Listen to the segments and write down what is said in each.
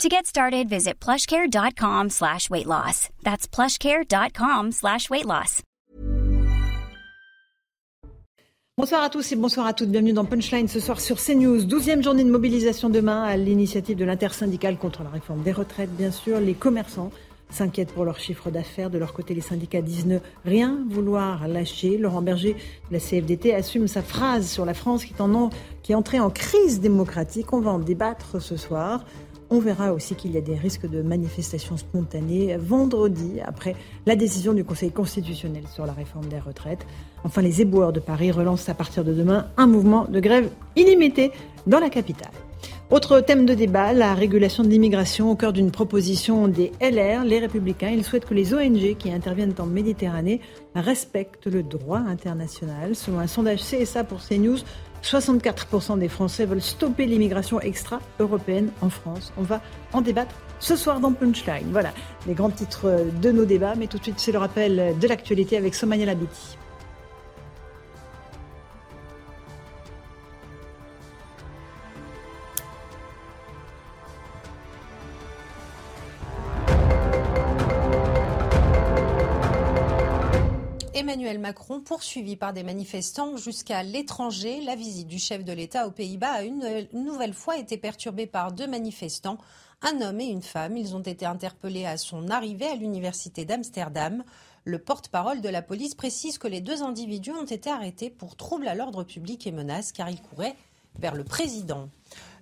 To get started, visit plushcare.com slash weight loss. That's plushcare.com slash weight loss. Bonsoir à tous et bonsoir à toutes. Bienvenue dans Punchline ce soir sur CNews. Douzième journée de mobilisation demain à l'initiative de l'intersyndicale contre la réforme des retraites, bien sûr. Les commerçants s'inquiètent pour leur chiffre d'affaires. De leur côté, les syndicats disent ne rien vouloir lâcher. Laurent Berger de la CFDT assume sa phrase sur la France qui est, en, qui est entrée en crise démocratique. On va en débattre ce soir. On verra aussi qu'il y a des risques de manifestations spontanées vendredi après la décision du Conseil constitutionnel sur la réforme des retraites. Enfin, les éboueurs de Paris relancent à partir de demain un mouvement de grève illimité dans la capitale. Autre thème de débat, la régulation de l'immigration au cœur d'une proposition des LR, les Républicains. Ils souhaitent que les ONG qui interviennent en Méditerranée respectent le droit international. Selon un sondage CSA pour CNews, 64% des Français veulent stopper l'immigration extra-européenne en France. On va en débattre ce soir dans Punchline. Voilà les grands titres de nos débats, mais tout de suite c'est le rappel de l'actualité avec Somaya Labiti. Emmanuel Macron poursuivi par des manifestants jusqu'à l'étranger. La visite du chef de l'État aux Pays-Bas a une nouvelle fois été perturbée par deux manifestants, un homme et une femme. Ils ont été interpellés à son arrivée à l'université d'Amsterdam. Le porte-parole de la police précise que les deux individus ont été arrêtés pour trouble à l'ordre public et menaces car ils couraient vers le président.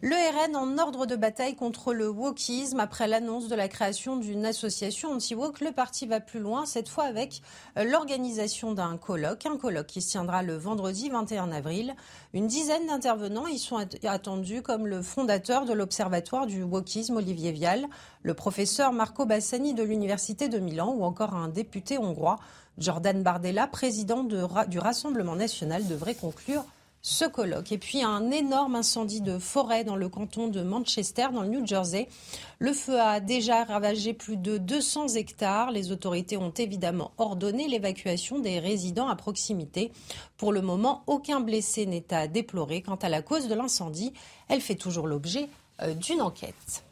Le RN en ordre de bataille contre le wokisme. Après l'annonce de la création d'une association anti-wok, le parti va plus loin, cette fois avec euh, l'organisation d'un colloque. Un colloque qui se tiendra le vendredi 21 avril. Une dizaine d'intervenants y sont attendus, comme le fondateur de l'Observatoire du wokisme, Olivier Vial, le professeur Marco Bassani de l'Université de Milan ou encore un député hongrois. Jordan Bardella, président du Rassemblement national, devrait conclure ce colloque. Et puis un énorme incendie de forêt dans le canton de Manchester, dans le New Jersey. Le feu a déjà ravagé plus de 200 hectares. Les autorités ont évidemment ordonné l'évacuation des résidents à proximité. Pour le moment, aucun blessé n'est à déplorer. Quant à la cause de l'incendie, elle fait toujours l'objet euh, d'une enquête.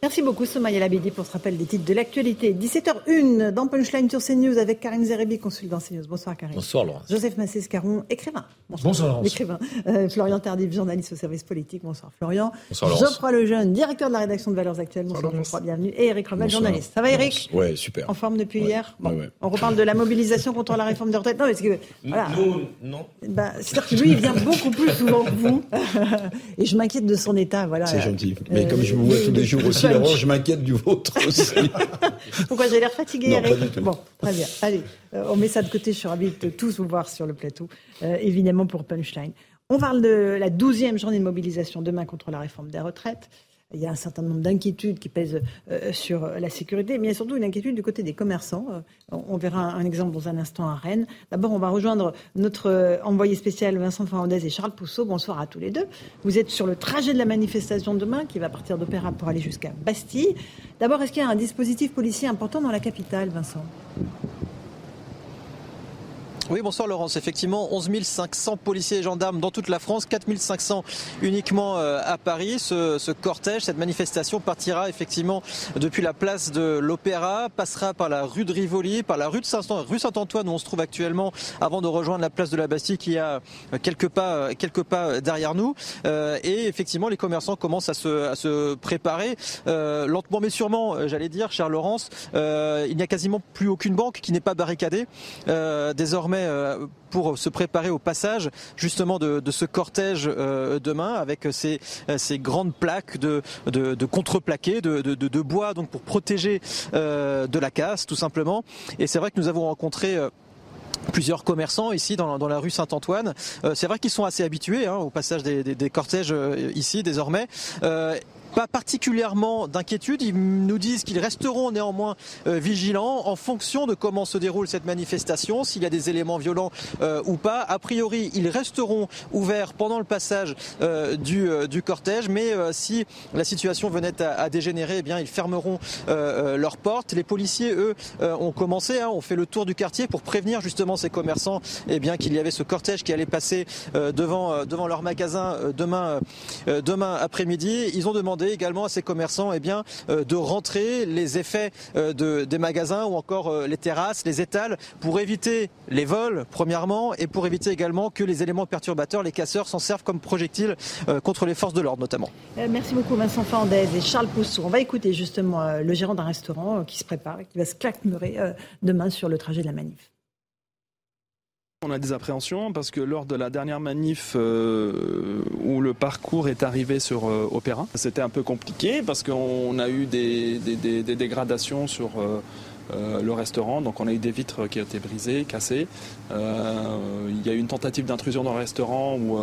Merci beaucoup Somaya Labidi pour ce rappel des titres de l'actualité. 17h01 dans Punchline sur CNews avec Karim Zerebi, consultant CNews. Bonsoir Karim. Bonsoir Laurent. Joseph Massé-Scaron, écrivain. Bonsoir, Bonsoir Écrivain. Euh, Florian Tardif, journaliste au service politique. Bonsoir Florian. Bonsoir Geoffroy Lejeune, directeur de la rédaction de Valeurs Actuelles. Bonsoir, Geoffroy, bienvenue. Et Eric Revel, journaliste. Ça va Eric Ouais, super. En forme depuis hier bon, ouais, On reparle de la mobilisation contre la réforme des retraites. Non, parce que... Voilà. Non, non. Bah, C'est-à-dire que lui, il vient beaucoup plus souvent que vous. Et je m'inquiète de son état. Voilà. C'est gentil. Mais euh, comme je vous vois tous les jours aussi, Je m'inquiète du vôtre aussi. Pourquoi j'ai l'air fatigué, non, Eric pas du tout. Bon, très bien. Allez, euh, on met ça de côté. Je suis ravie de tous vous voir sur le plateau, euh, évidemment pour Punchline. On parle de la douzième journée de mobilisation demain contre la réforme des retraites. Il y a un certain nombre d'inquiétudes qui pèsent euh, sur la sécurité, mais il y a surtout une inquiétude du côté des commerçants. Euh, on verra un, exemple dans un instant à Rennes. D'abord, on va rejoindre notre euh, envoyé spécial Vincent Fernandez et Charles Pousseau. Bonsoir à tous les deux. Vous êtes sur le trajet de la manifestation demain qui va partir d'Opéra pour aller jusqu'à Bastille. D'abord, est-ce qu'il y a un dispositif policier important dans la capitale, Vincent? Oui, bonsoir Laurence. Effectivement, 11 500 policiers et gendarmes dans toute la France, 4 500 uniquement euh, à Paris. Ce, ce, cortège, cette manifestation partira depuis la place de l'Opéra, passera par la rue de Rivoli, par la rue de Saint-Antoine où on se trouve actuellement avant de rejoindre la place de la Bastille qui est à quelques pas, quelques pas derrière nous. Euh, et effectivement, les commerçants commencent à se, à se préparer euh, lentement mais sûrement, j'allais dire, cher Laurence. il n'y a quasiment plus aucune banque qui n'est pas barricadée. désormais, pour se préparer au passage justement de, ce cortège euh, demain avec ces, grandes plaques de, de, de contreplaqué, de, bois, donc pour protéger euh, de la casse tout simplement. Et c'est vrai que nous avons rencontré euh, plusieurs commerçants ici dans, la rue Saint-Antoine. Euh, c'est vrai qu'ils sont assez habitués hein, au passage des, cortèges euh, ici désormais. Euh, pas particulièrement d'inquiétude. Ils nous disent qu'ils resteront néanmoins vigilants en fonction de comment se déroule cette manifestation, s'il y a des éléments violents ou pas. A priori, ils resteront ouverts pendant le passage du, du cortège, mais si la situation venait à, dégénérer, eh bien, ils fermeront leurs portes. Les policiers, eux, ont commencé, hein, ont fait le tour du quartier pour prévenir justement ces commerçants eh bien, qu'il y avait ce cortège qui allait passer devant, devant leur magasin demain, demain après-midi. Ils ont demandé également à ces commerçants eh bien, de rentrer les effets de, des magasins ou encore les terrasses, les étals, pour éviter les vols, premièrement, et pour éviter également que les éléments perturbateurs, les casseurs, s'en servent comme projectiles contre les forces de l'ordre notamment. Merci beaucoup Vincent Fandez et Charles Poussou. On va écouter justement le gérant d'un restaurant qui se prépare et qui va se claquemurer demain sur le trajet de la manif. On a des appréhensions parce que lors de la dernière manif euh, où le parcours est arrivé sur euh, Opéra, c'était un peu compliqué parce qu'on a eu des, dégradations sur euh, le restaurant. Donc on a eu des vitres qui ont été brisées, cassées. il y a eu une tentative d'intrusion dans le restaurant où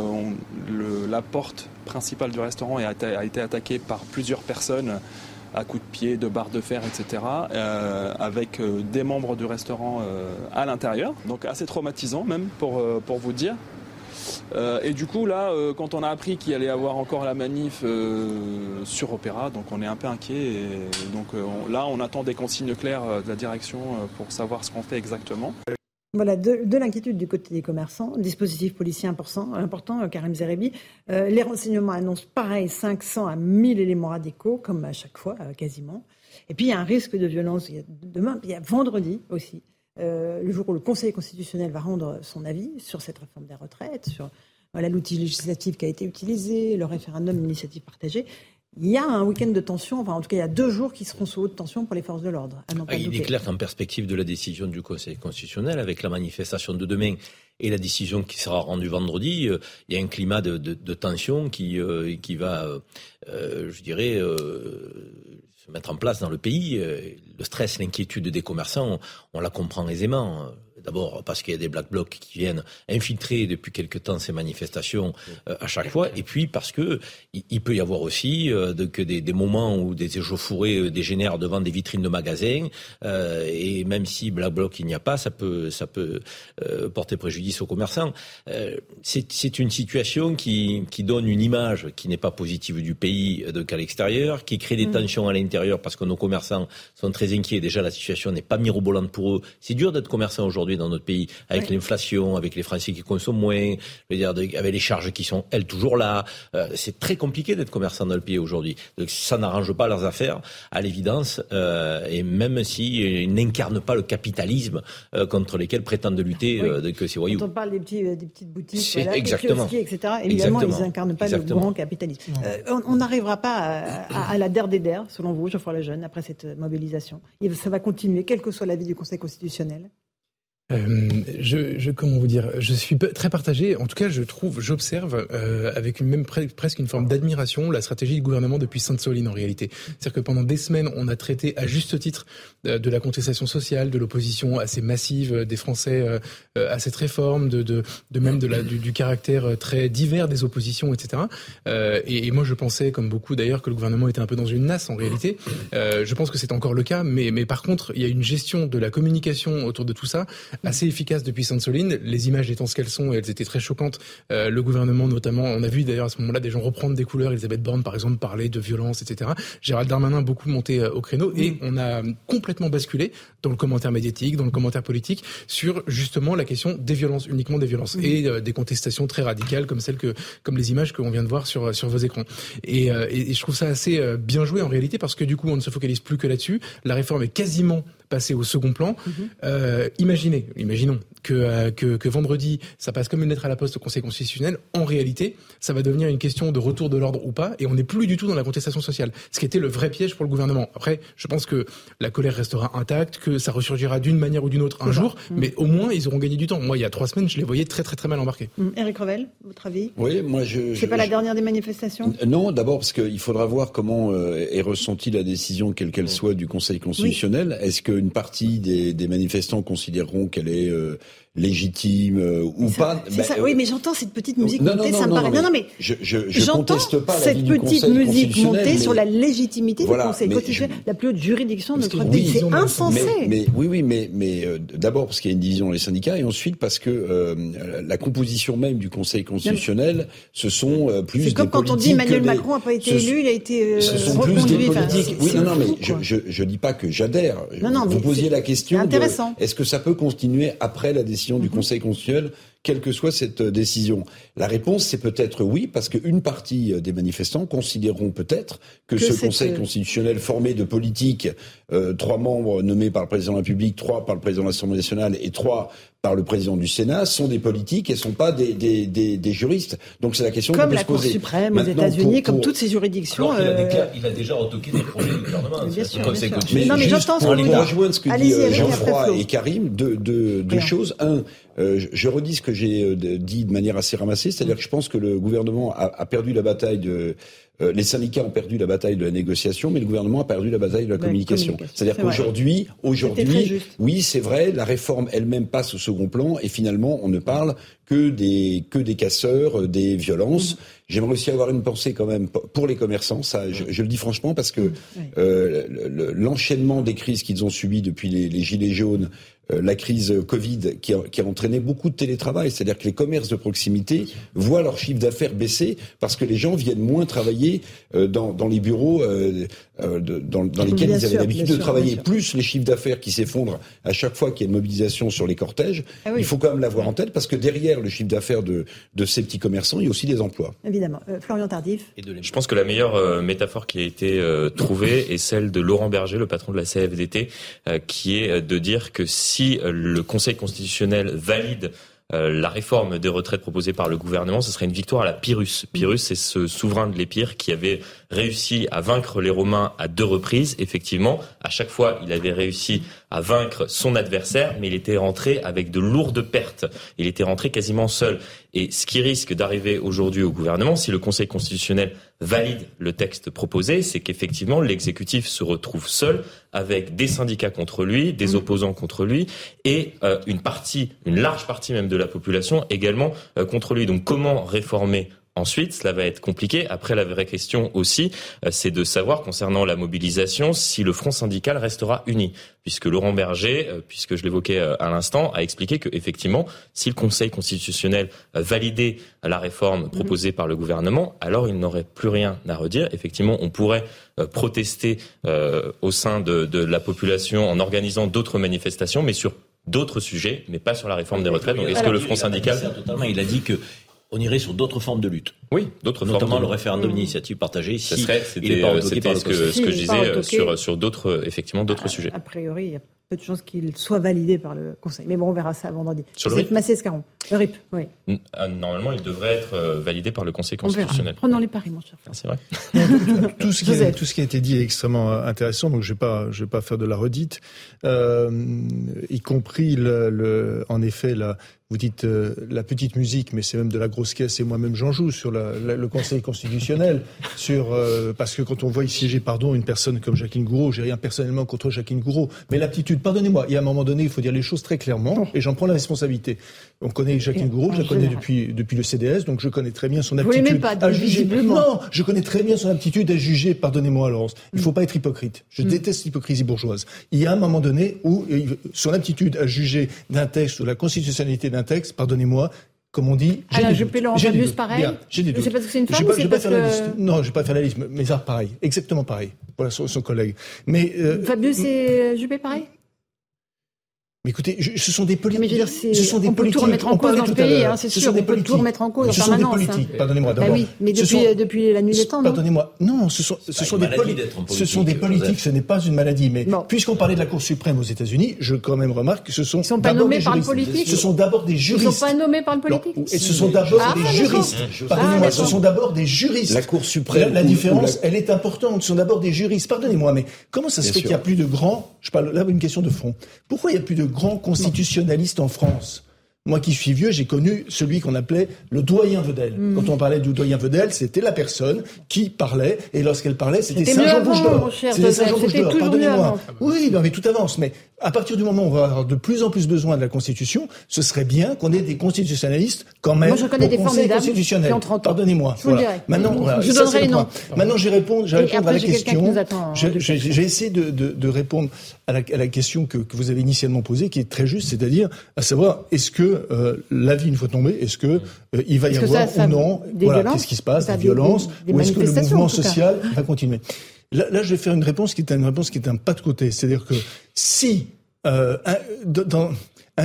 la porte principale du restaurant a été attaquée par plusieurs personnes à coups de pied, de barres de fer, etc., euh, avec euh, des membres du restaurant euh, à l'intérieur. Donc assez traumatisant même pour, pour vous dire. et du coup, là, quand on a appris qu'il allait y avoir encore la manif sur Opéra, donc on est un peu inquiet. Et donc là, on attend des consignes claires de la direction pour savoir ce qu'on fait exactement. Voilà, de, l'inquiétude du côté des commerçants. Dispositif policier important, important euh, Karim Zerebi. Euh, les renseignements annoncent pareil, 500 à 1000 éléments radicaux, comme à chaque fois, euh, quasiment. Et puis, il y a un risque de violence. Il y a demain, il y a vendredi aussi, le jour où le Conseil constitutionnel va rendre son avis sur cette réforme des retraites, sur voilà l'outil législatif qui a été utilisé, le référendum d'initiative partagée. Il y a un week-end de tension, enfin en tout cas il y a deux jours qui seront sous haute tension pour les forces de l'ordre. Ah, il est clair qu'en perspective de la décision du Conseil constitutionnel, avec la manifestation de demain et la décision qui sera rendue vendredi, euh, il y a un climat de, tension qui, euh, qui va, euh, je dirais, se mettre en place dans le pays. Le stress, l'inquiétude des commerçants, on la comprend aisément. D'abord parce qu'il y a des black blocs qui viennent infiltrer depuis quelque temps ces manifestations euh, à chaque fois, et puis parce que il, peut y avoir aussi euh, de, que des, des, moments où des échauffourées euh, dégénèrent devant des vitrines de magasins, et même si black bloc il n'y a pas, ça peut ça peut porter préjudice aux commerçants. C'est une situation qui, qui donne une image qui n'est pas positive du pays qu'à l'extérieur, qui crée des mm. tensions à l'intérieur parce que nos commerçants sont très inquiets. Déjà la situation n'est pas mirobolante pour eux. C'est dur d'être commerçant aujourd'hui dans notre pays, avec l'inflation, avec les Français qui consomment moins, je veux dire, avec les charges qui sont, elles, toujours là. Euh, c'est très compliqué d'être commerçant dans le pays aujourd'hui. Donc ça n'arrange pas leurs affaires, à l'évidence, euh, et même s'ils n'incarnent pas le capitalisme euh, contre lesquels prétendent lutter que ces voyous. Quand on parle des, petits, des petites boutiques, voilà, exactement. Des etc., évidemment, ils n'incarnent pas le grand capitalisme. on n'arrivera pas à, la der des der, selon vous, Geoffroy Lejeune, après cette mobilisation. ça va continuer, quel que soit l'avis du Conseil constitutionnel euh, je, je, comment vous dire, je suis très partagé. En tout cas, je trouve, j'observe euh, avec une, même presque une forme d'admiration la stratégie du gouvernement depuis Sainte-Soline en réalité. C'est-à-dire que pendant des semaines, on a traité à juste titre euh, de la contestation sociale, de l'opposition assez massive des Français euh, euh, à cette réforme, de, de, de même de la, du, du, caractère très divers des oppositions, etc. Et, et, moi, je pensais, comme beaucoup d'ailleurs, que le gouvernement était un peu dans une nasse en réalité. je pense que c'est encore le cas, mais, mais par contre, il y a une gestion de la communication autour de tout ça assez efficace depuis Sainte-Soline. Les images étant ce qu'elles sont, elles étaient très choquantes. Euh, le gouvernement, notamment, on a vu d'ailleurs à ce moment-là des gens reprendre des couleurs. Elisabeth Borne, par exemple, parlait de violence, etc. Gérald Darmanin beaucoup monté euh, au créneau et on a complètement basculé dans le commentaire médiatique, dans le commentaire politique, sur justement la question des violences, uniquement des violences et euh, des contestations très radicales comme celles que, comme les images qu'on vient de voir sur sur vos écrans. Et je trouve ça assez bien joué en réalité parce que du coup on ne se focalise plus que là-dessus. La réforme est quasiment passer au second plan. Mhm. Euh, imaginez, imaginons euh, que, que, vendredi, ça passe comme une lettre à la poste au Conseil constitutionnel. En réalité, ça va devenir une question de retour de l'ordre ou pas, et on n'est plus du tout dans la contestation sociale. Ce qui était le vrai piège pour le gouvernement. Après, je pense que la colère restera intacte, que ça ressurgira d'une manière ou d'une autre un jour, mhm. mais au moins ils auront gagné du temps. Moi, il y a trois semaines, je les voyais très très très mal embarqués. Eric mhm. Revel, votre avis? Oui, moi je. C'est pas la dernière des manifestations? Non, d'abord parce qu'il faudra voir comment euh, est ressentie la décision, quelle qu'elle soit, du Conseil constitutionnel. Est-ce qu'une partie des des, manifestants considéreront qu'elle est légitime euh, ou pas. Bah, ça, oui, mais j'entends cette petite musique monter, ça me paraît. Non, non, mais je, je, je conteste pas cette petite musique montée sur la légitimité du Conseil constitutionnel, la plus haute juridiction de notre pays. c'est insensé. Mais, oui, oui, mais, mais euh, d'abord parce qu'il y a une division dans les syndicats et ensuite parce que euh, la composition même du Conseil constitutionnel, ce sont euh, plus. C'est comme quand on dit Emmanuel Macron n'a pas été élu, il a été. ce sont plus des politiques. oui, non, non, mais je, je, je dis pas que j'adhère. Non, non, Vous posiez la question. Est-ce que ça peut continuer après la décision du mhm. Conseil constitutionnel, quelle que soit cette euh, décision La réponse, c'est peut-être oui, parce qu'une partie euh, des manifestants considéreront peut-être que, ce Conseil euh, constitutionnel formé de politiques, trois membres nommés par le président de la République, trois par le président de l'Assemblée nationale et trois par le président du Sénat, sont des politiques et sont pas des, des, des, juristes. Donc c'est la question comme la se poser. Cour suprême aux États-Unis, comme toutes ces juridictions. il, a il, a déjà retoqué des projets du gouvernement. Bien sûr, Mais, non, mais j'entends pour, pour rejoindre ce que dit Jean-François et Karim, deux, deux, deux choses. Un, euh, je redis ce que j'ai euh, dit de manière assez ramassée, c'est-à-dire que je pense que le gouvernement a, a perdu la bataille de euh, les syndicats ont perdu la bataille de la négociation, mais le gouvernement a perdu la bataille de la, communication. C'est-à-dire qu'aujourd'hui, aujourd'hui, oui, c'est vrai, la réforme elle-même passe au second plan et finalement, on ne parle que des que des casseurs, des violences. Mm. J'aimerais aussi avoir une pensée quand même pour les commerçants. Ça, je, le dis franchement parce que euh, l'enchaînement des crises qu'ils ont subies depuis les, les gilets jaunes, euh, la crise Covid qui a, qui a, entraîné beaucoup de télétravail. C'est-à-dire que les commerces de proximité voient leur chiffre d'affaires baisser parce que les gens viennent moins travailler euh, dans, dans, les bureaux euh, de, dans, dans, lesquels ils avaient l'habitude de travailler. Plus les chiffres d'affaires qui s'effondrent à chaque fois qu'il y a une mobilisation sur les cortèges. Ah il faut quand même l'avoir en tête parce que derrière le chiffre d'affaires de, de, ces petits commerçants, il y a aussi des emplois. Évidemment. Florian Tardif. Je pense que la meilleure métaphore qui a été trouvée est celle de Laurent Berger, le patron de la CFDT, qui est de dire que si euh, le Conseil constitutionnel valide euh, la réforme des retraites proposée par le gouvernement, ce serait une victoire à la Pyrrhus. Pyrrhus, c'est ce souverain de l'Épire qui avait réussi à vaincre les Romains à deux reprises. Effectivement, à chaque fois, il avait réussi à vaincre son adversaire, mais il était rentré avec de lourdes pertes. Il était rentré quasiment seul. Et ce qui risque d'arriver aujourd'hui au gouvernement, si le Conseil constitutionnel valide le texte proposé, c'est qu'effectivement l'exécutif se retrouve seul avec des syndicats contre lui, des mmh. opposants contre lui et euh, une partie, une large partie même de la population également euh, contre lui. Donc comment réformer Ensuite, cela va être compliqué. Après, la vraie question aussi, euh, c'est de savoir concernant la mobilisation si le front syndical restera uni. Puisque Laurent Berger, euh, puisque je l'évoquais euh, à l'instant, a expliqué que effectivement, si le Conseil constitutionnel validait la réforme mhm. proposée par le gouvernement, alors il n'aurait plus rien à redire. Effectivement, on pourrait protester au sein de, de la population en organisant d'autres manifestations, mais sur d'autres sujets, mais pas sur la réforme des retraites. Donc, est-ce que le Front syndical... Il a dit que on irait sur d'autres formes de lutte. Oui, d'autres formes. Notamment le référendum d'initiative partagée. Si serait, c'était, euh, ce que, ce que je disais euh, sur, sur d'autres, effectivement, d'autres sujets. A priori, il y a peu de chances qu'il soit validé par le Conseil. Mais bon, on verra ça vendredi. Sur le RIP Massé Scaron. Le RIP, oui. Ah, normalement, il devrait être euh, validé par le Conseil constitutionnel. Prenons les paris, mon cher. Ah, c'est vrai. tout, ce qui a, tout ce qui a été dit est extrêmement intéressant, donc je ne vais, pas, je vais pas faire de la redite, euh, y compris, le, le, en effet, la, vous dites euh, la petite musique, mais c'est même de la grosse caisse, et moi-même j'en joue sur la, le Conseil constitutionnel, sur euh, parce que quand on voit y siéger, pardon, une personne comme Jacqueline Gouraud, j'ai rien personnellement contre Jacqueline Gouraud, mais l'aptitude, pardonnez-moi, il y a un moment donné, il faut dire les choses très clairement, et j'en prends la responsabilité. On connaît Jacqueline Gouraud, je la connais depuis depuis le CDS, donc je connais très bien son aptitude pas, à juger. Non, je connais très bien son aptitude à juger. Pardonnez-moi, Laurence. Il ne faut mm. pas être hypocrite. Je mm. déteste l'hypocrisie bourgeoise. Il y a un moment donné où son aptitude à juger d'un texte ou la constitutionnalité d'un texte, pardonnez-moi, comme on dit, doutes. J'ai des doutes. pareil. J'ai des doutes. C'est parce que c'est une femme ou c'est parce que... Non, je vais pas faire la liste. Mais ça, pareil, exactement pareil. Voilà son, son collègue. Mais euh, Fabius c'est Juppé pareil? Mais écoutez, ce sont des politiques. Mais je veux dire, ce sont des on peut politiques. tout remettre en cause dans le pays, hein, c'est sûr. On peut tout remettre en cause en permanence. Ce sont des politiques. Hein. Pardonnez-moi d'abord. Bah oui, mais depuis, depuis la nuit des temps, Pardonnez-moi. Non, ce sont, ce sont des politiques. Ce sont des politiques. Ce n'est pas une maladie. Mais puisqu'on parlait de la Cour suprême aux États-Unis, je quand même remarque que ce sont. Ils sont pas nommés par le politique. Ce sont d'abord des juristes. Ils sont pas nommés par le politique. Et ce sont d'abord ah, des juristes. Pardonnez-moi. Ce sont d'abord des juristes. La Cour suprême. La différence, elle est importante. Ce sont d'abord des juristes. Pardonnez-moi, mais comment ça se fait qu'il n'y a plus de grands Je parle là d'une question de fond. Pourquoi il n'y a plus de grands constitutionnels en France. Moi qui suis vieux, j'ai connu celui qu'on appelait le doyen Vedel. Hmm. Quand on parlait du doyen Vedel, c'était la personne qui parlait, et lorsqu'elle parlait, c'était Saint-Jean Bouche d'Or. C'était Saint-Jean Bouche d'Or, pardonnez-moi. Oui, non, mais tout avance. Mais à partir du moment où on va avoir de plus en plus besoin de la Constitution, ce serait bien qu'on ait des constitutionnalistes quand même. Moi, je connais des formidables constitutionnel. Pardonnez-moi. Je voilà. Maintenant, voilà, je donnerai les noms. Maintenant, je vais répondre, je vais répondre à la question. J'ai essayé de, de, de, répondre à la, à la question que, que, vous avez initialement posée, qui est très juste, c'est-à-dire à savoir est-ce que euh, la vie une fois tombée, est-ce que euh, il va y avoir ou non, voilà, qu'est-ce qui se passe, des violences, ou est-ce que le mouvement social va continuer? Là, là, je vais faire une réponse qui est une réponse qui est un pas de côté. C'est-à-dire que si euh, un, dans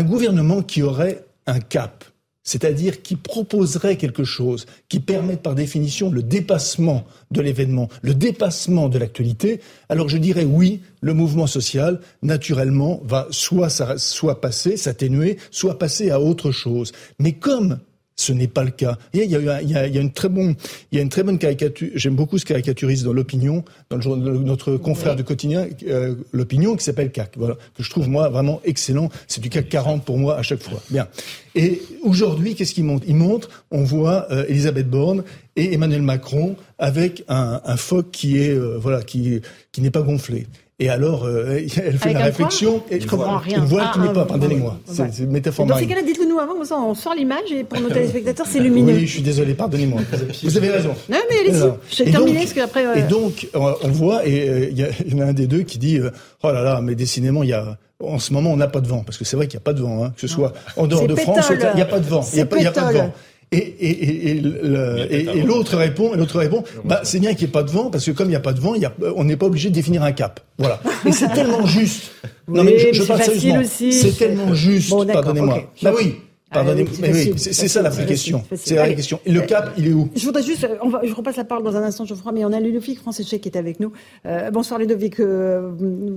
gouvernement qui aurait un cap, c'est-à-dire qui proposerait quelque chose qui permette par définition le dépassement de l'événement, le dépassement de l'actualité, alors je dirais oui, le mouvement social, naturellement, va soit, soit passer, s'atténuer, soit passer à autre chose. Mais comme ce n'est pas le cas. il, y a, il, y a, il y a une très bonne, il y a une très bonne caricature. J'aime beaucoup ce caricaturiste dans l'opinion, dans le, notre confrère de quotidien, euh, l'opinion, qui s'appelle CAC. Voilà, que je trouve moi vraiment excellent. C'est du CAC 40 pour moi à chaque fois. Bien. Et aujourd'hui, qu'est-ce qu'il montre? Il montre, on voit euh, Elisabeth Borne et Emmanuel Macron avec un, un phoque qui est euh, voilà qui qui n'est pas gonflé. Et alors, euh, elle fait la réflexion. Et je comprends rien. Une voile qui n'est pas, pardonnez-moi. C'est une métaphore Dans ces cas-là, dites-le nous avant, on sort l'image et pour nos téléspectateurs, c'est lumineux. Oui, je suis désolé, pardonnez-moi. Vous avez raison. Non, mais allez-y. Je vais terminer parce qu'après. Euh... Et donc, on voit, et euh, il y, en a un des deux qui dit euh, Oh là là, mais décidément, il y a. En ce moment, on n'a pas de vent, parce que c'est vrai qu'il n'y a pas de vent, hein, que ce soit en dehors de France, il n'y a pas de vent. Il n'y a, a, pas de vent. Et, et, et, l'autre répond, et l'autre répond, bah, c'est bien qu'il n'y ait pas de vent, parce que comme il n'y a pas de vent, y a, on n'est pas obligé de définir un cap. Voilà. Et c'est tellement juste. non, mais je, je parle sérieusement. C'est tellement juste, pardonnez-moi. Bah oui. Pardonnez-moi, mais oui, c'est ça la vraie question. C'est la vraie question. Et le cap, il est où Je voudrais juste, on va, je repasse la parole dans un instant, Geoffroy, mais on a Ludovic Francesche qui est avec nous. Euh, bonsoir Ludovic, euh,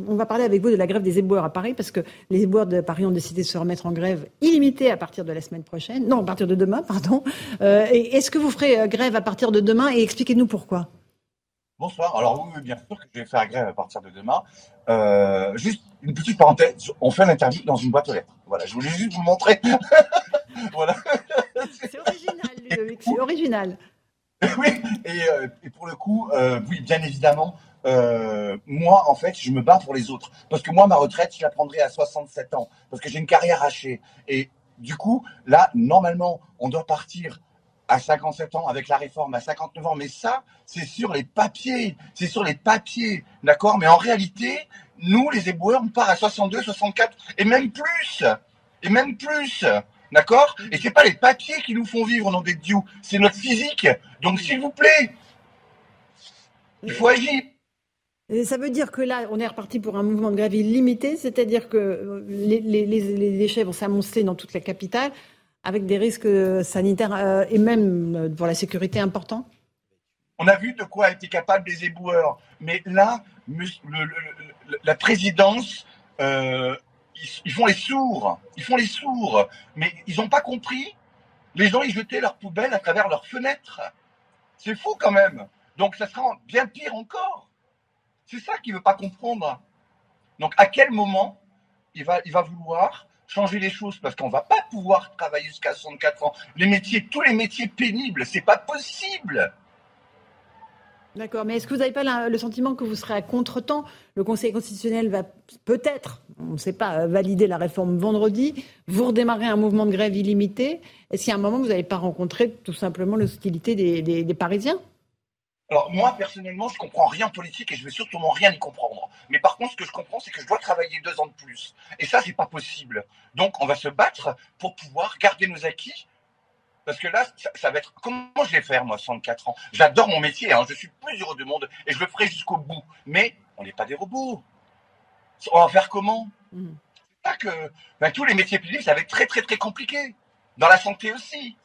on va parler avec vous de la grève des éboueurs à Paris, parce que les éboueurs de Paris ont décidé de se remettre en grève illimitée à partir de la semaine prochaine, non, à partir de demain, pardon. Euh, Est-ce que vous ferez euh, grève à partir de demain et expliquez-nous pourquoi? Bonsoir. Alors oui, bien sûr que je vais faire grève à partir de demain. Euh, juste une petite parenthèse, on fait l'interview dans une boîte aux lettres. Voilà, je voulais juste vous montrer. voilà. C'est original, Ludovic, c'est original. oui, et, euh, et, pour le coup, euh, oui, bien évidemment, euh, moi, en fait, je me bats pour les autres. Parce que moi, ma retraite, je la prendrai à 67 ans. Parce que j'ai une carrière hachée. Et du coup, là, normalement, on doit partir à 57 ans avec la réforme à 59 ans. Mais ça, c'est sur les papiers. C'est sur les papiers. D'accord? Mais en réalité, nous, les éboueurs, on part à 62, 64 et même plus. Et même plus. D'accord? Et c'est pas les papiers qui nous font vivre, nom des dieux. C'est notre physique. Donc, s'il vous plaît, il faut agir. Et ça veut dire que là, on est reparti pour un mouvement de grève illimité, c'est-à-dire que euh, les, les, les déchets vont s'amonceler dans toute la capitale avec des risques sanitaires euh, et même euh, pour la sécurité importants On a vu de quoi étaient capables les éboueurs. Mais là, la présidence, euh, ils, font les sourds. Ils font les sourds. Mais ils n'ont pas compris. Les gens, ils jetaient leurs poubelles à travers leurs fenêtres. C'est fou quand même. Donc ça sera bien pire encore. C'est ça qu'il ne veut pas comprendre. Donc à quel moment il va, il va vouloir changer les choses? Parce qu'on va pas pouvoir travailler jusqu'à 64 ans. Les métiers, tous les métiers pénibles, c'est pas possible. D'accord, mais est-ce que vous n'avez pas le sentiment que vous serez à contre-temps? Le Conseil constitutionnel va peut-être, on ne sait pas, valider la réforme vendredi. Vous redémarrez un mouvement de grève illimité. Est-ce qu'il un moment vous n'allez pas rencontrer tout simplement l'hostilité des Parisiens? Alors moi personnellement, je comprends rien en politique et je vais surtout rien y comprendre. Mais par contre, ce que je comprends, c'est que je dois travailler deux ans de plus. Et ça, c'est pas possible. Donc, on va se battre pour pouvoir garder nos acquis. Parce que là, ça, va être comment je vais faire moi, 64 ans? J'adore mon métier, hein, je suis plus heureux du monde et je le ferai jusqu'au bout. Mais on n'est pas des robots. On va faire comment? Mmh. C'est pas que ben, tous les métiers publics, ça va être très très très compliqué. Dans la santé aussi.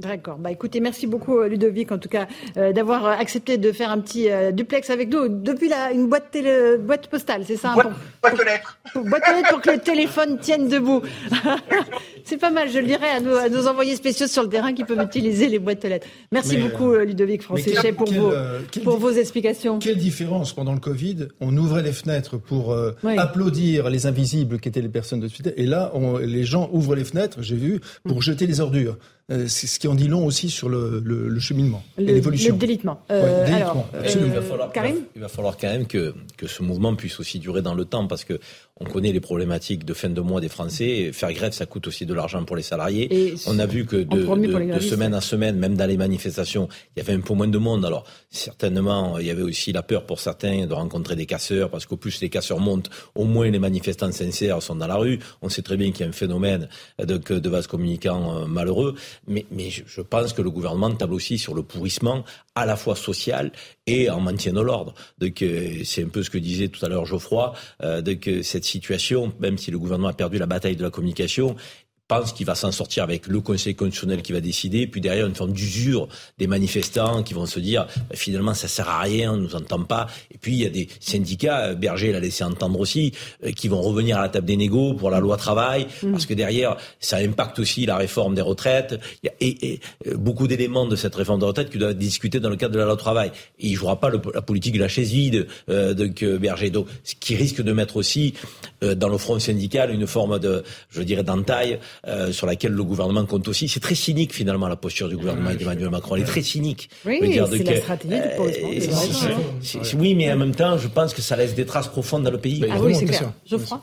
D'accord. Bah écoutez, merci beaucoup euh, Ludovic en tout cas euh, d'avoir euh, accepté de faire un petit duplex avec nous depuis la, une boîte télé, boîte postale, c'est ça hein, Boîte, boîte aux lettres. boîte aux lettres pour que le téléphone tienne debout. c'est pas mal, je le dirais à nos, à nos, envoyés spéciaux sur le terrain qui peuvent utiliser les boîtes aux lettres. Merci beaucoup Ludovic Francéchet pour, vos, pour vos explications. Quelle différence pendant le Covid On ouvrait les fenêtres pour applaudir les invisibles qui étaient les personnes de suite et là on, les gens ouvrent les fenêtres, j'ai vu, pour mm. jeter les ordures. Euh, c'est ce qui en dit long aussi sur le, le, le cheminement et l'évolution. Le délitement. Euh, alors, il, va falloir, il va falloir quand même que, que ce mouvement puisse aussi durer dans le temps parce que On connaît les problématiques de fin de mois des Français. Faire grève, ça coûte aussi de l'argent pour les salariés. on a vu que de, de semaine à semaine, même dans les manifestations, il y avait un peu moins de monde. Alors certainement, il y avait aussi la peur pour certains de rencontrer des casseurs, parce qu'au plus les casseurs montent, au moins les manifestants sincères sont dans la rue. On sait très bien qu'il y a un phénomène de, de vases communicants euh, malheureux, mais, je pense que le gouvernement table aussi sur le pourrissement à la fois social et en maintien de l'ordre. Euh, c'est un peu ce que disait tout à l'heure Geoffroy, euh, que cette situation, même si le gouvernement a perdu la bataille de la communication, pense qu'il va s'en sortir avec le Conseil constitutionnel qui va décider, puis derrière une forme d'usure des manifestants qui vont se dire bah, finalement ça sert à rien, on ne nous entend pas. Et puis il y a des syndicats, euh, Berger l'a laissé entendre aussi, euh, qui vont revenir à la table des négos pour la loi travail, mm. parce que derrière ça impacte aussi la réforme des retraites. Il y a, et, euh, beaucoup d'éléments de cette réforme des retraites qui doivent être discutés dans le cadre de la loi travail. Et il jouera pas la politique de la chaise vide de Berger. Donc ce qui risque de mettre aussi dans le front syndical une forme de, je dirais, d'entaille euh, sur laquelle le gouvernement compte aussi. C'est très cynique finalement la posture du gouvernement d'Emmanuel Macron. Elle est très cynique. Oui, c'est la stratégie du Oui, mais en même temps, je pense que ça laisse des traces profondes dans le pays. Ah oui, c'est clair. Geoffroy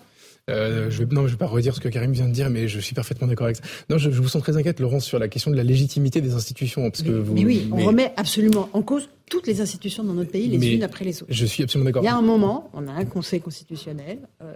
euh, je vais, non, je vais pas redire ce que Karim vient de dire, mais je suis parfaitement d'accord avec ça. Non, je, vous sens très inquiète, Laurence, sur la question de la légitimité des institutions, parce que vous. Mais oui, on remet absolument en cause toutes les institutions dans notre pays, les unes après les autres. Je suis absolument d'accord. Il y a un moment, on a un Conseil constitutionnel. Euh,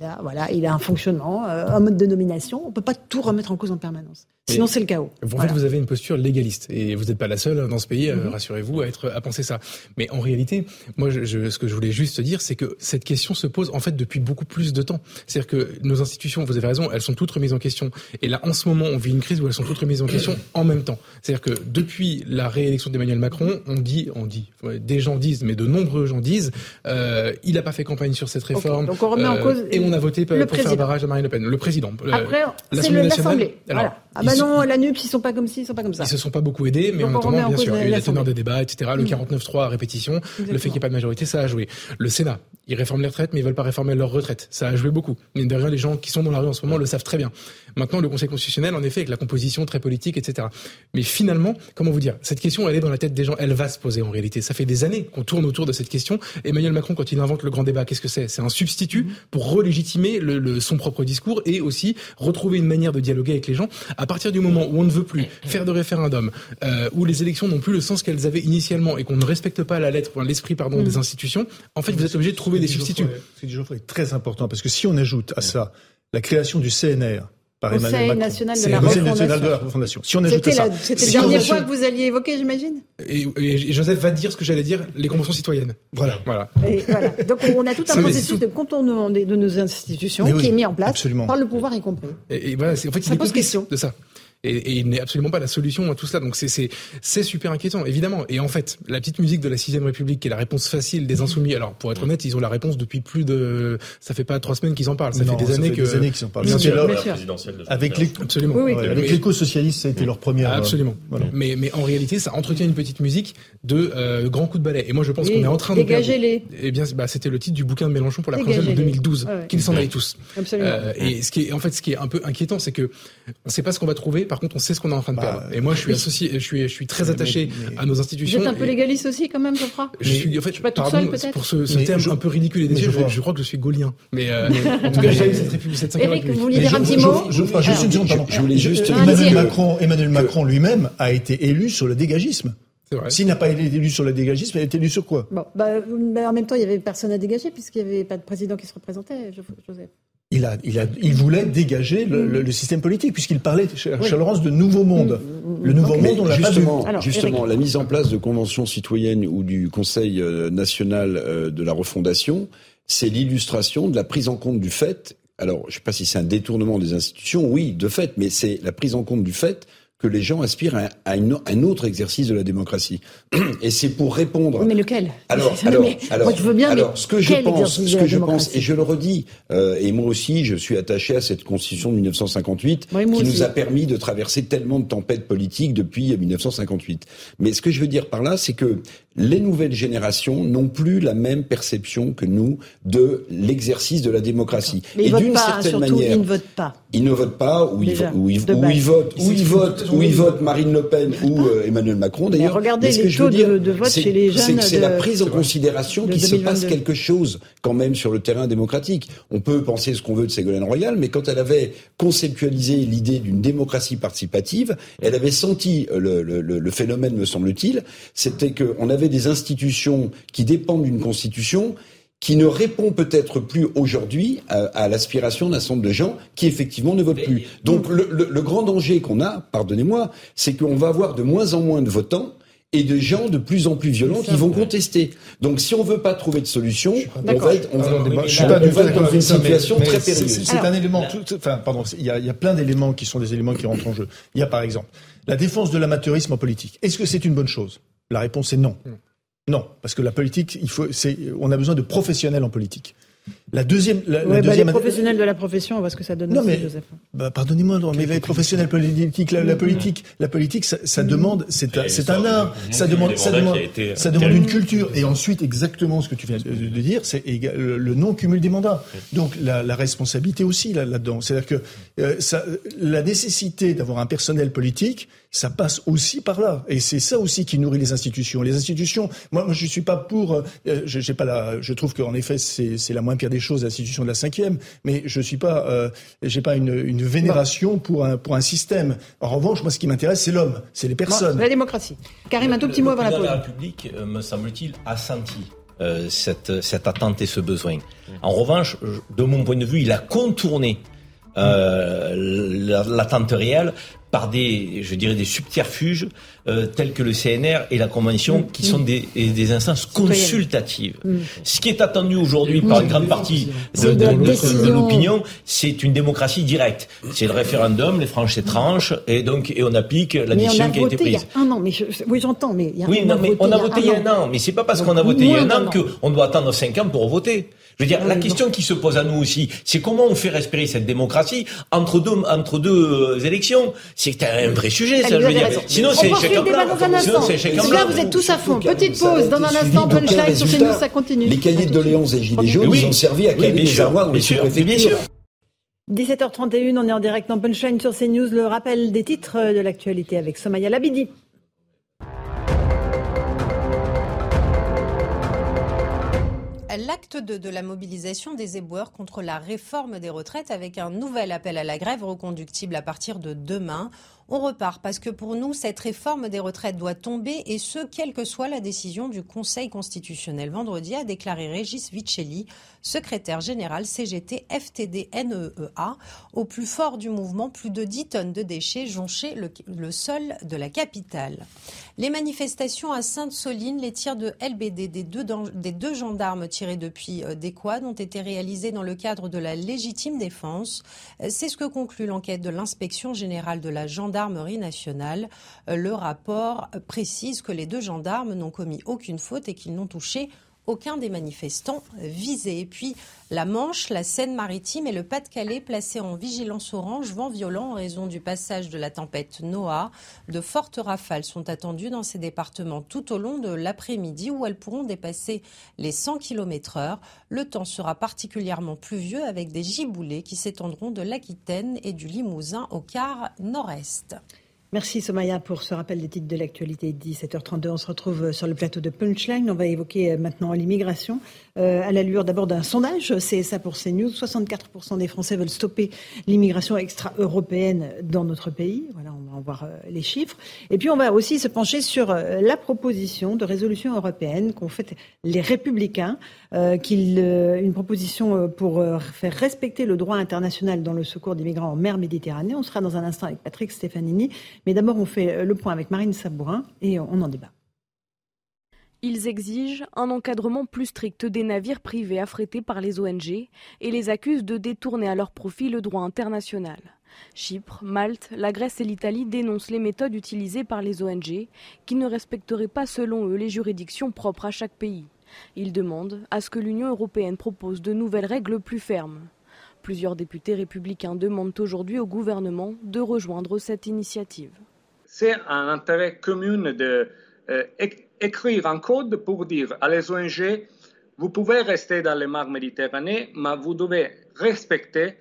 il a, voilà, il a un fonctionnement, euh, un mode de nomination. On ne peut pas tout remettre en cause en permanence. Sinon, c'est le chaos. En fait, vous avez une posture légaliste. Et vous n'êtes pas la seule dans ce pays, mm-hmm. rassurez-vous, à, être, à penser ça. Mais en réalité, moi, je, ce que je voulais juste dire, c'est que cette question se pose, en fait, depuis beaucoup plus de temps. C'est-à-dire que nos institutions, vous avez raison, elles sont toutes remises en question. Et là, en ce moment, on vit une crise où elles sont toutes remises en question en même temps. C'est-à-dire que depuis la réélection d'Emmanuel Macron, on dit, on dit, des gens disent, mais de nombreux gens disent, euh, il n'a pas fait campagne sur cette réforme. donc on remet en euh, cause. Et on a voté pour faire barrage à Marine Le Pen. Le président. Après, c'est l'Assemblée. Voilà. Ah bah non, la NUP, ils sont pas comme ci, ils sont pas comme ça. Ils se sont pas beaucoup aidés, mais en attendant, bien sûr, il y a eu la teneur des débats, etc. Le 49-3 mm. à répétition, le fait qu'il n'y ait pas de majorité, ça a joué. Le Sénat, ils réforment les retraites, mais ils veulent pas réformer leur retraite. Ça a joué beaucoup. Mais derrière, les gens qui sont dans la rue en ce moment le savent très bien. Maintenant, le Conseil constitutionnel, en effet, avec la composition très politique, etc. Mais finalement, comment vous dire, cette question, elle est dans la tête des gens, elle va se poser en réalité. Ça fait des années qu'on tourne autour de cette question. Emmanuel Macron, quand il invente le grand débat, qu'est-ce que c'est? C'est un substitut pour relégitimer le, son propre discours et aussi retrouver une manière de dialoguer avec les gens. À partir du moment où on ne veut plus faire de référendum, euh, où les élections n'ont plus le sens qu'elles avaient initialement et qu'on ne respecte pas la lettre, l'esprit pardon, des mm. institutions, en fait, vous êtes obligé de trouver des substituts. Ce que est très important parce que si on ajoute à ça la création du CNR, par Emmanuel Macron. national de la national de la refondation. Si on ajoute ça, c'était la dernière fois que vous alliez évoquer, j'imagine. Et, Joseph va dire ce que j'allais dire, les conventions citoyennes. Voilà, voilà. Et voilà. Donc on a tout un processus de contournement de, nos institutions qui est mis en place par le pouvoir y compris. Et, voilà, en fait, ça pose question de ça et, et il n'est absolument pas la solution à tout cela. Donc c'est super inquiétant, évidemment. Et en fait, la petite musique de la sixième République, qui est la réponse facile des insoumis. Alors pour être honnête, ils ont la réponse depuis plus de, ça fait pas trois semaines qu'ils en parlent. Ça fait des années que. Des années qu'ils en parlent. Bien sûr. Avec les, absolument. Oui, oui. avec l'éco-socialiste, ça a été leur première. Absolument. Voilà. Mais mais en réalité, ça entretient une petite musique de euh, grands coups de balai. Et moi, je pense qu'on est en train de. Dégagez-les. Eh bien, bah, c'était le titre du bouquin de Mélenchon pour la présidentielle de 2012, qu'ils s'en aillent tous. Absolument. Euh, et ce qui est, en fait, ce qui est un peu inquiétant, c'est que on sait pas ce qu'on va trouver. Par contre, on sait ce qu'on est en train bah, et moi, je suis associé, je suis, je suis très attaché à nos institutions. Vous êtes un peu légaliste aussi, quand même, je crois. Je suis, en fait, je pas pardon, seul, pour ce, ce terme un peu ridicule et déçu, je, je, crois que je suis gaulien. Mais, euh, en tout cas, j'ai eu cette république, cette Eric, vous vouliez dire un petit mot Je, je, voulais juste. Emmanuel Macron, Emmanuel Macron lui-même a été élu sur le dégagisme. S'il n'a pas été élu sur le dégagisme, il a été élu sur quoi? Bon, bah, En même temps, il n'y avait personne à dégager puisqu'il n'y avait pas de président qui se représentait, Joseph il, a, il, a, il voulait dégager le, le, système politique, puisqu'il parlait, cher, Laurence, de nouveau monde. Mm, mm, mm. Le nouveau monde, on l'a justement, pas vu. justement, la mise en place de conventions citoyennes ou du Conseil euh, national euh, de la refondation, c'est l'illustration de la prise en compte du fait. Alors, je ne sais pas si c'est un détournement des institutions, oui, de fait, mais c'est la prise en compte du fait que les gens aspirent à, un autre exercice de la démocratie. Et c'est pour répondre. Mais lequel? Alors, alors, alors, moi, je veux bien, alors, ce que je pense, ce que je pense, et je le redis, euh, et moi aussi, je suis attaché à cette constitution de 1958 qui nous a permis de traverser tellement de tempêtes politiques depuis 1958. Mais ce que je veux dire par là, c'est que les nouvelles générations n'ont plus la même perception que nous de l'exercice de la démocratie. et d'une certaine manière, ils ne votent pas. Ils ne votent pas, ou ils, votent, ou ils votent, ou ils votent, ou ils votent Marine Le Pen ou euh, Emmanuel Macron. D'ailleurs, regardez les taux de, vote chez les jeunes. C'est la prise en considération qu'il se passe quelque chose quand même sur le terrain démocratique. On peut penser ce qu'on veut de Ségolène Royal, mais quand elle avait conceptualisé l'idée d'une démocratie participative, elle avait senti le, le, le phénomène, me semble-t-il, c'était qu'on avait des institutions qui dépendent d'une constitution qui ne répond peut-être plus aujourd'hui à, l'aspiration d'un certain nombre de gens qui effectivement ne votent plus. Donc le, grand danger qu'on a, pardonnez-moi, c'est qu'on va avoir de moins en moins de votants et de gens de plus en plus violents qui vont contester. Donc si on veut pas trouver de solution, on va être, dans une situation très périlleuse. C'est un élément, enfin pardon, il y, a, y a plein d'éléments qui sont des éléments qui rentrent en jeu. Il y a par exemple la défense de l'amateurisme en politique. Est-ce que c'est une bonne chose? La réponse est non. Hmm. Non, parce que la politique, il faut, on a besoin de professionnels en politique. La deuxième, la, bah, deuxième... les professionnels de la profession, on voit ce que ça donne. Non, mais, bah, pardonnez-moi, mais les professionnels politiques, la, politique, la politique, ça, ça demande, c'est un, c'est un art, ça demande, ça demande, ça demande une culture. Et ensuite, exactement ce que tu viens de dire, c'est le non-cumul des mandats. Donc la, la responsabilité aussi là, là-dedans. C'est-à-dire que euh, ça, la nécessité d'avoir un personnel politique, ça passe aussi par là. Et c'est ça aussi qui nourrit les institutions. Les institutions, moi, moi je suis pas pour, euh, j'ai pas la, je trouve qu'en effet, c'est, c'est la moins pire des choses, l'institution de la cinquième, mais je suis pas, euh, j'ai pas une, une vénération pour un, pour un système. En revanche, moi, ce qui m'intéresse, c'est l'homme, c'est les personnes. la démocratie. Karim, un tout petit mot avant la pause. La République, euh, me semble-t-il, a senti euh, cette, cette attente et ce besoin. En revanche, de mon point de vue, il a contourné euh, l'attente réelle par des, je dirais, des subterfuges euh, tels que le CNR et la Convention, mm. qui sont mm. des, des instances consultatives. Mm. Ce qui est attendu aujourd'hui par une grande partie de, de, l'opinion, c'est une démocratie directe. C'est le référendum, les franches et tranches, et donc et on applique la décision qui a été prise. Un an, mais oui, j'entends, mais il y a, oui, non, mais on a voté il y a un an. Mais c'est pas parce qu'on a voté il y a un an qu'on doit attendre cinq ans pour voter. Je veux dire, la question qui se pose à nous aussi, c'est comment on fait respirer cette démocratie entre deux entre deux euh, élections. C'est un vrai sujet, ça. Je veux dire. Sinon, c'est chacun Sinon, c'est chacun Là, vous êtes tous à fond. Petite pause. Dans un instant, punchline sur CNews, ça continue. Les cahiers de doléances et gilets jaunes, ils ont servi à caler les avoirs bien sûr. 17h31, on est en direct en punchline sur CNews. Le rappel des titres de l'actualité avec Somaya Labidi. L'acte 2 de la mobilisation des éboueurs contre la réforme des retraites avec un nouvel appel à la grève reconductible à partir de demain on repart parce que pour nous, cette réforme des retraites doit tomber et ce, quelle que soit la décision du Conseil constitutionnel. Vendredi a déclaré Régis Vicelli, secrétaire général CGT FTD NEEA. Au plus fort du mouvement, plus de 10 tonnes de déchets jonchaient le, sol de la capitale. Les manifestations à Sainte-Soline, les tirs de LBD des deux, gendarmes tirés depuis euh, des quads ont été réalisés dans le cadre de la légitime défense. Euh, c'est ce que conclut l'enquête de l'inspection générale de la gendarmerie gendarmerie nationale. Euh, le rapport précise que les deux gendarmes n'ont commis aucune faute et qu'ils n'ont touché aucun des manifestants visés. Et puis la Manche, la Seine-Maritime et le Pas-de-Calais placés en vigilance orange, vent violent en raison du passage de la tempête Noah. De fortes rafales sont attendues dans ces départements tout au long de l'après-midi où elles pourront dépasser les 100 km heure. Le temps sera particulièrement pluvieux avec des giboulées qui s'étendront de l'Aquitaine et du Limousin au quart nord-est. Merci Somaya pour ce rappel des titres de l'actualité. 17h32, on se retrouve sur le plateau de Punchline. On va évoquer maintenant l'immigration. Euh, à l'allure d'abord d'un sondage, c'est ça pour CNews. 64% des Français veulent stopper l'immigration extra-européenne dans notre pays. Voilà, on va en voir euh, les chiffres. Et puis on va aussi se pencher sur euh, la proposition de résolution européenne qu'ont fait les Républicains, une proposition pour faire respecter le droit international dans le secours des migrants en mer Méditerranée. On sera dans un instant avec Patrick Stefanini. Mais d'abord, on fait le point avec Marine Sabourin et on en débat. Ils exigent un encadrement plus strict des navires privés affrétés par les ONG et les accusent de détourner à leur profit le droit international. Chypre, Malte, la Grèce et l'Italie dénoncent les méthodes utilisées par les ONG qui ne respecteraient pas selon eux les juridictions propres à chaque pays. Ils demandent à ce que l'Union européenne propose de nouvelles règles plus fermes. Plusieurs députés républicains demandent aujourd'hui au gouvernement de rejoindre cette initiative. C'est un intérêt commun de euh, écrire un code pour dire à les ONG, vous pouvez rester dans les mers Méditerranée, mais vous devez respecter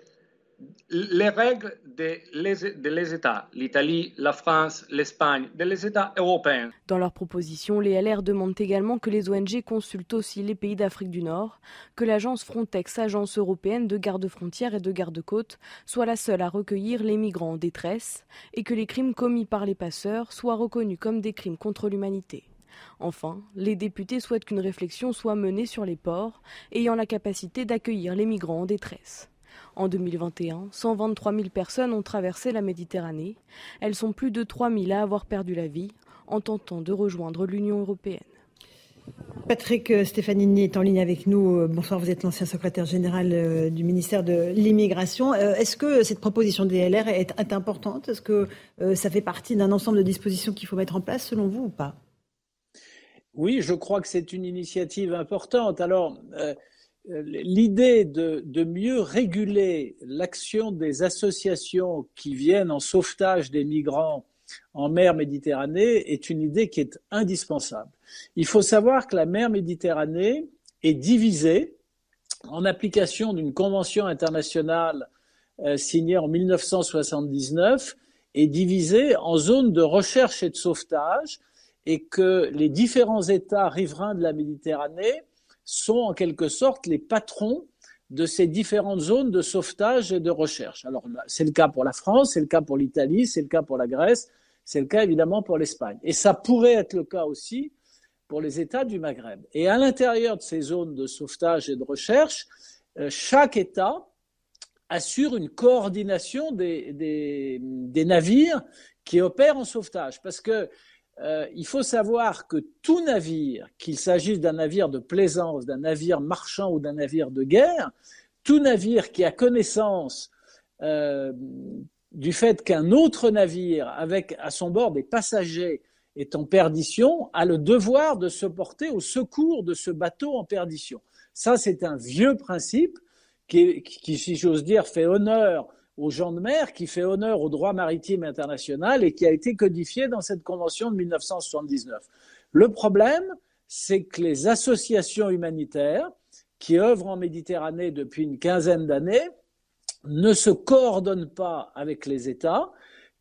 les règles des États, l'Italie, la France, l'Espagne, des États européens. Dans leur proposition, les LR demandent également que les ONG consultent aussi les pays d'Afrique du Nord, que l'agence Frontex, agence européenne de garde-frontières et de garde-côtes, soit la seule à recueillir les migrants en détresse et que les crimes commis par les passeurs soient reconnus comme des crimes contre l'humanité. Enfin, les députés souhaitent qu'une réflexion soit menée sur les ports ayant la capacité d'accueillir les migrants en détresse. En 2021, 123 000 personnes ont traversé la Méditerranée. Elles sont plus de 3 000 à avoir perdu la vie en tentant de rejoindre l'Union européenne. Patrick Stefanini est en ligne avec nous. Bonsoir, vous êtes l'ancien secrétaire général euh, du ministère de l'Immigration. Euh, est-ce que cette proposition des est importante? Est-ce que euh, ça fait partie d'un ensemble de dispositions qu'il faut mettre en place selon vous ou pas? Oui, je crois que c'est une initiative importante. Alors, l'idée de, mieux réguler l'action des associations qui viennent en sauvetage des migrants en mer Méditerranée est une idée qui est indispensable. Il faut savoir que la mer Méditerranée est divisée en application d'une convention internationale euh, signée en 1979 est divisée en zones de recherche et de sauvetage et que les différents États riverains de la Méditerranée sont en quelque sorte les patrons de ces différentes zones de sauvetage et de recherche. Alors, c'est le cas pour la France, c'est le cas pour l'Italie, c'est le cas pour la Grèce, c'est le cas évidemment pour l'Espagne. Et ça pourrait être le cas aussi pour les États du Maghreb. Et à l'intérieur de ces zones de sauvetage et de recherche, euh, chaque État assure une coordination des, des, navires qui opèrent en sauvetage. Parce que euh, il faut savoir que tout navire, qu'il s'agisse d'un navire de plaisance, d'un navire marchand ou d'un navire de guerre, tout navire qui a connaissance euh, du fait qu'un autre navire avec à son bord des passagers est en perdition a le devoir de se porter au secours de ce bateau en perdition. Ça, c'est un vieux principe qui, qui si j'ose dire, fait honneur aux gens de mer, qui fait honneur au droit maritime international et qui a été codifié dans cette convention de 1979. Le problème, c'est que les associations humanitaires qui œuvrent en Méditerranée depuis une quinzaine d'années ne se coordonnent pas avec les États,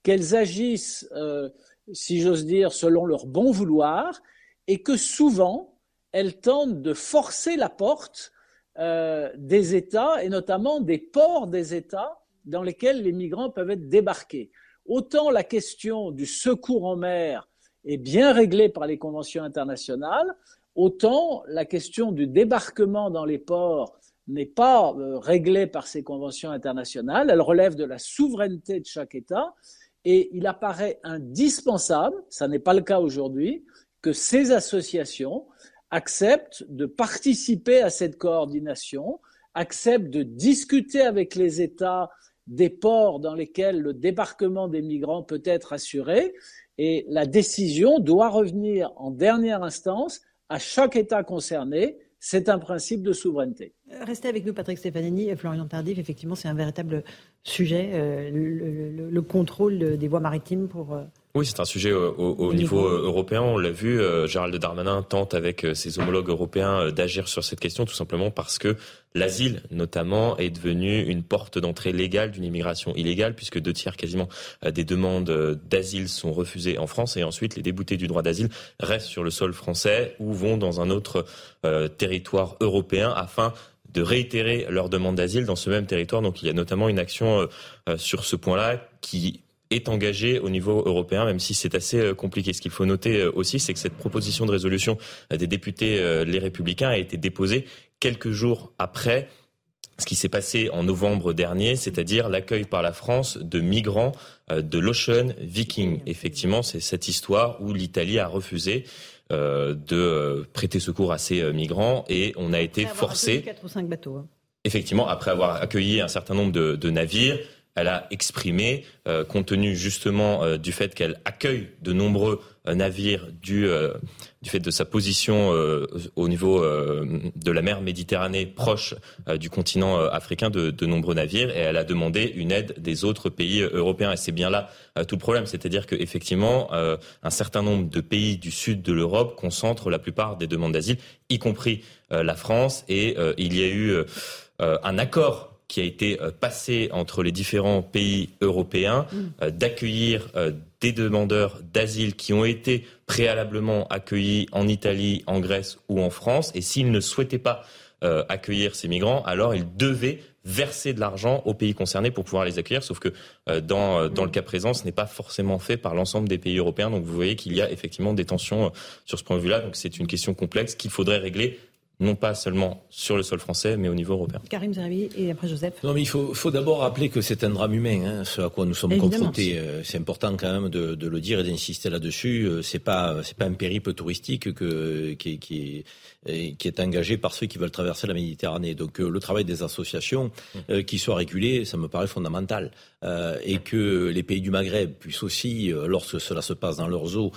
qu'elles agissent, euh, si j'ose dire, selon leur bon vouloir, et que souvent, elles tentent de forcer la porte euh, des États, et notamment des ports des États, dans lesquels les migrants peuvent être débarqués. Autant la question du secours en mer est bien réglée par les conventions internationales, autant la question du débarquement dans les ports n'est pas euh, réglée par ces conventions internationales, elle relève de la souveraineté de chaque État, et il apparaît indispensable, ça n'est pas le cas aujourd'hui, que ces associations acceptent de participer à cette coordination, acceptent de discuter avec les États des ports dans lesquels le débarquement des migrants peut être assuré et la décision doit revenir en dernière instance à chaque État concerné. C'est un principe de souveraineté. Restez avec nous, Patrick Stefanini et Florian Tardif. Effectivement, c'est un véritable sujet, euh, le, contrôle des voies maritimes pour. Euh, oui, c'est un sujet au, niveau, euh, européen. On l'a vu, Gérald Darmanin tente avec ses homologues européens d'agir sur cette question, tout simplement parce que l'asile, notamment, est devenu une porte d'entrée légale d'une immigration illégale, puisque deux tiers quasiment des demandes d'asile sont refusées en France, et ensuite les déboutés du droit d'asile restent sur le sol français ou vont dans un autre territoire européen afin de réitérer leur demande d'asile dans ce même territoire. Donc il y a notamment une action euh, euh, sur ce point-là qui est engagée au niveau européen, même si c'est assez euh, compliqué. Ce qu'il faut noter aussi, c'est que cette proposition de résolution des députés Les Républicains a été déposée quelques jours après ce qui s'est passé en novembre dernier, c'est-à-dire l'accueil par la France de migrants de l'Ocean Viking. Effectivement, c'est cette histoire où l'Italie a refusé euh, de euh, prêter secours à ces euh, migrants et on a été forcé. Quatre ou cinq bateaux. Hein. Effectivement, après avoir accueilli un certain nombre de, navires, elle a exprimé, compte tenu justement du fait qu'elle accueille de nombreux navires du, du fait de sa position au niveau de la mer Méditerranée proche du continent africain de, de, nombreux navires et elle a demandé une aide des autres pays européens. Et c'est bien là tout le problème, c'est-à-dire qu'effectivement un certain nombre de pays du sud de l'Europe concentrent la plupart des demandes d'asile, y compris la France. Et il y a eu un accord qui a été euh, passé entre les différents pays européens mm. euh, d'accueillir euh, des demandeurs d'asile qui ont été préalablement accueillis en Italie, en Grèce ou en France. Et s'ils ne souhaitaient pas accueillir ces migrants, alors ils devaient verser de l'argent aux pays concernés pour pouvoir les accueillir. Sauf que dans, dans le cas présent, ce n'est pas forcément fait par l'ensemble des pays européens. Donc vous voyez qu'il y a effectivement des tensions sur ce point de vue-là. Donc c'est une question complexe qu'il faudrait régler non pas seulement sur le sol français, mais au niveau européen. Karim Zerbi et après Joseph. Non, mais il faut, faut d'abord rappeler que c'est un drame humain, hein, ce à quoi nous sommes confrontés. Euh, c'est important quand même de, de le dire et d'insister là-dessus. Euh, c'est pas, c'est pas un périple touristique que, qui, qui, qui est engagé par ceux qui veulent traverser la Méditerranée. Donc euh, le travail des associations mmh. qui soit régulé, ça me paraît fondamental. Et que les pays du Maghreb puissent aussi, lorsque cela se passe dans leurs eaux,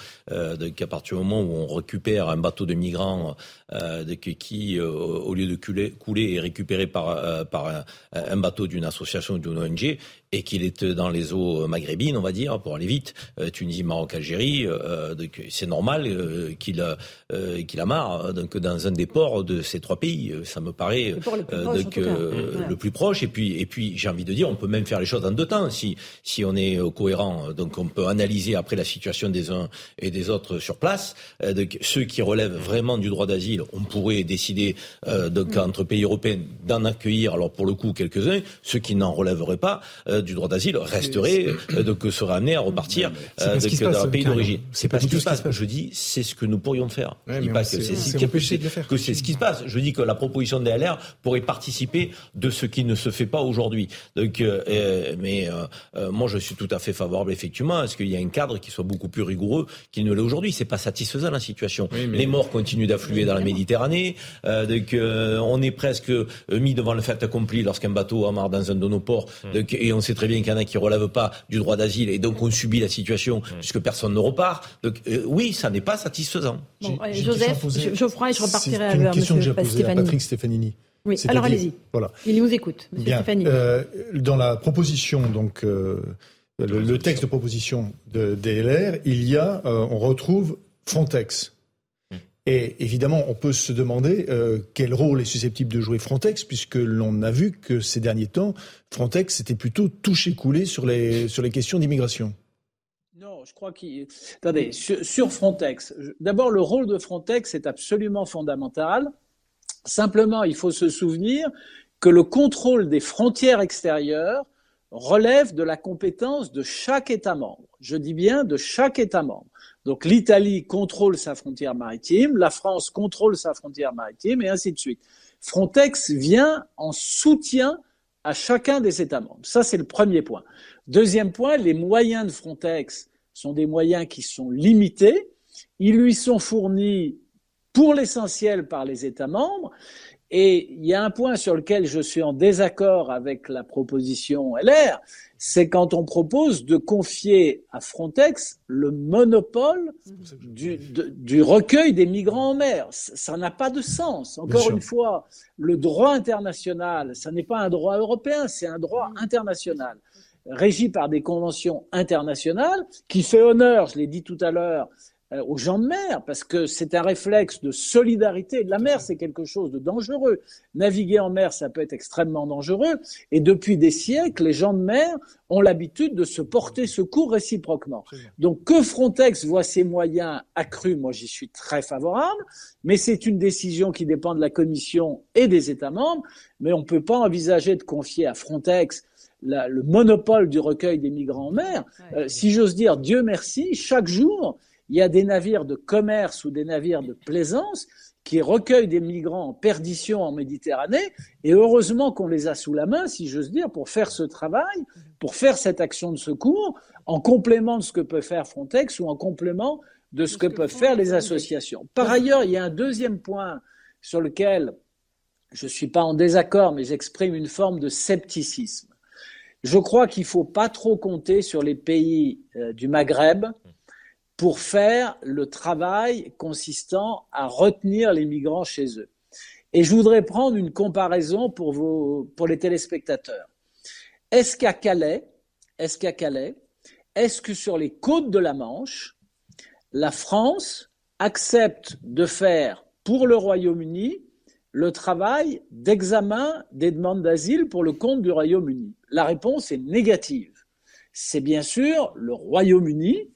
qu'à partir du moment où on récupère un bateau de migrants de, qui euh, au lieu de couler, est récupéré par, euh, par un, bateau d'une association ou d'une ONG, et qu'il est dans les eaux maghrébines, on va dire, pour aller vite, euh, Tunisie, Maroc, Algérie, euh, c'est normal euh, qu'il qu'il amarre donc dans un des ports de ces trois pays. Ça me paraît le plus, le plus proche. Et puis, et puis, j'ai envie de dire, on peut même faire les choses en deux temps si si on est cohérent. Donc, on peut analyser après la situation des uns et des autres sur place. Donc, ceux qui relèvent vraiment du droit d'asile, on pourrait décider donc entre pays européens d'en accueillir. Alors pour le coup, quelques-uns. Ceux qui n'en relèveraient pas du droit d'asile resterait, euh, donc serait amené à repartir euh, dans le pays d'origine. C'est pas ce qui se passe. Je dis, c'est ce que nous pourrions faire. je dis pas que c'est ce que c'est ce qui se passe. Je dis que la proposition de DLR pourrait participer de ce qui ne se fait pas aujourd'hui. Donc, euh, mais moi, je suis tout à fait favorable effectivement à ce qu'il y ait un cadre qui soit beaucoup plus rigoureux qu'il ne l'est aujourd'hui. C'est pas satisfaisant la situation. Les morts continuent d'affluer dans la Méditerranée. donc, on est presque mis devant le fait accompli lorsqu'un bateau amarre dans un de nos ports. Hum. et on sait très bien qu'il y en a qui ne relèvent pas du droit d'asile et donc on subit la situation puisque personne ne repart. Donc euh, oui, ça n'est pas satisfaisant. Joseph, Geoffroy, et je repartirai à une question que j'ai posée à Patrick Stefanini. Oui, alors allez-y. Voilà. Il vous écoute, Monsieur Stefanini. Euh, dans la proposition, donc euh, le, texte de proposition de DLR, il y a, on retrouve Frontex. Et évidemment, on peut se demander euh, quel rôle est susceptible de jouer Frontex, puisque l'on a vu que ces derniers temps, Frontex était plutôt touché-coulé sur les, sur les questions d'immigration. Non, je crois qu'il. Attendez, sur, Frontex, d'abord, le rôle de Frontex est absolument fondamental. Simplement, il faut se souvenir que le contrôle des frontières extérieures relève de la compétence de chaque État membre. Je dis bien de chaque État membre. Donc l'Italie contrôle sa frontière maritime, la France contrôle sa frontière maritime et ainsi de suite. Frontex vient en soutien à chacun des États membres. Ça, c'est le premier point. Deuxième point, les moyens de Frontex sont des moyens qui sont limités. Ils lui sont fournis pour l'essentiel par les États membres et il y a un point sur lequel je suis en désaccord avec la proposition LR, c'est quand on propose de confier à Frontex le monopole du, recueil des migrants en mer. Ça n'a pas de sens. Encore une fois, le droit international, ça n'est pas un droit européen, c'est un droit international régi par des conventions internationales qui fait honneur, je l'ai dit tout à l'heure, aux gens de mer, parce que c'est un réflexe de solidarité. La mer, c'est quelque chose de dangereux. Naviguer en mer, ça peut être extrêmement dangereux. Et depuis des siècles, les gens de mer ont l'habitude de se porter secours réciproquement. Donc que Frontex voit ses moyens accrus, moi j'y suis très favorable, mais c'est une décision qui dépend de la Commission et des États membres, mais on ne peut pas envisager de confier à Frontex le monopole du recueil des migrants en mer. Euh, si j'ose dire, Dieu merci, chaque jour, il y a des navires de commerce ou des navires de plaisance qui recueillent des migrants en perdition en Méditerranée, et heureusement qu'on les a sous la main, si j'ose dire, pour faire ce travail, pour faire cette action de secours, en complément de ce que peut faire Frontex ou en complément de ce que peuvent faire les associations. Par ailleurs, il y a un deuxième point sur lequel je ne suis pas en désaccord, mais j'exprime une forme de scepticisme. je crois qu'il ne faut pas trop compter sur les pays euh, du Maghreb pour faire le travail consistant à retenir les migrants chez eux. Et je voudrais prendre une comparaison pour, pour les téléspectateurs. Est-ce qu'à Calais, est-ce qu'à Calais, est-ce que sur les côtes de la Manche, la France accepte de faire pour le Royaume-Uni le travail d'examen des demandes d'asile pour le compte du Royaume-Uni? La réponse est négative. C'est bien sûr le Royaume-Uni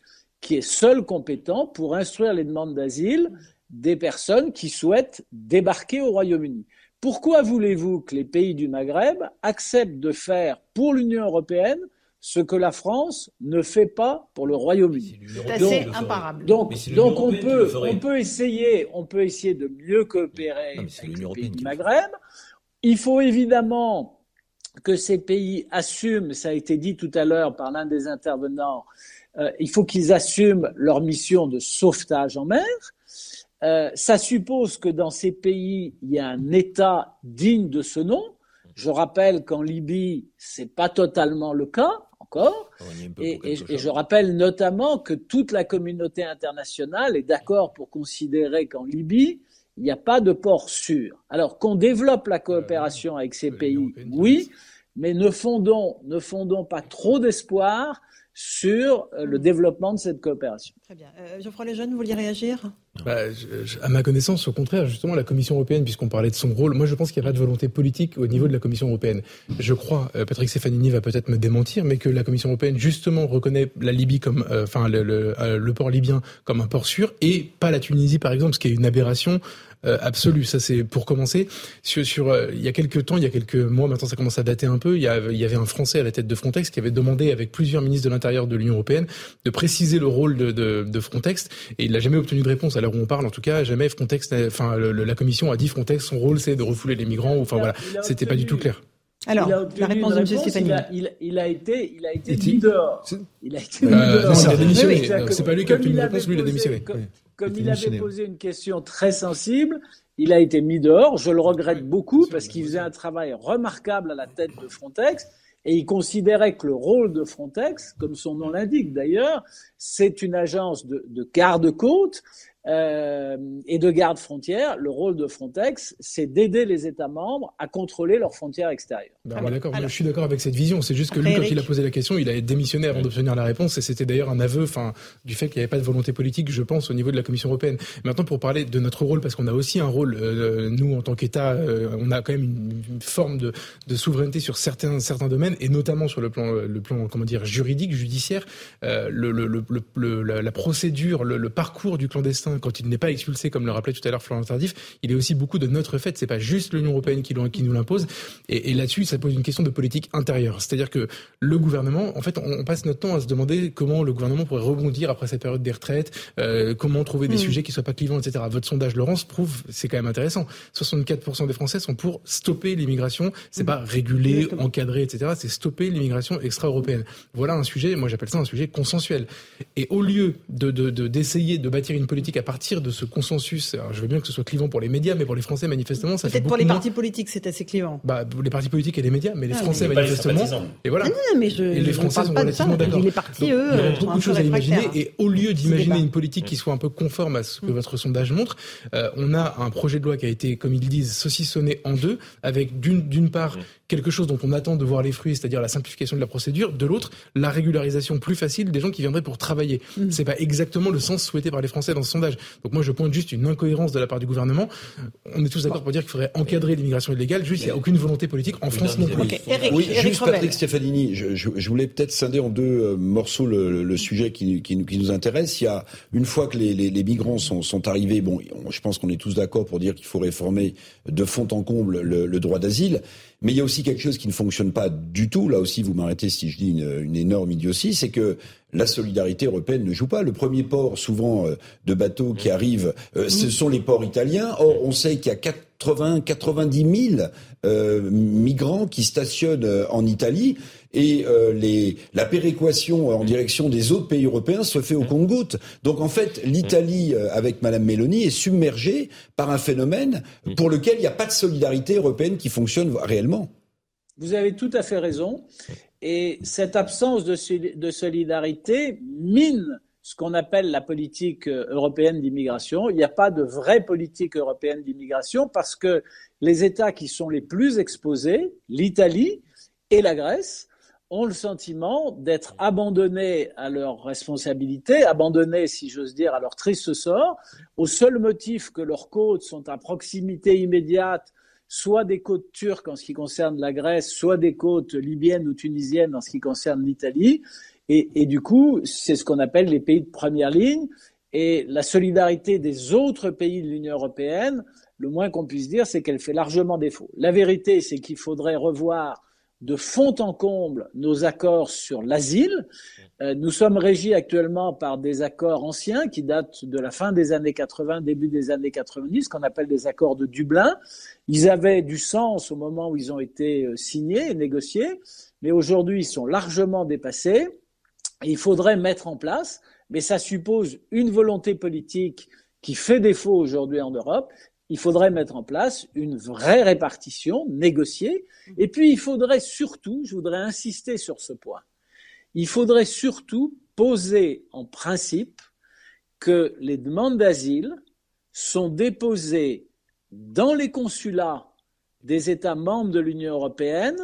qui est seul compétent pour instruire les demandes d'asile des personnes qui souhaitent débarquer au Royaume-Uni. Pourquoi voulez-vous que les pays du Maghreb acceptent de faire pour l'Union européenne ce que la France ne fait pas pour le Royaume-Uni? C'est assez imparable. Donc, donc on, peut, on, peut essayer, on peut essayer de mieux coopérer avec les pays du Maghreb. Il faut évidemment que ces pays assument, ça a été dit tout à l'heure par l'un des intervenants, euh, il faut qu'ils assument leur mission de sauvetage en mer. Euh, ça suppose que dans ces pays, il y a un État digne de ce nom. Je rappelle qu'en Libye, c'est pas totalement le cas encore. Et, je rappelle notamment que toute la communauté internationale est d'accord pour considérer qu'en Libye, il n'y a pas de port sûr. Alors qu'on développe la coopération avec ces pays, oui, mais ne fondons, ne fondons pas trop d'espoir sur euh, le développement de cette coopération. Très bien. Euh, Geoffroy Lejeune, vous vouliez réagir? Bah, À ma connaissance, au contraire, justement, la Commission européenne, puisqu'on parlait de son rôle, moi je pense qu'il n'y a pas de volonté politique au niveau de la Commission européenne. Je crois, euh, Patrick Stefanini va peut-être me démentir, mais que la Commission européenne, justement, reconnaît la Libye comme, enfin, le, le, port libyen comme un port sûr, et pas la Tunisie, par exemple, ce qui est une aberration euh, absolue. Ça, c'est pour commencer. Sur, sur euh, il y a quelques temps, il y a quelques mois, maintenant ça commence à dater un peu, il y, il y avait un Français à la tête de Frontex qui avait demandé, avec plusieurs ministres de l'Intérieur de l'Union européenne, de préciser le rôle de, de, de Frontex, et il n'a jamais obtenu de réponse. À l'heure où on parle, en tout cas, jamais Frontex, enfin, la Commission a dit Frontex, son rôle, c'est de refouler les migrants. Enfin voilà, c'était pas du tout clair. Alors, la réponse de M. Stéphanie. Il a, il, a été, il a été mis dehors. Il a été mis dehors. il a démissionné. C'est pas lui qui a obtenu une réponse, lui, il a démissionné. Comme, il avait posé une question très sensible, il a été mis dehors. Je le regrette beaucoup parce qu'il faisait un travail remarquable à la tête de Frontex. Et il considérait que le rôle de Frontex, comme son nom l'indique d'ailleurs, c'est une agence de, de garde-côte euh, et de garde frontière, le rôle de Frontex, c'est d'aider les États membres à contrôler leurs frontières extérieures. Ben, d'accord, je suis d'accord avec cette vision. C'est juste que lui, quand il a posé la question, il a démissionné avant d'obtenir la réponse, et c'était d'ailleurs un aveu, enfin, du fait qu'il n'y avait pas de volonté politique, je pense, au niveau de la Commission européenne. Maintenant, pour parler de notre rôle, parce qu'on a aussi un rôle, euh, nous, en tant qu'État, euh, on a quand même une, forme de, de, souveraineté sur certains certains domaines, et notamment sur le plan, le plan, comment dire, juridique, judiciaire, le, le, le, la, procédure, le parcours du clandestin quand il n'est pas expulsé, comme le rappelait tout à l'heure Florent Tardif, il est aussi beaucoup de notre fait. C'est pas juste l'Union européenne qui, qui nous l'impose. Et, là-dessus, ça pose une question de politique intérieure. C'est-à-dire que le gouvernement, en fait, on, passe notre temps à se demander comment le gouvernement pourrait rebondir après cette période des retraites, euh, comment trouver des hmm. sujets qui soient pas clivants, etc. Votre sondage, Laurence, prouve, c'est quand même intéressant. 64% des Français sont pour stopper l'immigration. C'est hmm. pas réguler, encadrer, etc. C'est stopper l'immigration extra-européenne. Voilà un sujet, moi j'appelle ça un sujet consensuel. Et au lieu de d'essayer de, de bâtir une politique à partir de ce consensus, alors je veux bien que ce soit clivant pour les médias, mais pour les Français, manifestement, ça fait Peut-être pour les partis politiques, c'est assez clivant. Bah, les partis politiques et les médias, mais les ah, Français, manifestement. et voilà. Ah non, mais je, et les Français sont relativement d'accord. Les partis, eux, il y a beaucoup de choses à imaginer. Et au lieu d'imaginer une politique qui soit un peu conforme à ce que mm. votre sondage montre, euh, on a un projet de loi qui a été, comme ils disent, saucissonné en deux, avec d'une part mm. Quelque chose dont on attend de voir les fruits, c'est-à-dire la simplification de la procédure, de l'autre, la régularisation plus facile des gens qui viendraient pour travailler. Mm. C'est pas exactement le sens souhaité par les Français dans ce sondage. Donc moi, je pointe juste une incohérence de la part du gouvernement. On est tous d'accord pour dire qu'il faudrait encadrer l'immigration illégale. Juste, il n'y a aucune volonté politique en France non plus. oui, juste Patrick Stefanini, je, je, voulais peut-être scinder en deux euh, morceaux le, le sujet qui, qui, qui, nous intéresse. Il y a une fois que les, les, les migrants sont, sont, arrivés, bon, je pense qu'on est tous d'accord pour dire qu'il faut réformer de fond en comble le, le droit d'asile. Mais il y a aussi quelque chose qui ne fonctionne pas du tout. Là aussi, vous m'arrêtez si je dis une, une énorme idiotie, c'est que la solidarité européenne ne joue pas. Le premier port, souvent, euh, de bateaux qui arrivent, euh, ce sont les ports italiens. Or, on sait qu'il y a 80, 90 000 euh, migrants qui stationnent en Italie et les, la péréquation en direction des autres pays européens se fait au compte-gouttes. Donc en fait, l'Italie, avec Madame Meloni, est submergée par un phénomène pour lequel il n'y a pas de solidarité européenne qui fonctionne réellement. Vous avez tout à fait raison. Et cette absence de, solidarité mine ce qu'on appelle la politique euh, européenne d'immigration. Il n'y a pas de vraie politique européenne d'immigration parce que les États qui sont les plus exposés, l'Italie et la Grèce, ont le sentiment d'être abandonnés à leurs responsabilités, abandonnés, si j'ose dire, à leur triste sort, au seul motif que leurs côtes sont à proximité immédiate soit des côtes turques en ce qui concerne la Grèce, soit des côtes libyennes ou tunisiennes en ce qui concerne l'Italie. Et, du coup, c'est ce qu'on appelle les pays de première ligne. Et la solidarité des autres pays de l'Union européenne, le moins qu'on puisse dire, c'est qu'elle fait largement défaut. La vérité, c'est qu'il faudrait revoir de fond en comble nos accords sur l'asile. Euh, nous sommes régis actuellement par des accords anciens qui datent de la fin des années 80, début des années 90, qu'on appelle des accords de Dublin. Ils avaient du sens au moment où ils ont été euh, signés et négociés, mais aujourd'hui ils sont largement dépassés. il faudrait mettre en place, mais ça suppose une volonté politique qui fait défaut aujourd'hui en Europe, il faudrait mettre en place une vraie répartition négociée. Et puis, il faudrait surtout, je voudrais insister sur ce point, il faudrait surtout poser en principe que les demandes d'asile sont déposées dans les consulats des États membres de l'Union européenne,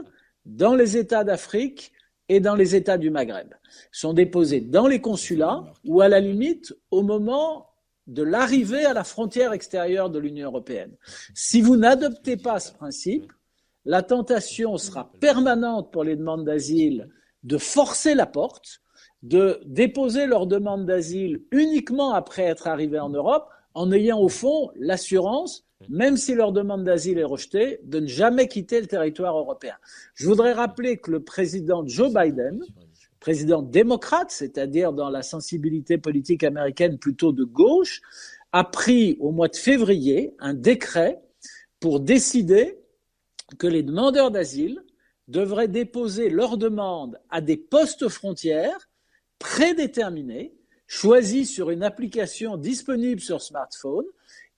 dans les États d'Afrique et dans les États du Maghreb. Sont déposées dans les consulats ou à la limite au moment de l'arrivée à la frontière extérieure de l'Union européenne. Si vous n'adoptez pas ce principe, la tentation sera permanente pour les demandes d'asile de forcer la porte, de déposer leur demande d'asile uniquement après être arrivés en Europe, en ayant au fond l'assurance, même si leur demande d'asile est rejetée, de ne jamais quitter le territoire européen. Je voudrais rappeler que le président Joe Biden, président démocrate, c'est-à-dire dans la sensibilité politique américaine plutôt de gauche, a pris au mois de février un décret pour décider que les demandeurs d'asile devraient déposer leur demande à des postes frontières prédéterminés, choisis sur une application disponible sur smartphone,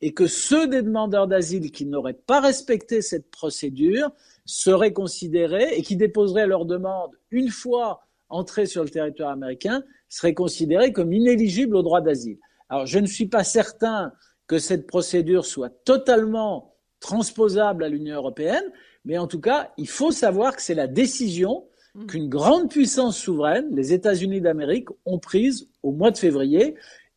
et que ceux des demandeurs d'asile qui n'auraient pas respecté cette procédure seraient considérés et qui déposeraient leur demande une fois entrer sur le territoire américain serait considéré comme inéligible au droit d'asile. Alors, je ne suis pas certain que cette procédure soit totalement transposable à l'Union européenne, mais en tout cas, il faut savoir que c'est la décision mmh. qu'une grande puissance souveraine, les États-Unis d'Amérique, ont prise au mois de février,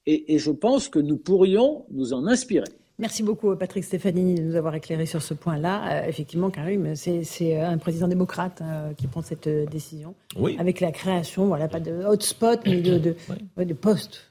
et je pense que nous pourrions nous en inspirer. Merci beaucoup, Patrick Stefanini, de nous avoir éclairé sur ce point-là. Euh, effectivement, Karim, c'est un président démocrate euh, qui prend cette euh, décision. Oui. Avec la création, voilà, pas de hotspot, mais de, de, de postes.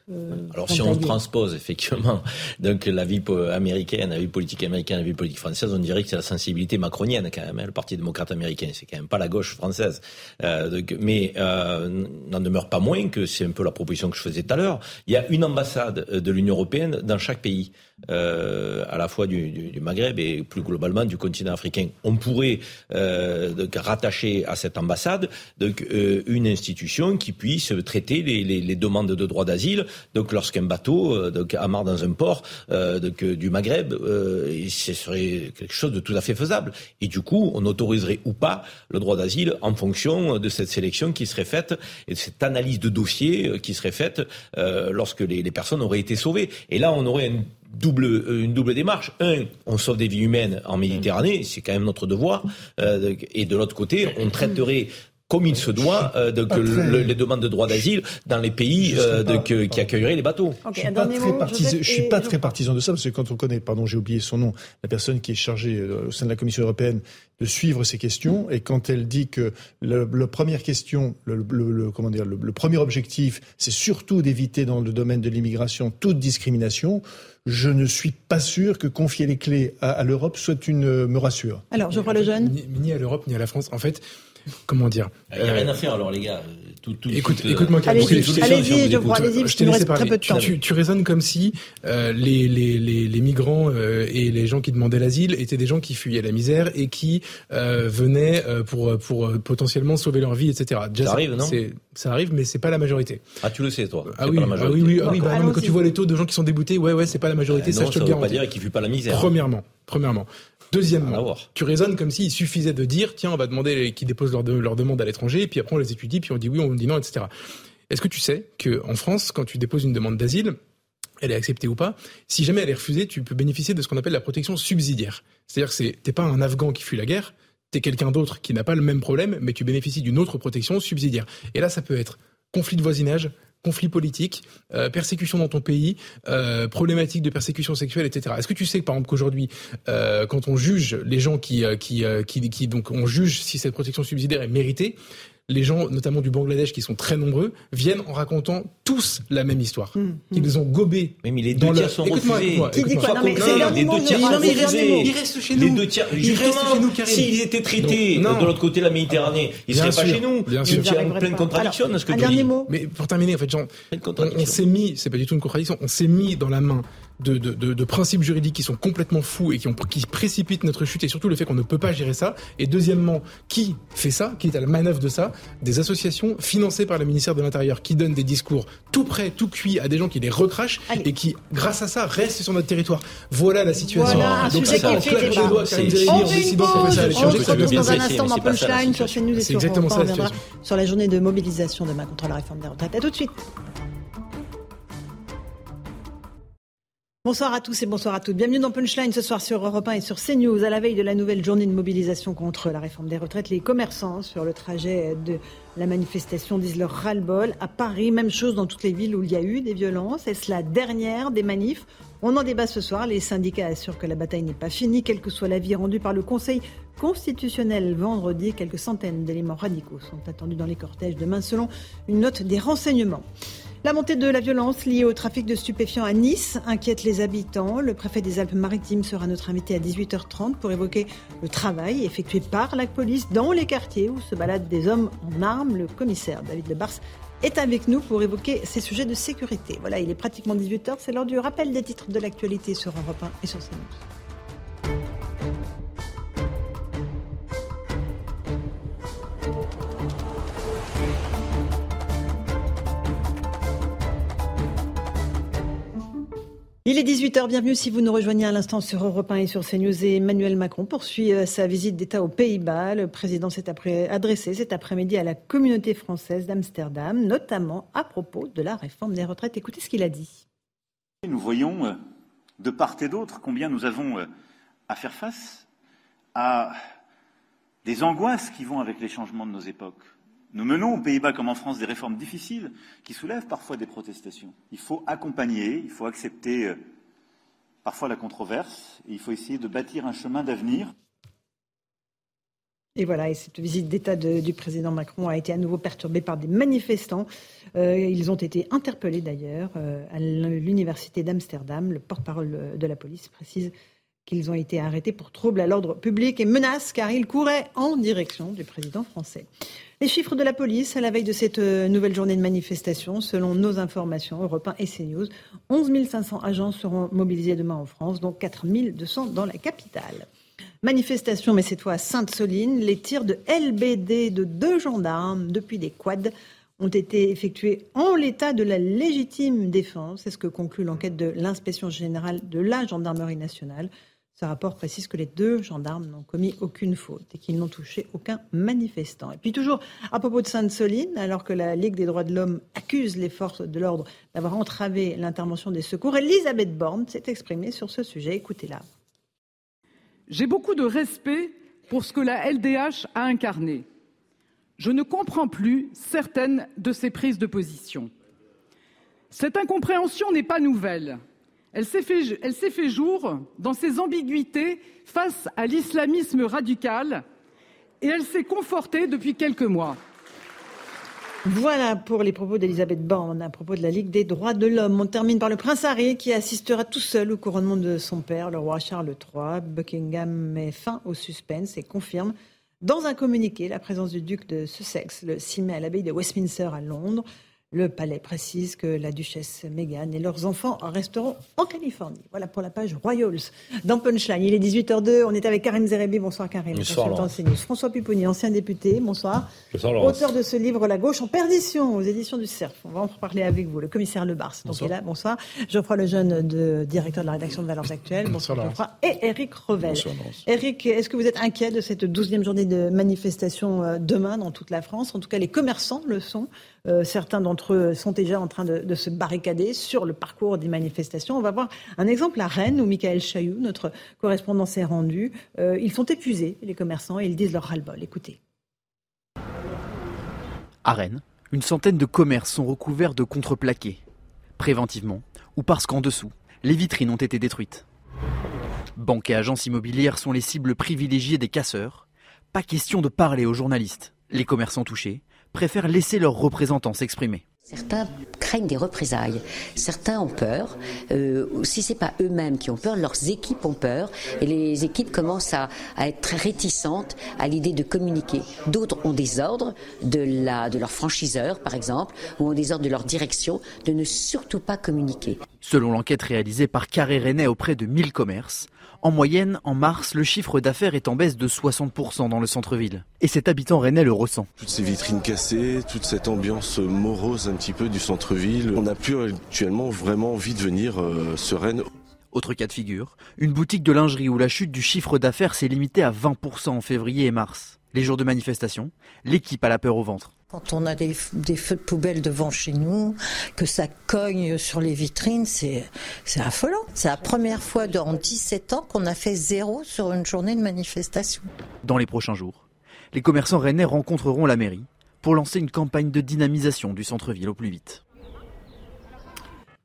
Alors, si on transpose effectivement donc la vie américaine, la vie politique américaine, la vie politique française, on dirait que c'est la sensibilité macronienne quand même. Hein, le Parti démocrate américain, c'est quand même pas la gauche française. donc, mais n'en demeure pas moins que c'est un peu la proposition que je faisais tout à l'heure. Il y a une ambassade de l'Union européenne dans chaque pays. Euh, à la fois du, Maghreb et plus globalement du continent africain. On pourrait euh, donc rattacher à cette ambassade donc euh, une institution qui puisse traiter les, demandes de droit d'asile. Donc lorsqu'un bateau euh, donc amarre dans un port euh, du Maghreb, ce serait quelque chose de tout à fait faisable. Et du coup, on autoriserait ou pas le droit d'asile en fonction de cette sélection qui serait faite et de cette analyse de dossier qui serait faite lorsque les, les personnes auraient été sauvées. Et là, on aurait un double, euh, une double démarche. Un, on sauve des vies humaines en Méditerranée, c'est quand même notre devoir. Euh, et de l'autre côté, on traiterait comme il se doit euh, de, que les demandes de droit d'asile dans les pays euh, de, que, qui accueilleraient les bateaux. je suis pas, très, partisan, je suis pas très partisan de ça parce que quand on connaît, pardon, j'ai oublié son nom, la personne qui est chargée au sein de la Commission européenne de suivre ces questions et quand elle dit que la première question, le, le, comment dire, le premier objectif, c'est surtout d'éviter dans le domaine de l'immigration toute discrimination je ne suis pas sûr que confier les clés à, l'Europe soit une euh, me rassure. Alors, je vois le jeune. Ni, ni à l'Europe ni à la France. En fait, comment dire Il n'y a rien à faire alors les gars. Tout, tout, écoute, euh, écoute-moi, allez-y, allez-y, je crois, allez-y, je te laisse très peu de temps. Tu, tu raisonnes comme si euh, les, les, les, les, migrants euh, et les gens qui demandaient l'asile étaient des gens qui fuyaient la misère et qui euh, venaient euh, pour, pour potentiellement sauver leur vie, etc. Déjà, ça arrive, non? Ça arrive, mais c'est pas la majorité. Ah, tu le sais, toi. Ah oui, ah oui, oui, ah oui bah, non, quand tu vois les taux de gens qui sont déboutés, ouais, ouais, c'est pas la majorité. ça, je te le garantis. pas dire qu'ils fuient pas la misère. Premièrement, premièrement. Deuxièmement, tu raisonnes comme s'il suffisait de dire, tiens, on va demander qu'ils déposent leur, leur demande à l'étranger, et puis après on les étudie, puis on dit oui, on dit non, etc. Est-ce que tu sais qu'en France, quand tu déposes une demande d'asile, elle est acceptée ou pas. Si jamais elle est refusée, tu peux bénéficier de ce qu'on appelle la protection subsidiaire. C'est-à-dire que t'es pas un Afghan qui fuit la guerre, t'es quelqu'un d'autre qui n'a pas le même problème, mais tu bénéficies d'une autre protection subsidiaire. Et là, ça peut être conflit de voisinage, conflit politique, euh, persécution dans ton pays, euh, problématique de persécution sexuelle, etc. Est-ce que tu sais par exemple qu'aujourd'hui, euh, quand on juge les gens qui, qui, qui, qui, donc on juge si cette protection subsidiaire est méritée, les gens, notamment du Bangladesh, qui sont très nombreux, viennent en racontant tous la même histoire. Mmh, mmh. Ils ont gobé. Mais, les deux tiers sont refusés. Les deux tiers sont refusés. Ils restent chez nous. Les deux tiers, justement, s'ils étaient traités de l'autre côté de la Méditerranée, ils seraient pas chez nous. Bien sûr. Il y a pleine contradiction dans ce que tu dis. Mais pour terminer, en fait, Jean, on s'est mis, c'est pas du tout une contradiction, on s'est mis dans la main de, de, de, de, principes juridiques qui sont complètement fous et qui, ont, qui précipitent notre chute et surtout le fait qu'on ne peut pas gérer ça. Et deuxièmement, qui fait ça? Qui est à la manœuvre de ça? Des associations financées par le ministère de l'Intérieur qui donnent des discours tout prêts, tout cuits à des gens qui les recrachent et qui, grâce à ça, restent sur notre territoire. Voilà la situation. Voilà, Donc ça, on claque les doigts, en décidant qu'on fait ça. On se dans un instant dans Punchline sur CNews et sur Europe. On reviendra sur la journée de mobilisation demain contre la réforme des retraites. À tout de suite. Bonsoir à tous et bonsoir à toutes. Bienvenue dans Punchline ce soir sur Europe 1 et sur CNews. À la veille de la nouvelle journée de mobilisation contre la réforme des retraites, les commerçants sur le trajet de la manifestation disent leur ras-le-bol. À Paris, même chose dans toutes les villes où il y a eu des violences. Est-ce la dernière des manifs? On en débat ce soir. Les syndicats assurent que la bataille n'est pas finie, quel que soit l'avis rendu par le Conseil constitutionnel vendredi. Quelques centaines d'éléments radicaux sont attendus dans les cortèges demain selon une note des renseignements. La montée de la violence liée au trafic de stupéfiants à Nice inquiète les habitants. Le préfet des Alpes-Maritimes sera notre invité à 18h30 pour évoquer le travail effectué par la police dans les quartiers où se baladent des hommes en armes. Le commissaire David Lebars est avec nous pour évoquer ces sujets de sécurité. Voilà, il est pratiquement 18h, c'est l'heure du rappel des titres de l'actualité sur Europe 1 et sur CNews. Il est 18h, bienvenue si vous nous rejoignez à l'instant sur Europe 1 et sur CNews. Et Emmanuel Macron poursuit euh, sa visite d'État aux Pays-Bas. Le président s'est adressé cet après-midi à la communauté française d'Amsterdam, notamment à propos de la réforme des retraites. Écoutez ce qu'il a dit. Nous voyons euh, de part et d'autre combien nous avons euh, à faire face à des angoisses qui vont avec les changements de nos époques. Nous menons aux Pays-Bas comme en France des réformes difficiles qui soulèvent parfois des protestations. Il faut accompagner, il faut accepter euh, parfois la controverse et il faut essayer de bâtir un chemin d'avenir. Et voilà, et cette visite d'État du président Macron a été à nouveau perturbée par des manifestants. Euh, ils ont été interpellés d'ailleurs euh, à l'université d'Amsterdam. Le porte-parole de la police précise qu'ils ont été arrêtés pour trouble à l'ordre public et menaces car ils couraient en direction du président français. Les chiffres de la police à la veille de cette euh, nouvelle journée de manifestation, selon nos informations, Europe 1 et CNews, 11 500 agents seront mobilisés demain en France, dont 4 200 dans la capitale. Manifestation, mais cette fois à Sainte-Soline, les tirs de LBD de deux gendarmes depuis des quads ont été effectués en l'état de la légitime défense. C'est ce que conclut l'enquête de l'inspection générale de la gendarmerie nationale. Ce rapport précise que les deux gendarmes n'ont commis aucune faute et qu'ils n'ont touché aucun manifestant. Et puis toujours à propos de Sainte-Soline, alors que la Ligue des droits de l'homme accuse les forces de l'ordre d'avoir entravé l'intervention des secours, Elisabeth Borne s'est exprimée sur ce sujet. Écoutez-la. J'ai beaucoup de respect pour ce que la LDH a incarné. Je ne comprends plus certaines de ses prises de position. Cette incompréhension n'est pas nouvelle. Elle s'est fait, jour dans ses ambiguïtés face à l'islamisme radical et elle s'est confortée depuis quelques mois. Voilà pour les propos d'Elisabeth Borne à propos de la Ligue des droits de l'homme. On termine par le prince Harry qui assistera tout seul au couronnement de son père, le roi Charles III. Buckingham met fin au suspense et confirme dans un communiqué la présence du duc de Sussex le 6 mai à l'abbaye de Westminster à Londres. Le palais précise que la duchesse Meghan et leurs enfants resteront en Californie. Voilà pour la page Royals. Dans Punchline, il est 18h02. On est avec Karim Zerebi. Bonsoir Karim. Bonsoir François Pupponi, ancien député. Bonsoir. Bonsoir Auteur de ce livre La gauche en perdition aux éditions du CERF. On va en reparler avec vous. Le commissaire Lebars. Donc bonsoir. est là. Bonsoir. Geoffroy Lejeune, de, directeur de la rédaction de Valeurs Actuelles. Bonsoir, Geoffroy. Et Eric Revel. Bonsoir, Eric, est-ce que vous êtes inquiet de cette douzième journée de manifestation euh, demain dans toute la France? En tout cas, les commerçants le sont. Euh, certains d'entre eux sont déjà en train de, se barricader sur le parcours des manifestations. On va voir un exemple à Rennes où Michael Chailloux, notre correspondant, s'est rendu. Euh, ils sont épuisés, les commerçants, et ils disent leur ras-le-bol. Écoutez. À Rennes, une centaine de commerces sont recouverts de contreplaqués, préventivement ou parce qu'en dessous, les vitrines ont été détruites. Banques et agences immobilières sont les cibles privilégiées des casseurs. Pas question de parler aux journalistes. Les commerçants touchés préfèrent laisser leurs représentants s'exprimer. Certains craignent des représailles, certains ont peur. Euh, si c'est pas eux-mêmes qui ont peur, leurs équipes ont peur, et les équipes commencent à, être très réticentes à l'idée de communiquer. D'autres ont des ordres de, la, de leur franchiseur, par exemple, ou ont des ordres de leur direction de ne surtout pas communiquer. Selon l'enquête réalisée par Carré Rennais auprès de 1000 commerces, en moyenne, en mars, le chiffre d'affaires est en baisse de 60% dans le centre-ville. Et cet habitant rennais le ressent. Toutes ces vitrines cassées, toute cette ambiance morose un petit peu du centre-ville, on n'a plus actuellement vraiment envie de venir euh, sereine. Autre cas de figure, une boutique de lingerie où la chute du chiffre d'affaires s'est limitée à 20% en février et mars. Les jours de manifestation, l'équipe a la peur au ventre. Quand on a des, feux de poubelle devant chez nous, que ça cogne sur les vitrines, c'est affolant. C'est la première fois dans 17 ans qu'on a fait zéro sur une journée de manifestation. Dans les prochains jours, les commerçants rennais rencontreront la mairie pour lancer une campagne de dynamisation du centre-ville au plus vite.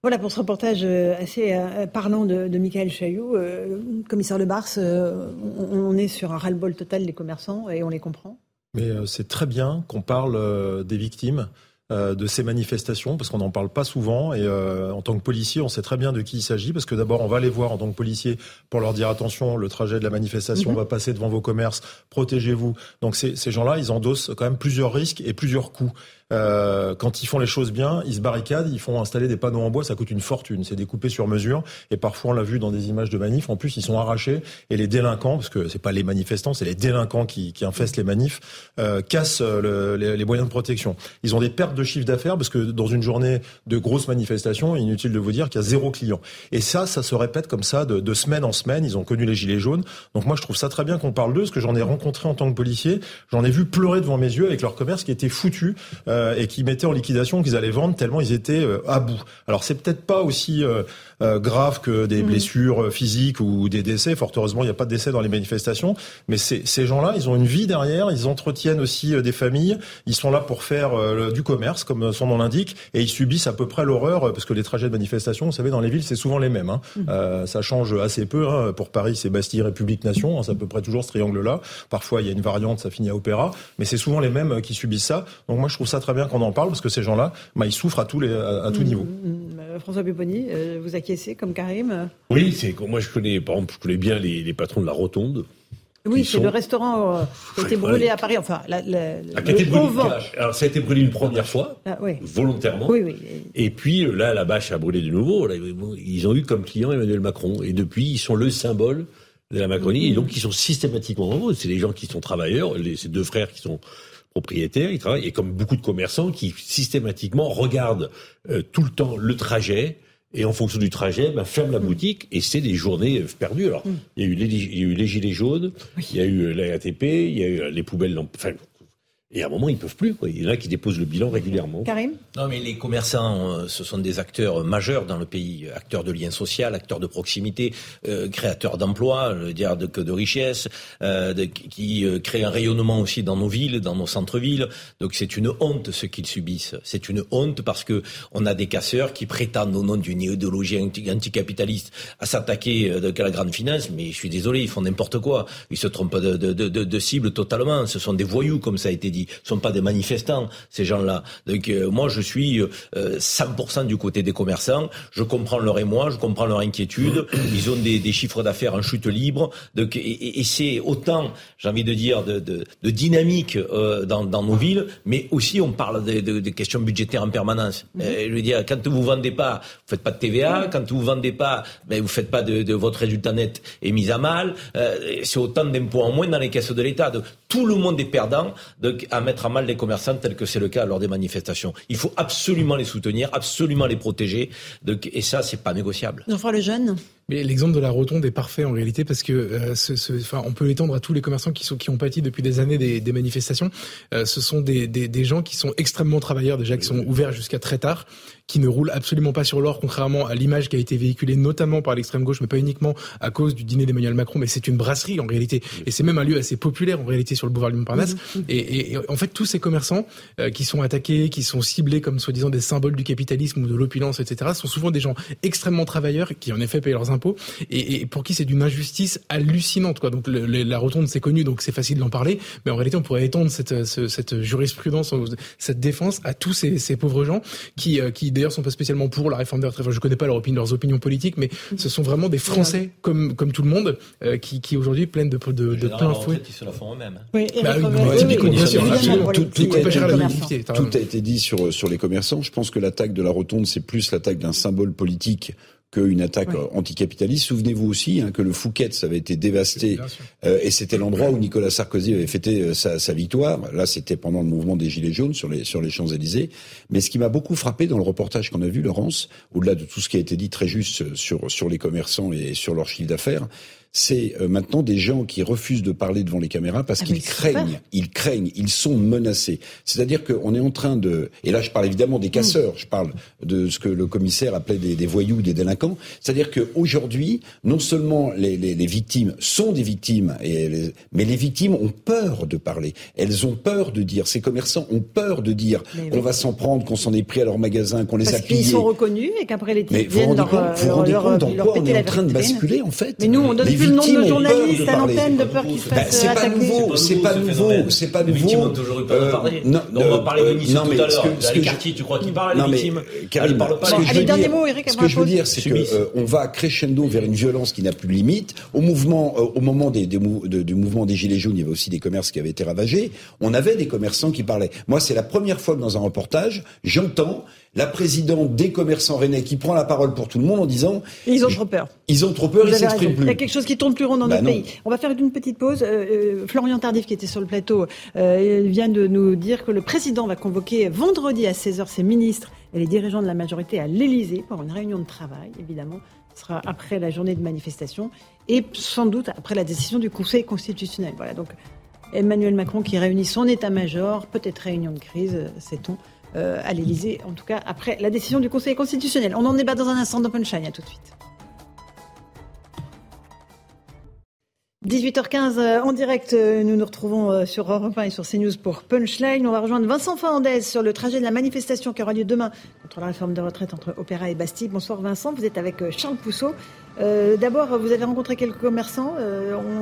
Voilà pour ce reportage euh, assez euh, parlant de, de Michael Chailloux. Euh, commissaire Le Bars, on est sur un ras-le-bol total des commerçants et on les comprend mais c'est très bien qu'on parle des victimes de ces manifestations parce qu'on n'en parle pas souvent et en tant que policier on sait très bien de qui il s'agit parce que d'abord on va les voir en tant que policier pour leur dire attention le trajet de la manifestation mhm. va passer devant vos commerces protégez-vous donc ces, ces gens-là ils endossent quand même plusieurs risques et plusieurs coûts euh, quand ils font les choses bien, ils se barricadent, ils font installer des panneaux en bois, ça coûte une fortune, c'est découpé sur mesure. Et parfois, on l'a vu dans des images de manifs, en plus, ils sont arrachés. Et les délinquants, parce que c'est pas les manifestants, c'est les délinquants qui, qui infestent les manifs, euh, cassent euh, le, les, moyens de protection. Ils ont des pertes de chiffre d'affaires, parce que dans une journée de grosses manifestations, inutile de vous dire qu'il y a zéro client. Et ça, ça se répète comme ça de, de semaine en semaine. Ils ont connu les gilets jaunes. Donc moi, je trouve ça très bien qu'on parle d'eux, parce que j'en ai rencontré en tant que policier. J'en ai vu pleurer devant mes yeux avec leur commerce qui était foutu euh, et qui mettaient en liquidation, qu'ils allaient vendre tellement ils étaient euh, à bout. Alors c'est peut-être pas aussi euh, euh, grave que des mm. blessures physiques ou des décès. Fort heureusement, il n'y a pas de décès dans les manifestations. Mais ces gens-là, ils ont une vie derrière. Ils entretiennent aussi des familles. Ils sont là pour faire du commerce, comme son nom l'indique, et ils subissent à peu près l'horreur parce que les trajets de manifestation, vous savez, dans les villes, c'est souvent les mêmes. Hein. Mm. ça change assez peu. Hein. Pour Paris, c'est Bastille, République, Nation. Hein. C'est à peu près toujours ce triangle-là. Parfois, il y a une variante, ça finit à Opéra, mais c'est souvent les mêmes qui subissent ça. Donc moi, je trouve ça très bien qu'on en parle parce que ces gens-là, bah, ils souffrent à tous les à, tout mmh, niveau. Mmh, mmh. François Pupponi, euh, vous acquiescez comme Karim Oui, c'est moi je connais par exemple je connais bien les, patrons de la Rotonde. Oui, c'est le restaurant euh, qui a été brûlé à Paris. Enfin, la, la, ah, Alors, ça a été brûlé une première fois, ah, volontairement. Oui, oui. Et puis, là, la bâche a brûlé de nouveau. ils ont eu comme client Emmanuel Macron. Et depuis, ils sont le symbole de la Macronie. Et donc, ils sont systématiquement en C'est les gens qui sont travailleurs, les, ces deux frères qui sont propriétaires, ils travaillent, et comme beaucoup de commerçants qui systématiquement regardent euh, tout le temps le trajet, et en fonction du trajet, ben, ferment la mm. boutique, et c'est des journées perdues. Alors, mm. il, y a eu les, il y a eu les gilets jaunes, il y a eu la RATP, il y a eu les poubelles, enfin, et à un moment, ils peuvent plus. Quoi. Il y en a qui déposent le bilan régulièrement. Karim Non, mais les commerçants, euh, ce sont des acteurs majeurs dans le pays, acteurs de lien social, acteurs de proximité, euh, créateurs d'emplois, je veux dire de, de richesse, euh, de, qui euh, créent un rayonnement aussi dans nos villes, dans nos centres-villes. Donc c'est une honte ce qu'ils subissent. C'est une honte parce que on a des casseurs qui prétendent au nom d'une idéologie anticapitaliste à s'attaquer de la grande finance. Mais je suis désolé, ils font n'importe quoi. Ils se trompent de, de, de cible totalement. Ce sont des voyous, comme ça a été dit ils sont pas des manifestants, ces gens-là. Donc moi, je suis 100% du côté des commerçants. Je comprends leur émoi, je comprends leur inquiétude. Ils ont des, des chiffres d'affaires en chute libre. Donc, et, et c'est autant, j'ai envie de dire, de, de, de dynamique dans, dans, nos villes, mais aussi on parle des de, de questions budgétaires en permanence. Mhm. je veux dire, quand vous vendez pas, vous faites pas de TVA. Quand vous vendez pas, ben vous faites pas de, de votre résultat net est mis à mal. c'est autant d'impôts en moins dans les caisses de l'État. Tout le monde est perdant donc, à mettre à mal les commerçants tel que c'est le cas lors des manifestations. Il faut absolument les soutenir, absolument les protéger. Donc, et ça, c'est pas négociable. Jean-François Lejeune mais l'exemple de la rotonde est parfait en réalité parce que euh, ce, ce, enfin, on peut l'étendre à tous les commerçants qui sont qui ont pâti depuis des années des, des manifestations. Euh, ce sont des, des, des, gens qui sont extrêmement travailleurs déjà, qui sont ouverts jusqu'à très tard, qui ne roulent absolument pas sur l'or, contrairement à l'image qui a été véhiculée notamment par l'extrême gauche, mais pas uniquement à cause du dîner d'Emmanuel Macron. Mais c'est une brasserie en réalité, et c'est même un lieu assez populaire en réalité sur le boulevard du Montparnasse. Et, et, en fait, tous ces commerçants euh, qui sont attaqués, qui sont ciblés comme soi-disant des symboles du capitalisme ou de l'opulence, etc., sont souvent des gens extrêmement travailleurs qui en effet payent leurs impôts et, et pour qui c'est d'une injustice hallucinante. Quoi. Donc le, la rotonde c'est connu, donc c'est facile d'en parler, mais en réalité on pourrait étendre cette, cette jurisprudence, cette défense à tous ces, ces pauvres gens qui, euh, qui d'ailleurs sont pas spécialement pour la réforme des retraites. Enfin, je connais pas leur opinion, leurs opinions politiques, mais ce sont vraiment des Français comme comme tout le monde euh, qui, qui aujourd'hui plaignent de, de, de plein fouet. Ils se la font eux-mêmes. Oui, bah, oui, tout, a été dit sur sur les commerçants. Je pense que l'attaque de la rotonde c'est plus l'attaque d'un symbole politique qu'une attaque anticapitaliste. Souvenez-vous aussi hein, que le Fouquet, ça avait été dévasté, euh, et c'était l'endroit où Nicolas Sarkozy avait fêté euh, sa, sa, victoire. Là, c'était pendant le mouvement des Gilets jaunes sur les, sur les Champs-Élysées. Mais ce qui m'a beaucoup frappé dans le reportage qu'on a vu, Laurence, au-delà de tout ce qui a été dit très juste sur, sur les commerçants et sur leur chiffre d'affaires, c'est euh, maintenant des gens qui refusent de parler devant les caméras parce ah, qu'ils craignent, ils craignent, ils sont menacés. C'est-à-dire qu'on est en train de, et là je parle évidemment des casseurs, je parle de ce que le commissaire appelait des, des voyous, des délinquants. C'est-à-dire qu'aujourd'hui, non seulement les, les, les, victimes sont des victimes, et mais les victimes ont peur de parler. Elles ont peur de dire. Ces commerçants ont peur de dire qu'on va s'en prendre, qu'on s'en est pris à leur magasin, qu'on les a pillés. Ils sont reconnus et qu'après les types viennent leur, vous vous rendez compte dans quoi on est en train de basculer en fait Mais nous, on donne le nombre de journalistes à l'antenne de peur qu'ils se fassent C'est pas nouveau, c'est pas nouveau, c'est pas nouveau. Les victimes ont toujours eu peur de parler. Non, on va parler de Nice tout à l'heure. Les quartiers, tu crois qu'ils parlent, les victimes Elles parlent pas. Les derniers mots, Eric, Ce que je veux dire, c'est qu'on va crescendo vers une violence qui n'a plus de limite. Au mouvement, au moment des, du mouvement des Gilets jaunes, il y avait aussi des commerces qui avaient été ravagés. On avait des commerçants qui parlaient. Moi, c'est la première fois que dans un reportage, j'entends la présidente des commerçants rennais qui prend la parole pour tout le monde en disant ils ont trop peur. Ils ont trop peur, ils s'expriment plus. Il y a quelque chose qui tourne plus rond dans bah notre pays. On va faire une petite pause. Euh, euh, Florian Tardif qui était sur le plateau euh, vient de nous dire que le président va convoquer vendredi à 16h ses ministres et les dirigeants de la majorité à l'Elysée pour une réunion de travail, évidemment. Ce sera après la journée de manifestation et sans doute après la décision du Conseil constitutionnel. Voilà donc Emmanuel Macron qui réunit son état-major, peut-être réunion de crise, sait-on. Euh, à l'Elysée, en tout cas après la décision du Conseil constitutionnel. On en débat dans un instant dans Punchline, à tout de suite. 18h15 euh, en direct, euh, nous nous retrouvons sur Europe 1 et sur CNews pour Punchline. On va rejoindre Vincent Fernandez sur le trajet de la manifestation qui aura lieu demain contre la réforme de retraite entre Opéra et Bastille. Bonsoir Vincent, vous êtes avec Charles Pousseau. D'abord, vous avez rencontré quelques commerçants.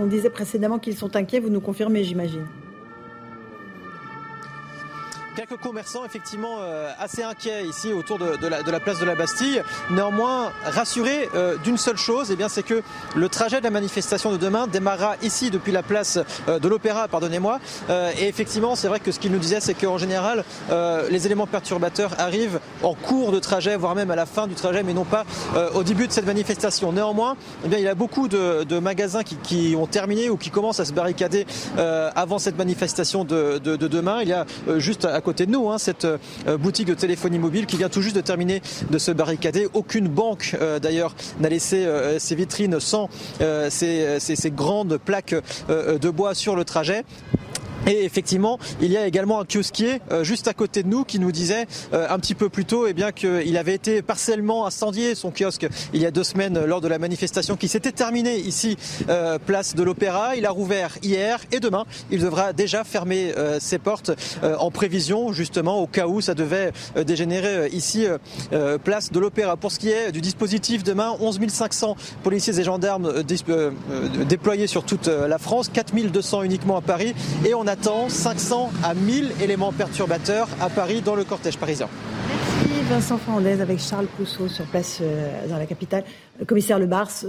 on disait précédemment qu'ils sont inquiets, vous nous confirmez, j'imagine quelques commerçants effectivement euh, assez inquiets ici autour de, de, la, de, la, place de la Bastille. Néanmoins, rassurés euh, d'une seule chose, et eh bien c'est que le trajet de la manifestation de demain démarrera ici depuis la place euh, de l'Opéra, pardonnez-moi. et effectivement, c'est vrai que ce qu'il nous disait, c'est qu'en général, les éléments perturbateurs arrivent en cours de trajet, voire même à la fin du trajet, mais non pas au début de cette manifestation. Néanmoins, eh bien, il y a beaucoup de, de magasins qui, qui, ont terminé ou qui commencent à se barricader avant cette manifestation de, de, demain. Il y a juste à de nous, hein, cette euh, boutique de téléphonie mobile qui vient tout juste de terminer de se barricader. Aucune banque euh, d'ailleurs n'a laissé euh, ses vitrines sans ces, grandes plaques de bois sur le trajet. Et effectivement, il y a également un kiosquier euh, juste à côté de nous qui nous disait euh, un petit peu plus tôt eh bien qu'il avait été partiellement incendié son kiosque il y a deux semaines lors de la manifestation qui s'était terminée ici euh, place de l'Opéra. Il a rouvert hier et demain il devra déjà fermer ses portes en prévision justement au cas où ça devait dégénérer ici place de l'Opéra. Pour ce qui est du dispositif demain, 11 500 policiers et gendarmes déployés sur toute la France, 4200 uniquement à Paris et on attend 500 à 1000 éléments perturbateurs à Paris dans le cortège parisien. Merci Vincent Fernandez avec Charles Pousseau sur place euh, dans la capitale. Le commissaire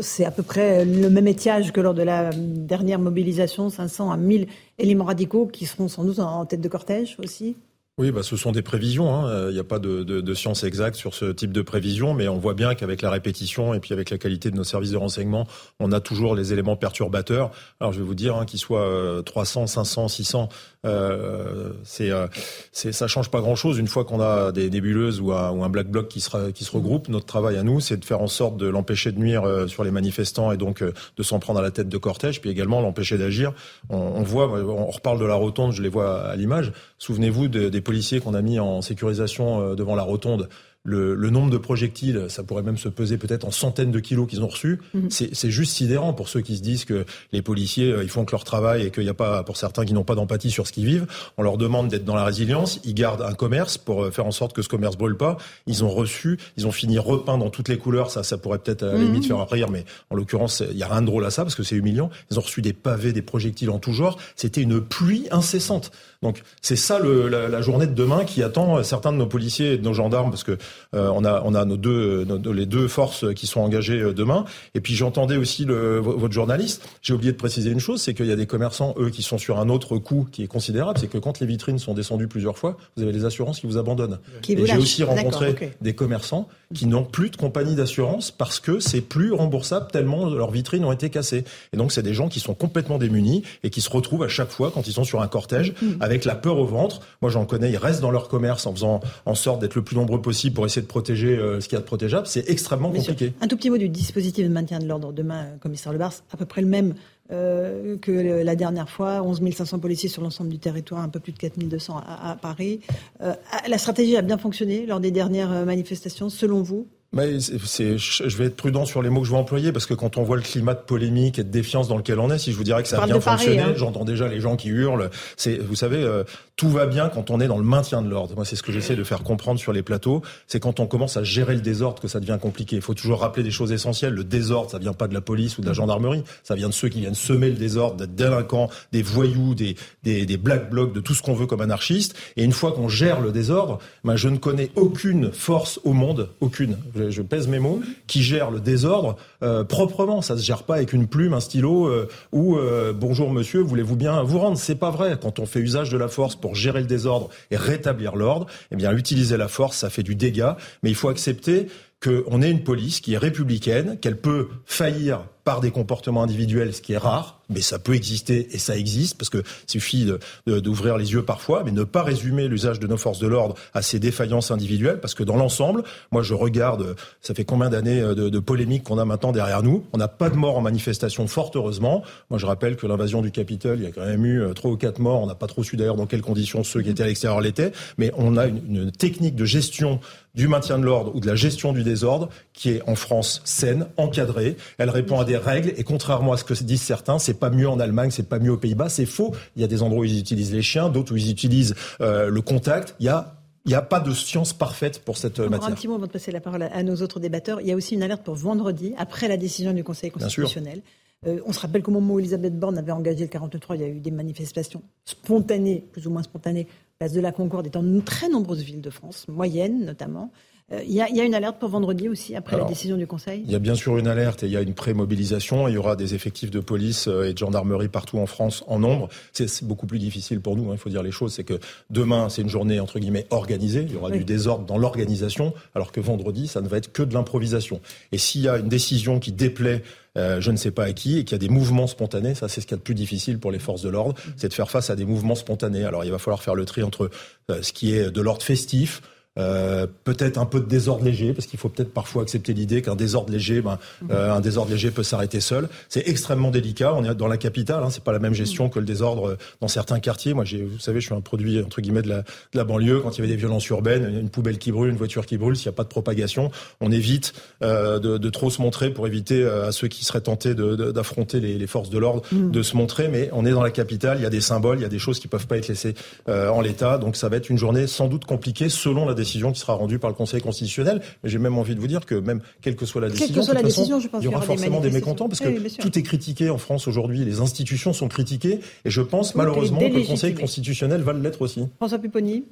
c'est à peu près le même étiage que lors de la dernière mobilisation, 500 à 1000 éléments radicaux qui seront sans doute en tête de cortège aussi oui, bah, ce sont des prévisions. Hein. Il n'y a pas de, de, de, science exacte sur ce type de prévision, mais on voit bien qu'avec la répétition et puis avec la qualité de nos services de renseignement, on a toujours les éléments perturbateurs. Alors je vais vous dire, hein, qu'ils soient 300, 500, 600, euh, c'est, euh, c'est, ça change pas grand-chose. Une fois qu'on a des nébuleuses ou un, ou un black bloc qui, sera, qui se regroupe, notre travail à nous, c'est de faire en sorte de l'empêcher de nuire euh, sur les manifestants et donc euh, de s'en prendre à la tête de cortège, puis également l'empêcher d'agir. On, on, voit, on reparle de la rotonde, je les vois à l'image. Souvenez-vous des policiers qu'on a mis en sécurisation devant la rotonde le, le, nombre de projectiles, ça pourrait même se peser peut-être en centaines de kilos qu'ils ont reçus. Mhm. C'est juste sidérant pour ceux qui se disent que les policiers, euh, ils font que leur travail et qu'il n'y a pas, pour certains qui n'ont pas d'empathie sur ce qu'ils vivent, on leur demande d'être dans la résilience. Ils gardent un commerce pour euh, faire en sorte que ce commerce brûle pas. Ils ont reçu, ils ont fini repeint dans toutes les couleurs. Ça, ça pourrait peut-être à la limite mhm. faire rire, mais en l'occurrence, il y a rien de drôle à ça parce que c'est humiliant. Ils ont reçu des pavés, des projectiles en tout genre. C'était une pluie incessante. Donc c'est ça le, la, la, journée de demain qui attend certains de nos policiers et de nos gendarmes parce que euh, on a on a nos deux nos, les deux forces qui sont engagées euh, demain. Et puis j'entendais aussi le, votre journaliste. J'ai oublié de préciser une chose, c'est qu'il y a des commerçants eux qui sont sur un autre coût qui est considérable, c'est que quand les vitrines sont descendues plusieurs fois, vous avez les assurances qui vous abandonnent. et j'ai aussi rencontré des commerçants qui n'ont plus de compagnie d'assurance parce que c'est plus remboursable tellement leurs vitrines ont été cassées. Et donc c'est des gens qui sont complètement démunis et qui se retrouvent à chaque fois quand ils sont sur un cortège mm avec la peur au ventre. Moi, j'en connais, ils restent dans leur commerce en faisant en sorte d'être le plus nombreux possible pour essayer de protéger euh, ce qu'il y a de protégeable. C'est extrêmement compliqué. Un tout petit mot du dispositif de maintien de l'ordre demain, euh, commissaire Lebars, à peu près le même euh, que la dernière fois, 11 500 policiers sur l'ensemble du territoire, un peu plus de 4 200 à, à Paris. la stratégie a bien fonctionné lors des dernières manifestations, selon vous? Mais c'est, je vais être prudent sur les mots que je vais employer parce que quand on voit le climat de polémique et de défiance dans lequel on est, si je vous dirais que ça a bien fonctionné, hein. j'entends déjà les gens qui hurlent. C'est, vous savez, euh, tout va bien quand on est dans le maintien de l'ordre. Moi, c'est ce que j'essaie de faire comprendre sur les plateaux. C'est quand on commence à gérer le désordre que ça devient compliqué. Il faut toujours rappeler des choses essentielles. Le désordre, ça vient pas de la police ou de la gendarmerie. Ça vient de ceux qui viennent semer le désordre, des délinquants, des voyous, des, des, des black blocs, de tout ce qu'on veut comme anarchiste. Et une fois qu'on gère le désordre, ben, je ne connais aucune force au monde, aucune. Je, pèse mes mots, qui gère le désordre euh, proprement. Ça se gère pas avec une plume, un stylo euh, ou euh, bonjour monsieur, voulez-vous bien vous rendre? C'est pas vrai. Quand on fait usage de la force pour gérer le désordre et rétablir l'ordre, eh bien utiliser la force, ça fait du dégât. Mais il faut accepter qu'on ait une police qui est républicaine, qu'elle peut faillir par des comportements individuels, ce qui est rare, mais ça peut exister et ça existe parce que suffit d'ouvrir les yeux parfois, mais ne pas résumer l'usage de nos forces de l'ordre à ces défaillances individuelles parce que dans l'ensemble, moi je regarde, ça fait combien d'années euh, de, de polémiques qu'on a maintenant derrière nous, on n'a pas de morts en manifestation fort heureusement. Moi je rappelle que l'invasion du Capitole, il y a quand même eu euh, trois ou quatre morts, on n'a pas trop su d'ailleurs dans quelles conditions ceux qui étaient à l'extérieur l'étaient, mais on a une technique de gestion du maintien de l'ordre ou de la gestion du désordre qui est en France saine, encadrée. Elle répond à des règles et contrairement à ce que disent certains, c'est pas mieux en Allemagne, c'est pas mieux aux Pays-Bas, c'est faux. Il y a des endroits où ils utilisent les chiens, d'autres où ils utilisent euh, le contact. Il y a il n'y a pas de science parfaite pour cette matière. Un petit mot avant de passer la parole à nos autres débatteurs. Il y a aussi une alerte pour vendredi, après la décision du Conseil constitutionnel. Euh, on se rappelle qu'au moment où Elisabeth Borne avait engagé le 43, il y a eu des manifestations spontanées, plus ou moins spontanées, place de la Concorde étant de très nombreuses villes de France, moyennes notamment. Euh, il y, a, une alerte pour vendredi aussi, après la décision du Conseil? Il y a bien sûr une alerte et il y a une pré-mobilisation. Il y aura des effectifs de police euh, et de gendarmerie partout en France en nombre. C'est beaucoup plus difficile pour nous, hein, il faut dire les choses. C'est que demain, c'est une journée, entre guillemets, organisée. Il y aura du désordre dans l'organisation, alors que vendredi, ça ne va être que de l'improvisation. Et s'il y a une décision qui déplaît euh, je ne sais pas à qui, et qu'il y a des mouvements spontanés. Ça, c'est ce qu'il y a de plus difficile pour les forces de l'ordre, c'est de faire face à des mouvements spontanés. Alors, il va falloir faire le tri entre ce qui est de l'ordre festif, euh, peut-être un peu de désordre léger, parce qu'il faut peut-être parfois accepter l'idée qu'un désordre léger, ben, mhm. euh, un désordre léger peut s'arrêter seul. C'est extrêmement délicat. On est dans la capitale, hein, c'est pas la même gestion mhm. que le désordre dans certains quartiers. Moi, j'ai, vous savez, je suis un produit entre guillemets de la, de la banlieue. Quand il y avait des violences urbaines, une poubelle qui brûle, une voiture qui brûle, s'il n'y a pas de propagation, on évite euh, de, de, trop se montrer pour éviter euh, à ceux qui seraient tentés de, d'affronter les, les, forces de l'ordre mhm. de se montrer. Mais on est dans la capitale, il y a des symboles, il y a des choses qui peuvent pas être laissées euh, en l'état. Donc ça va être une journée sans doute compliquée selon la décision qui sera rendue par le Conseil constitutionnel. Mais j'ai même envie de vous dire que même quelle que soit la décision, soit la façon, décision je pense il y aura forcément des, mécontents parce que tout est critiqué en France aujourd'hui. Les institutions sont critiquées et je pense malheureusement que le Conseil constitutionnel va l'être aussi. François Pupponi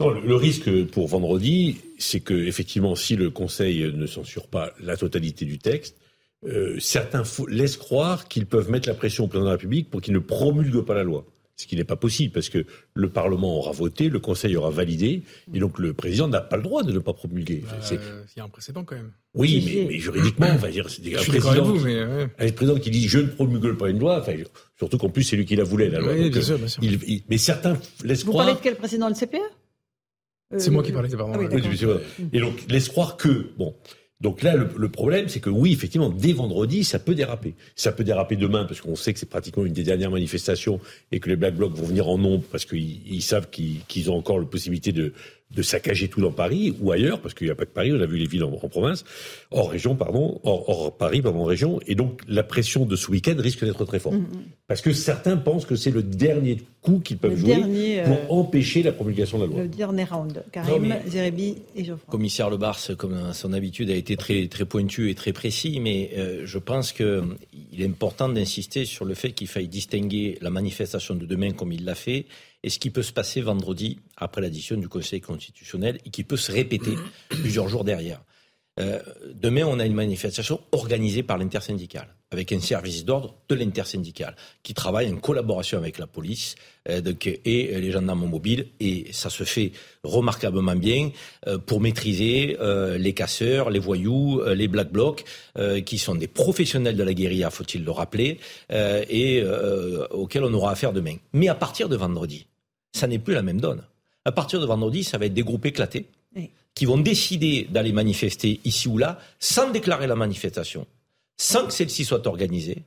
le, risque pour vendredi, c'est que effectivement, si le Conseil ne censure pas la totalité du texte, euh, certains laissent croire qu'ils peuvent mettre la pression au président de la République pour qu'il ne promulgue pas la loi. Ce qui n'est pas possible parce que le Parlement aura voté, le Conseil aura validé, et donc le président n'a pas le droit de ne pas promulguer. Bah, il y a un précédent quand même. Oui, mais, juridiquement, on va dire, c'est un président, vous, mais, un président qui dit je ne promulgue pas une loi, enfin, surtout qu'en plus c'est lui qui la voulait la loi. Oui, bien, sûr, bien sûr. mais certains laissent vous croire. Vous parlez de quel président le CPA C'est moi qui parlais, pardon. Ah oui, et donc laisse croire que bon. Donc là, le, problème, c'est que oui, effectivement, dès vendredi, ça peut déraper. Ça peut déraper demain, parce qu'on sait que c'est pratiquement une des dernières manifestations et que les Black Blocs vont venir en nombre parce qu'ils savent qu'ils ont encore la possibilité de, de saccager tout dans Paris ou ailleurs, parce qu'il n'y a pas que Paris, on a vu les villes en, province, hors région, pardon, hors, Paris, pardon, région, et donc la pression de ce week-end risque d'être très forte. Mm-hmm. Parce que certains pensent que c'est le dernier coup qu'ils peuvent jouer pour euh, empêcher la promulgation de la loi. Le dernier round. Karim, Zérébi et Geoffroy. Commissaire Le Bars, comme à son habitude, a été très, très pointu et très précis, mais euh, je pense qu'il est important d'insister sur le fait qu'il faille distinguer la manifestation de demain comme il l'a fait et ce qui peut se passer vendredi après l'addition du Conseil constitutionnel et qui peut se répéter plusieurs jours derrière. Euh, demain, on a une manifestation organisée par l'intersyndicale, avec un service d'ordre de l'intersyndicale, qui travaille en collaboration avec la police euh, et les gendarmes mobiles. Et ça se fait remarquablement bien euh, pour maîtriser les casseurs, les voyous, les black blocs, qui sont des professionnels de la guérilla, faut-il le rappeler, et auxquels on aura affaire demain. Mais à partir de vendredi, ça n'est plus la même donne. À partir de vendredi, ça va être des groupes éclatés qui vont décider d'aller manifester ici ou là sans déclarer la manifestation, sans que celle-ci soit organisée,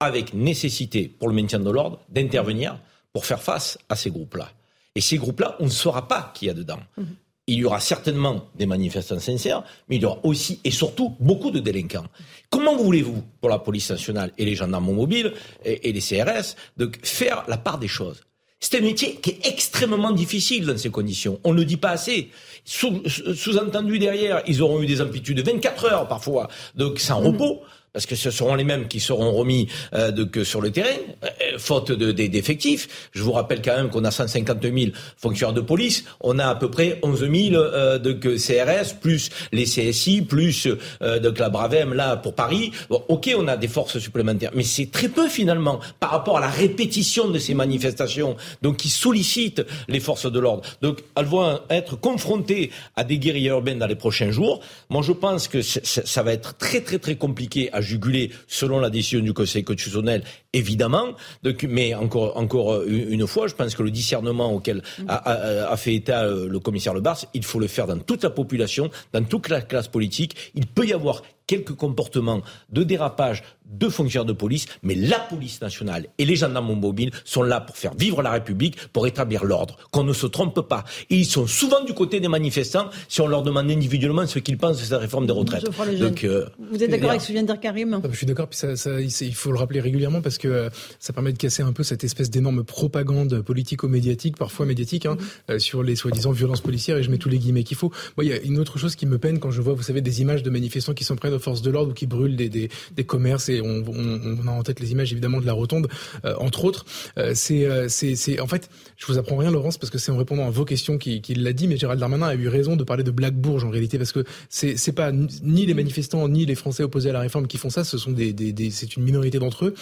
avec nécessité pour le maintien de l'ordre d'intervenir pour faire face à ces groupes-là. Et ces groupes-là, on ne saura pas qui y a dedans. Mhm. Il y aura certainement des manifestants sincères, mais il y aura aussi et surtout beaucoup de délinquants. Comment voulez-vous, pour la police nationale et les gendarmes mobiles et, les CRS, de faire la part des choses? C'est un métier qui est extrêmement difficile dans ces conditions. On ne le dit pas assez. Sous-entendu derrière, ils auront eu des amplitudes de 24 heures parfois, donc sans mmh. repos parce que ce seront les mêmes qui seront remis euh, de, que sur le terrain, euh, faute d'effectifs. Je vous rappelle quand même qu'on a 150 000 fonctionnaires de police, on a à peu près 11 000 euh, de CRS, plus les CSI, plus euh, de la Bravem là pour Paris. Bon, ok, on a des forces supplémentaires, mais c'est très peu finalement par rapport à la répétition de ces manifestations, donc qui sollicitent les forces de l'ordre. Donc elles vont être confrontées à des guerriers urbaines dans les prochains jours. Moi, je pense que ça va être très très très compliqué juguler selon la décision du Conseil constitutionnel, évidemment. Donc, mais encore, encore euh, une fois, je pense que le discernement auquel a, fait état euh, le commissaire Le Bars, il faut le faire dans toute la population, dans toute la classe politique. Il peut y avoir quelques comportements de dérapage de fonctionnaires de police, mais la police nationale et les gendarmes mobiles sont là pour faire vivre la République, pour établir l'ordre. Qu'on ne se trompe pas. Et ils sont souvent du côté des manifestants si on leur demande individuellement ce qu'ils pensent de cette réforme des retraites. Donc, euh, Vous êtes d'accord avec ce que vient de dire Karim? Je suis d'accord, puis ça, ça, il faut le rappeler régulièrement parce que euh, ça permet de casser un peu cette espèce d'énorme propagande politico-médiatique, parfois médiatique, hein, euh, sur les soi-disant violences policières, et je mets tous les guillemets qu'il faut. Moi, il y a une autre chose qui me peine quand je vois, vous savez, des images de manifestants qui sont près de forces de l'ordre ou qui brûlent des, des, des commerces et on, a en tête les images évidemment de la rotonde, euh, entre autres. Euh, euh, c'est, c'est, en fait, je vous apprends rien, Laurence, parce que c'est en répondant à vos questions qu'il, l'a dit, mais Gérald Darmanin a eu raison de parler de Black Bourge en réalité, parce que c'est, c'est pas ni les manifestants ni les Français opposés à la réforme qui font ça, ce sont des, des, des c'est une minorité d'entre eux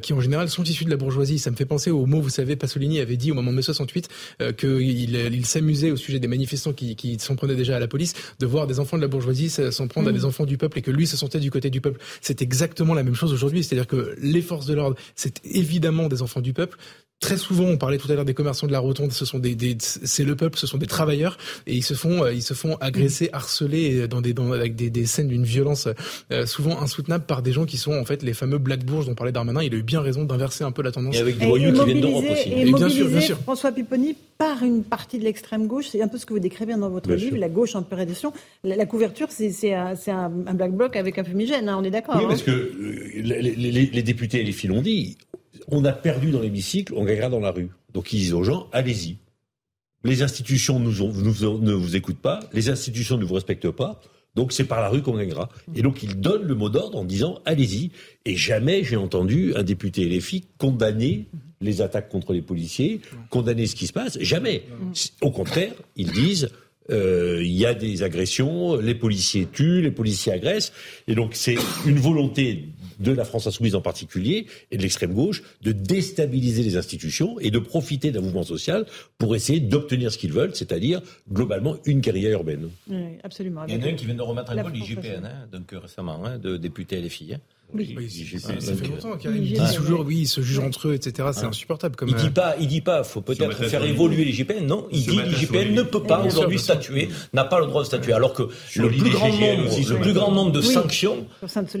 qui en général sont issus de la bourgeoisie. Ça me fait penser au mot, vous savez, Pasolini avait dit au moment de mai 68 qu'il il s'amusait au sujet des manifestants qui, qui s'en prenaient déjà à la police de voir des enfants de la bourgeoisie s'en prendre à mmh. des enfants du peuple et que lui se sentait du côté du peuple. C'est exactement la même chose aujourd'hui, c'est-à-dire que les forces de l'ordre, c'est évidemment des enfants du peuple. Très souvent, on parlait tout à l'heure des commerçants de la rotonde, ce sont des, c'est le peuple, ce sont des travailleurs et ils se font, euh, ils se font agresser, harceler dans des, dans, avec des, des scènes d'une violence euh, souvent insoutenable par des gens qui sont en fait les fameux Black Bourges dont parlait Darmanin. Il a eu bien raison d'inverser un peu la tendance. Et avec des voyous qui viennent d'Europe aussi. Et, bien sûr, bien sûr. François Pipponi par une partie de l'extrême gauche, c'est un peu ce que vous décrivez dans votre livre, la gauche en prédation. La, couverture, c'est un, un, Black Bloc avec un fumigène, hein, on est d'accord. Oui, parce hein. que euh, les, les, les députés et les filles l'ont dit on a perdu dans l'hémicycle, on gagnera dans la rue. Donc ils disent aux gens, allez-y. les institutions nous ne vous écoutent pas, les institutions ne vous respectent pas. Donc c'est par la rue qu'on gagnera. Et donc il donne le mot d'ordre en disant allez-y. Et jamais j'ai entendu un député LFI condamner les attaques contre les policiers, condamner ce qui se passe. Jamais. Au contraire, ils disent euh, il y a des agressions, les policiers tuent, les policiers agressent. Et donc c'est une volonté de la France insoumise en particulier et de l'extrême gauche de déstabiliser les institutions et de profiter d'un mouvement social pour essayer d'obtenir ce qu'ils veulent, c'est-à-dire globalement une guérilla urbaine. Oui, absolument. Il y en a un qui vient de remettre un peu l'IGPN, hein, donc euh, récemment, hein, de député LFI. Hein. Oui, ça fait longtemps qu'il dit toujours, oui, ils se jugent entre eux, etc. C'est insupportable. Comme il dit euh, pas, il dit pas, faut peut-être faire évoluer l'IGPN. Non, il dit l'IGPN ne peut pas aujourd'hui statuer, n'a pas le droit de statuer, alors que le plus grand nombre, le plus grand nombre de sanctions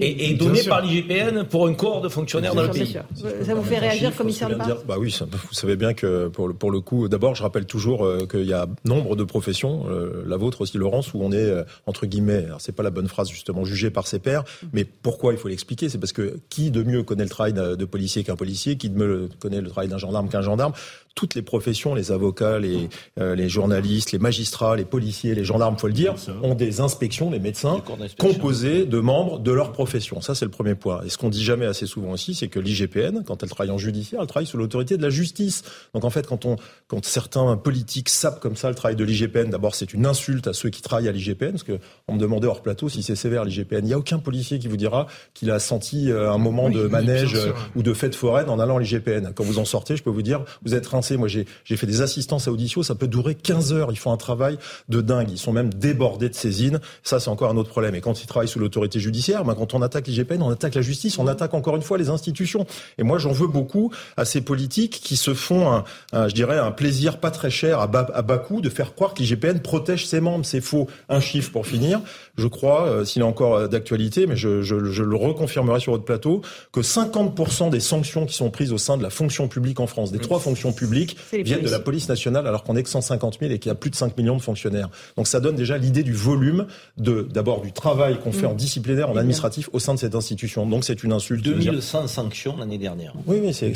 est, donné par l'IGPN pour un corps de fonctionnaires dans le pays. Ça vous fait réagir, commissaire Bah oui, vous savez bien que pour le, pour le coup, d'abord, je rappelle toujours euh, qu'il y a nombre de professions, euh, la vôtre aussi, Laurence, où on est entre guillemets, alors c'est pas la bonne phrase justement, jugé par ses pairs, mais pourquoi il faut l'expliquer C'est parce que qui de mieux connaît le travail de policier qu'un policier, qui de mieux connaît le travail d'un gendarme qu'un gendarme? Toutes les professions, les avocats, les, euh, les journalistes, les magistrats, les policiers, les gendarmes, faut le dire, ont des inspections, les médecins, composés de membres de leur profession. Ça, c'est le premier point. Et ce qu'on dit jamais assez souvent aussi, c'est que l'IGPN, quand elle travaille en judiciaire, elle travaille sous l'autorité de la justice. Donc en fait, quand on, quand certains politiques sapent comme ça le travail de l'IGPN, d'abord c'est une insulte à ceux qui travaillent à l'IGPN, parce que on me demandait hors plateau si c'est sévère l'IGPN. Il n'y a aucun policier qui vous dira qu'il a senti euh, un moment de manège euh, ou de fête foraine en allant à l'IGPN. Quand vous en sortez, je peux vous dire, vous êtes Moi, j'ai fait des assistances à ça peut durer 15 heures. Ils font un travail de dingue. Ils sont même débordés de saisines. Ça, c'est encore un autre problème. Et quand ils travaillent sous l'autorité judiciaire, ben, quand on attaque l'IGPN, on attaque la justice, on attaque encore une fois les institutions. Et moi, j'en veux beaucoup à ces politiques qui se font, un, je dirais, un plaisir pas très cher à bas, à bas coût de faire croire que l'IGPN protège ses membres. C'est faux. Un chiffre pour finir. Je crois, euh, s'il est encore euh, d'actualité, mais je, je, je le reconfirmerai sur votre plateau, que 50% des sanctions qui sont prises au sein de la fonction publique en France, des trois fonctions publiques, viennent de la police nationale, alors qu'on est que 150 000 et qu'il y a plus de 5 millions de fonctionnaires. Donc ça donne déjà l'idée du volume de, d'abord du travail qu'on fait mm. en disciplinaire, en administratif au sein de cette institution. Donc c'est une insulte. 2100 sanctions l'année dernière. Oui, oui, c'est,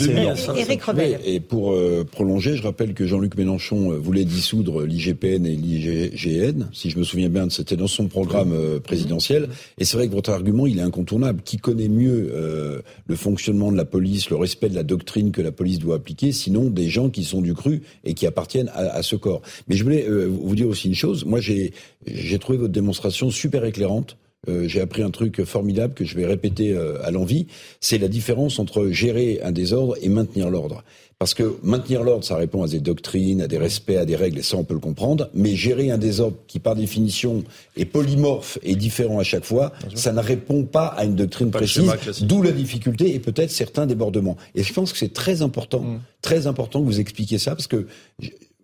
Éric Et pour euh, prolonger, je rappelle que Jean-Luc Mélenchon euh, voulait dissoudre l'IGPN et l'IGN. Si je me souviens bien, c'était dans son programme euh, présidentiel. Et c'est vrai que votre argument, il est incontournable. Qui connaît mieux le fonctionnement de la police, le respect de la doctrine que la police doit appliquer, sinon des gens qui sont du cru et qui appartiennent à, ce corps? Mais je voulais euh, vous dire aussi une chose. Moi, j'ai trouvé votre démonstration super éclairante. Euh, j'ai appris un truc formidable que je vais répéter euh, à l'envie. C'est la différence entre gérer un désordre et maintenir l'ordre. Parce que maintenir l'ordre, ça répond à des doctrines, à des respects, à des règles, et ça on peut le comprendre. Mais gérer un désordre qui par définition est polymorphe et différent à chaque fois, ça ne répond pas à une doctrine précise. D'où la difficulté et peut-être certains débordements. Et je pense que c'est très important, mm. très important que vous expliquiez ça, parce que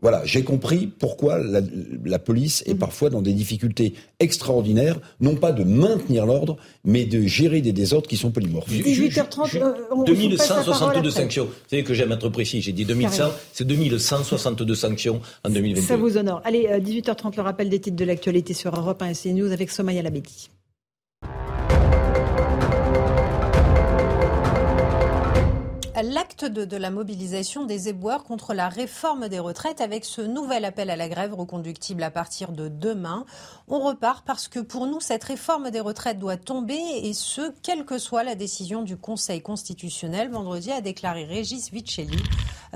voilà, j'ai compris pourquoi la, police est mhm. parfois dans des difficultés extraordinaires, non pas de maintenir l'ordre, mais de gérer des désordres qui sont polymorphes. 18h30, 2162 sanctions. Vous savez que j'aime être précis, j'ai dit 2100, c'est 2162 sanctions en 2022. Ça vous honore. Allez, 18h30, euh, le rappel des titres de l'actualité sur Europe 1 et CNews avec Somaya Labedi. L'acte de, la mobilisation des éboueurs contre la réforme des retraites avec ce nouvel appel à la grève reconductible à partir de demain. On repart parce que pour nous, cette réforme des retraites doit tomber et ce, quelle que soit la décision du Conseil constitutionnel. Vendredi a déclaré Régis Vicelli,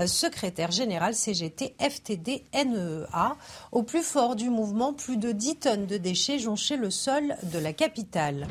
secrétaire général CGT FTD NEA. Au plus fort du mouvement, plus de 10 tonnes de déchets jonchaient le sol de la capitale.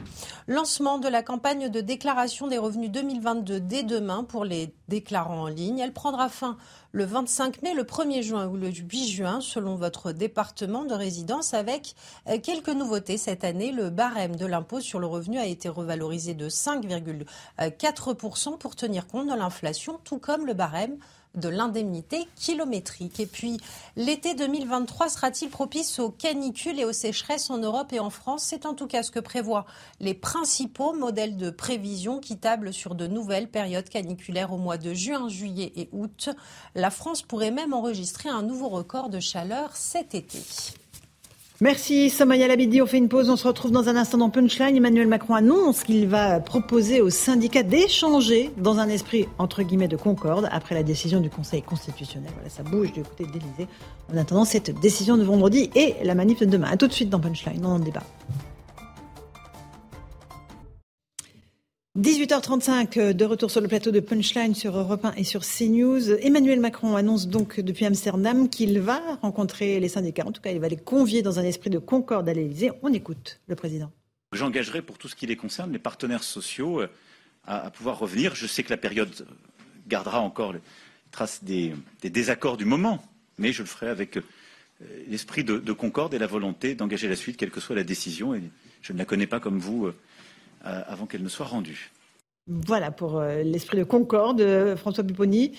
Lancement de la campagne de déclaration des revenus 2022 dès demain pour les déclarant en ligne. Elle prendra fin le 25 mai, le 1er juin ou le 8 juin, selon votre département de résidence, avec euh, quelques nouveautés cette année. Le barème de l'impôt sur le revenu a été revalorisé de 5,4% pour tenir compte de l'inflation, tout comme le barème de l'indemnité kilométrique. Et puis, l'été 2023 sera-t-il propice aux canicules et aux sécheresses en Europe et en France? C'est en tout cas ce que prévoient les principaux modèles de prévision qui tablent sur de nouvelles périodes caniculaires au mois de juin, juillet et août. La France pourrait même enregistrer un nouveau record de chaleur cet été. Merci Samaya Labidi. On fait une pause. On se retrouve dans un instant dans Punchline. Emmanuel Macron annonce qu'il va proposer aux syndicats d'échanger dans un esprit entre guillemets de concorde après la décision du Conseil constitutionnel. Voilà, ça bouge du côté de. En attendant cette décision de vendredi et la manif de demain. A tout de suite dans Punchline, dans le débat. 18h35, euh, de retour sur le plateau de Punchline sur Europe 1 et sur CNews. Emmanuel Macron annonce donc depuis Amsterdam qu'il va rencontrer les syndicats. En tout cas, il va les convier dans un esprit de concorde à l'Élysée. On écoute le président. J'engagerai pour tout ce qui les concerne les partenaires sociaux euh, à, pouvoir revenir. Je sais que la période gardera encore les traces des, désaccords du moment, mais je le ferai avec euh, l'esprit de, de, concorde et la volonté d'engager la suite, quelle que soit la décision. Et je ne la connais pas comme vous avant qu'elle ne soit rendue. Voilà pour euh, l'esprit de concorde, euh, François Pupponi.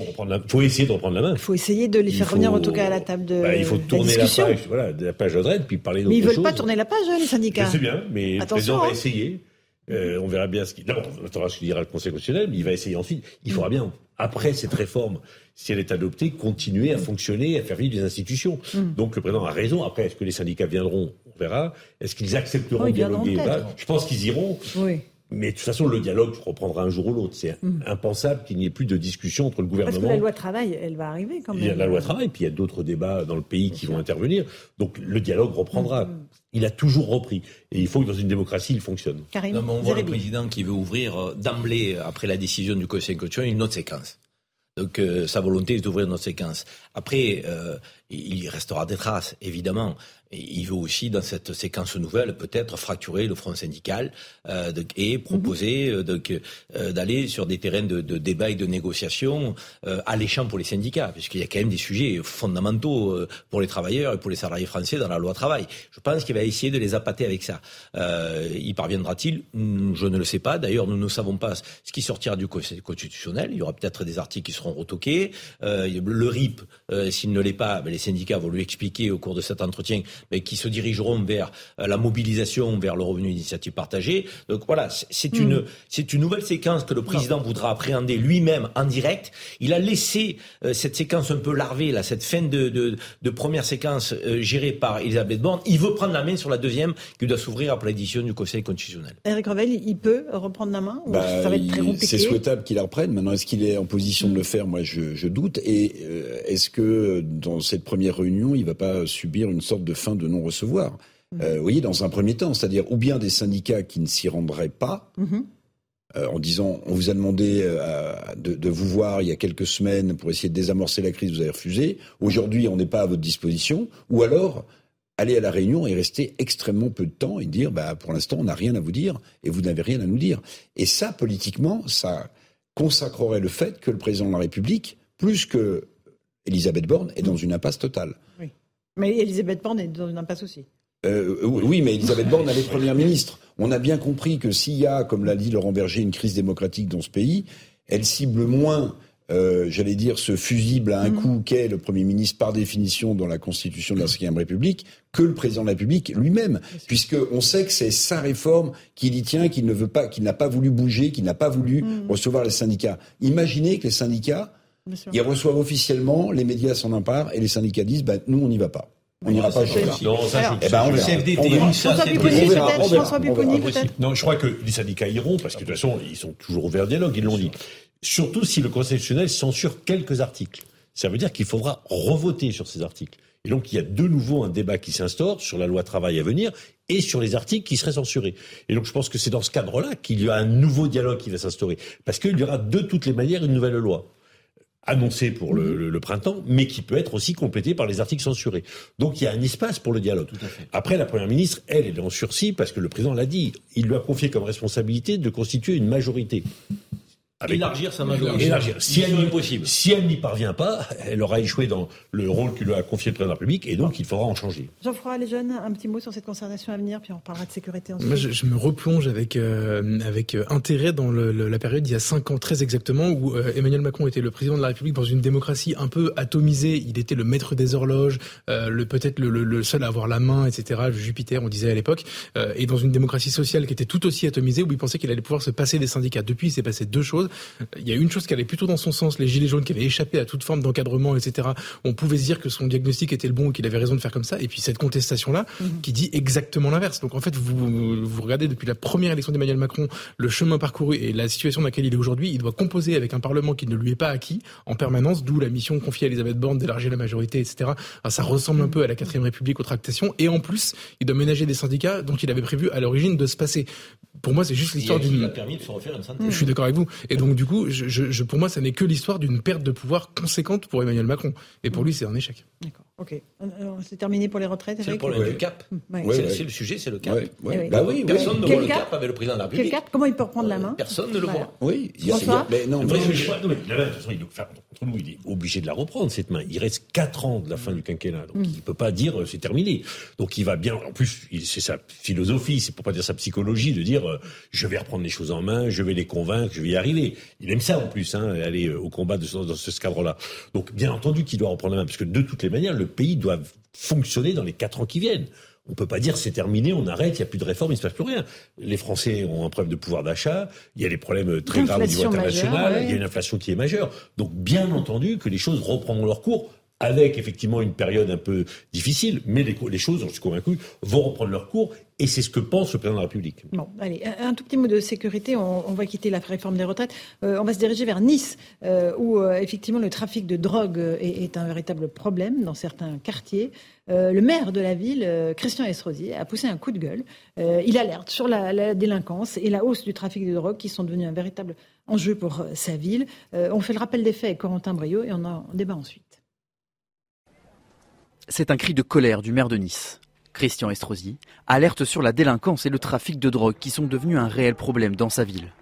Il faut essayer de reprendre la main. Il faut essayer de les faire revenir en tout cas à la table de bah, Il faut tourner la, page, voilà, de la page puis parler d'autres choses. Mais ils ne veulent pas tourner la page, les syndicats. Je sais bien, mais le président va hein. essayer. on verra bien ce qu'il. D'abord, on attendra ce qu'il dira le Conseil constitutionnel, mais il va essayer ensuite. Il faudra bien, après cette réforme, si elle est adoptée, continuer à fonctionner, à faire vivre les institutions. Mm. Donc le président a raison. Après, est-ce que les syndicats viendront On verra. Est-ce qu'ils accepteront de dialoguer Je pense qu'ils iront. Oui. Mais de toute façon, le dialogue reprendra un jour ou l'autre. C'est mm. impensable qu'il n'y ait plus de discussion entre le gouvernement. Parce que la loi travail, elle va arriver quand même. Il y a la loi travail, puis il y a d'autres débats dans le pays qui vont intervenir. Donc le dialogue reprendra. Mm. Il a toujours repris. Et il faut que dans une démocratie, il fonctionne. Karim, on voit le président qui veut ouvrir euh, d'emblée, après la décision du Conseil constitutionnel, une autre séquence. Donc euh, sa volonté est d'ouvrir notre séquence. Après, euh, il restera des traces, évidemment il veut aussi, dans cette séquence nouvelle, peut-être fracturer le front syndical euh, et proposer mhm. euh, euh, d'aller sur des terrains de, de, débat et de négociation alléchants pour les syndicats, puisqu'il y a quand même des sujets fondamentaux pour les travailleurs et pour les salariés français dans la loi travail. Je pense qu'il va essayer de les appâter avec ça. y parviendra-t-il? Je ne le sais pas. D'ailleurs, nous ne savons pas ce qui sortira du Conseil constitutionnel. Il y aura peut-être des articles qui seront retoqués. le RIP, s'il ne l'est pas, ben, les syndicats vont lui expliquer au cours de cet entretien mais qui se dirigeront vers euh, la mobilisation, vers le revenu d'initiative partagée. Donc voilà, c'est une, hmm. c'est une nouvelle séquence que le président voudra appréhender lui-même en direct. Il a laissé euh, cette séquence un peu larvée, là, cette fin de, de, de première séquence euh, gérée par Elisabeth Borne. Il veut prendre la main sur la deuxième qui doit s'ouvrir après l'édition du Conseil constitutionnel. Eric Revel, il peut reprendre la main ou bah, ça va être très compliqué? C'est souhaitable qu'il la reprenne. Maintenant, est-ce qu'il est en position de le faire? Moi, je, je doute. Et est-ce que dans cette première réunion, il ne va pas subir une sorte de fin de non-recevoir recevoir. Euh, vous voyez, dans un premier temps, c'est-à-dire ou bien des syndicats qui ne s'y rendraient pas, mhm. euh, en disant on vous a demandé euh, de, vous voir il y a quelques semaines pour essayer de désamorcer la crise, vous avez refusé. Aujourd'hui, on n'est pas à votre disposition. Ou alors aller à la réunion et rester extrêmement peu de temps et dire bah pour l'instant on n'a rien à vous dire et vous n'avez rien à nous dire. Et ça, politiquement, ça consacrerait le fait que le président de la République, plus que Elisabeth Borne, est dans une impasse totale. Oui. Mais Elisabeth Borne est dans une impasse aussi. Euh, oui, mais Elisabeth Borne, elle est première ministre. On a bien compris que s'il y a, comme l'a dit Laurent Berger, une crise démocratique dans ce pays, elle cible moins, euh, j'allais dire, ce fusible à un mhm. coup qu'est le Premier ministre par définition dans la Constitution de la Ve République, que le président de la République lui-même, puisqu'on sait que c'est sa réforme qu'il y tient, qu'il ne veut pas, qu'il n'a pas voulu bouger, qu'il n'a pas voulu mhm. recevoir les syndicats. Imaginez que les syndicats ils reçoivent officiellement, les médias s'en emparent et les syndicats disent bah, nous, on n'y va pas. On n'ira pas Non, ça, je, eh ben, Non, je crois que les syndicats iront, parce que de toute façon, ils sont toujours ouverts au dialogue, ils l'ont dit. Surtout si le Conseil constitutionnel censure quelques articles. Ça veut dire qu'il faudra revoter sur ces articles. Et donc, il y a de nouveau un débat qui s'instaure sur la loi travail à venir et sur les articles qui seraient censurés. Et donc, je pense que c'est dans ce cadre-là qu'il y a un nouveau dialogue qui va s'instaurer. Parce qu'il y aura de toutes les manières une nouvelle loi annoncé pour le, printemps, mais qui peut être aussi complété par les articles censurés. Donc il y a un espace pour le dialogue. Après, la Première ministre, elle, elle est en sursis parce que le président l'a dit. Il lui a confié comme responsabilité de constituer une majorité. Élargir sa majorité. Élargir. Si elle, si elle n'y parvient pas, elle aura échoué dans le rôle que lui a confié le président de la République et donc il faudra en changer. Jean-François, les jeunes, un petit mot sur cette concertation à venir, puis on parlera de sécurité ensuite. Moi, je, me replonge avec, euh, avec euh, intérêt dans le, la période il y a cinq ans, très exactement, où euh, Emmanuel Macron était le président de la République dans une démocratie un peu atomisée. Il était le maître des horloges, le peut-être le, le, seul à avoir la main, etc. Jupiter, on disait à l'époque, et dans une démocratie sociale qui était tout aussi atomisée, où il pensait qu'il allait pouvoir se passer des syndicats. Depuis, il s'est passé deux choses. Il y a une chose qui allait plutôt dans son sens, les gilets jaunes qui avaient échappé à toute forme d'encadrement, etc. On pouvait se dire que son diagnostic était le bon, qu'il avait raison de faire comme ça. Et puis cette contestation-là, mhm. qui dit exactement l'inverse. Donc en fait, vous, vous regardez depuis la première élection d'Emmanuel Macron, le chemin parcouru et la situation dans laquelle il est aujourd'hui, il doit composer avec un Parlement qui ne lui est pas acquis en permanence, d'où la mission confiée à Elisabeth Borne d'élargir la majorité, etc. ça ressemble un peu à la quatrième République aux tractations. Et en plus, il doit ménager des syndicats dont il avait prévu à l'origine de se passer. Pour moi, c'est juste l'histoire d'une. permis de se refaire une synthèse. Je suis d'accord avec vous. Et donc, du coup, je, je, pour moi, ça n'est que l'histoire d'une perte de pouvoir conséquente pour Emmanuel Macron. Et pour lui, c'est un échec. D'accord. Ok. C'est terminé pour les retraites. C'est le problème du cap. C'est le sujet, c'est le cap. Eh bah oui, personne ne voit le cap avec le président de la République. Quel cap Comment il peut reprendre la main Personne ne le voit. Oui. Il y a, mais non, mais, de toute façon, il, entre nous, il est obligé de la reprendre cette main. Il reste 4 ans de la fin du quinquennat, donc mm. il peut pas dire euh, c'est terminé. Donc il va bien. En plus, c'est sa philosophie, c'est pour pas dire sa psychologie, de dire euh, je vais reprendre les choses en main, je vais les convaincre, je vais y arriver. Il aime ça en plus, hein, aller euh, au combat de, dans ce cadre-là. Donc bien entendu qu'il doit reprendre la main, parce que de toutes les manières, le pays doit fonctionner dans les quatre ans qui viennent. On peut pas dire c'est terminé, on arrête, il n'y a plus de réforme, il ne se passe plus rien. Les Français ont un problème de pouvoir d'achat, il y a des problèmes très graves au niveau international, il y a une inflation qui est majeure. Donc bien entendu que les choses reprendront leur cours avec effectivement une période un peu difficile, mais les, choses, j'en suis convaincu, vont reprendre leur cours et c'est ce que pense le président de la République. Bon, allez, un, tout petit mot de sécurité. On, va quitter la réforme des retraites. Euh, on va se diriger vers Nice, euh, où euh, effectivement le trafic de drogue est, un véritable problème dans certains quartiers. le maire de la ville, Christian Estrosi, a poussé un coup de gueule. il alerte sur la, la, délinquance et la hausse du trafic de drogue qui sont devenus un véritable enjeu pour sa ville. on fait le rappel des faits avec Corentin Brio et on en débat ensuite. C'est un cri de colère du maire de Nice. Christian Estrosi alerte sur la délinquance et le trafic de drogue qui sont devenus un réel problème dans sa ville.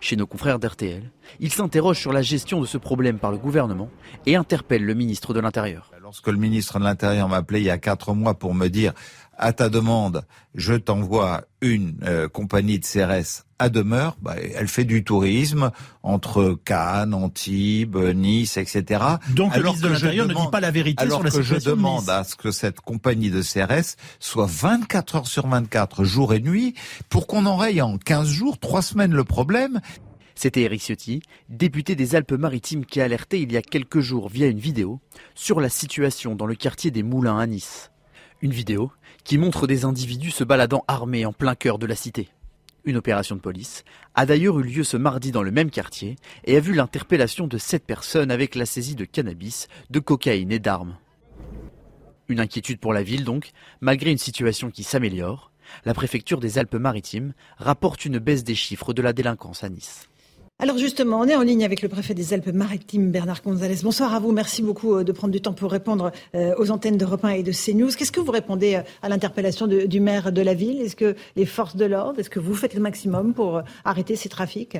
Chez nos confrères d'RTL, il s'interroge sur la gestion de ce problème par le gouvernement et interpelle le ministre de l'Intérieur. Lorsque le ministre de l'Intérieur m'a appelé il y a quatre mois pour me dire à ta demande, je t'envoie une euh, compagnie de CRS à demeure. Bah, elle fait du tourisme entre Cannes, Antibes, Nice, etc. Donc le ministre de l'Intérieur ne dit pas la vérité sur la situation que je demande à ce que cette compagnie de CRS soit 24 heures sur 24, jour et nuit, pour qu'on enraye en 15 jours, 3 semaines le problème. C'était Eric Ciotti, député des Alpes-Maritimes, qui a alerté il y a quelques jours via une vidéo sur la situation dans le quartier des Moulins à Nice. Une vidéo qui montre des individus se baladant armés en plein cœur de la cité. Une opération de police a d'ailleurs eu lieu ce mardi dans le même quartier et a vu l'interpellation de sept personnes avec la saisie de cannabis, de cocaïne et d'armes. Une inquiétude pour la ville donc, malgré une situation qui s'améliore. La préfecture des Alpes-Maritimes rapporte une baisse des chiffres de la délinquance à Nice. Alors justement, on est en ligne avec le préfet des Alpes-Maritimes, Bernard Gonzalez. Bonsoir à vous. Merci beaucoup euh, de prendre du temps pour répondre euh, aux antennes de 1 et de CNews. Qu'est-ce que vous répondez euh, à l'interpellation du maire de la ville? Est-ce que les forces de l'ordre, est-ce que vous faites le maximum pour arrêter ces trafics?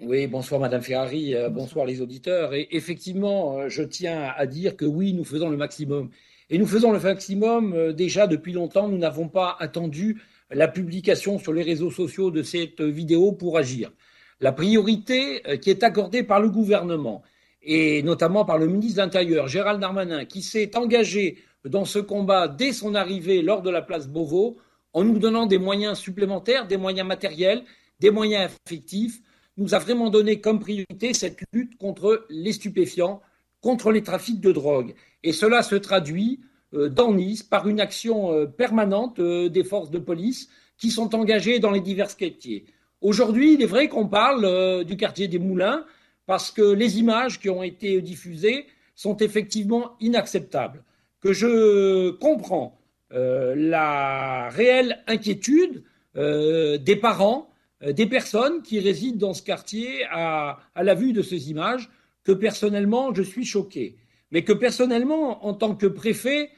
Oui, bonsoir Madame Ferrari, bonsoir les auditeurs. Et effectivement, je tiens à dire que oui, nous faisons le maximum. Et nous faisons le maximum déjà depuis longtemps. Nous n'avons pas attendu la publication sur les réseaux sociaux de cette vidéo pour agir la priorité euh, qui est accordée par le gouvernement et notamment par le ministre de l'Intérieur, Gérald Darmanin, qui s'est engagé dans ce combat dès son arrivée lors de la place Beauvau, en nous donnant des moyens supplémentaires, des moyens matériels, des moyens affectifs, nous a vraiment donné comme priorité cette lutte contre les stupéfiants, contre les trafics de drogue. Et cela se traduit euh, dans Nice par une action euh, permanente des forces de police qui sont engagées dans les divers quartiers. Aujourd'hui, il est vrai qu'on parle euh, du quartier des Moulins parce que les images qui ont été diffusées sont effectivement inacceptables. Que je comprends euh, la réelle inquiétude euh, des parents, des personnes qui résident dans ce quartier à, à, la vue de ces images, que personnellement je suis choqué. Mais que personnellement, en tant que préfet,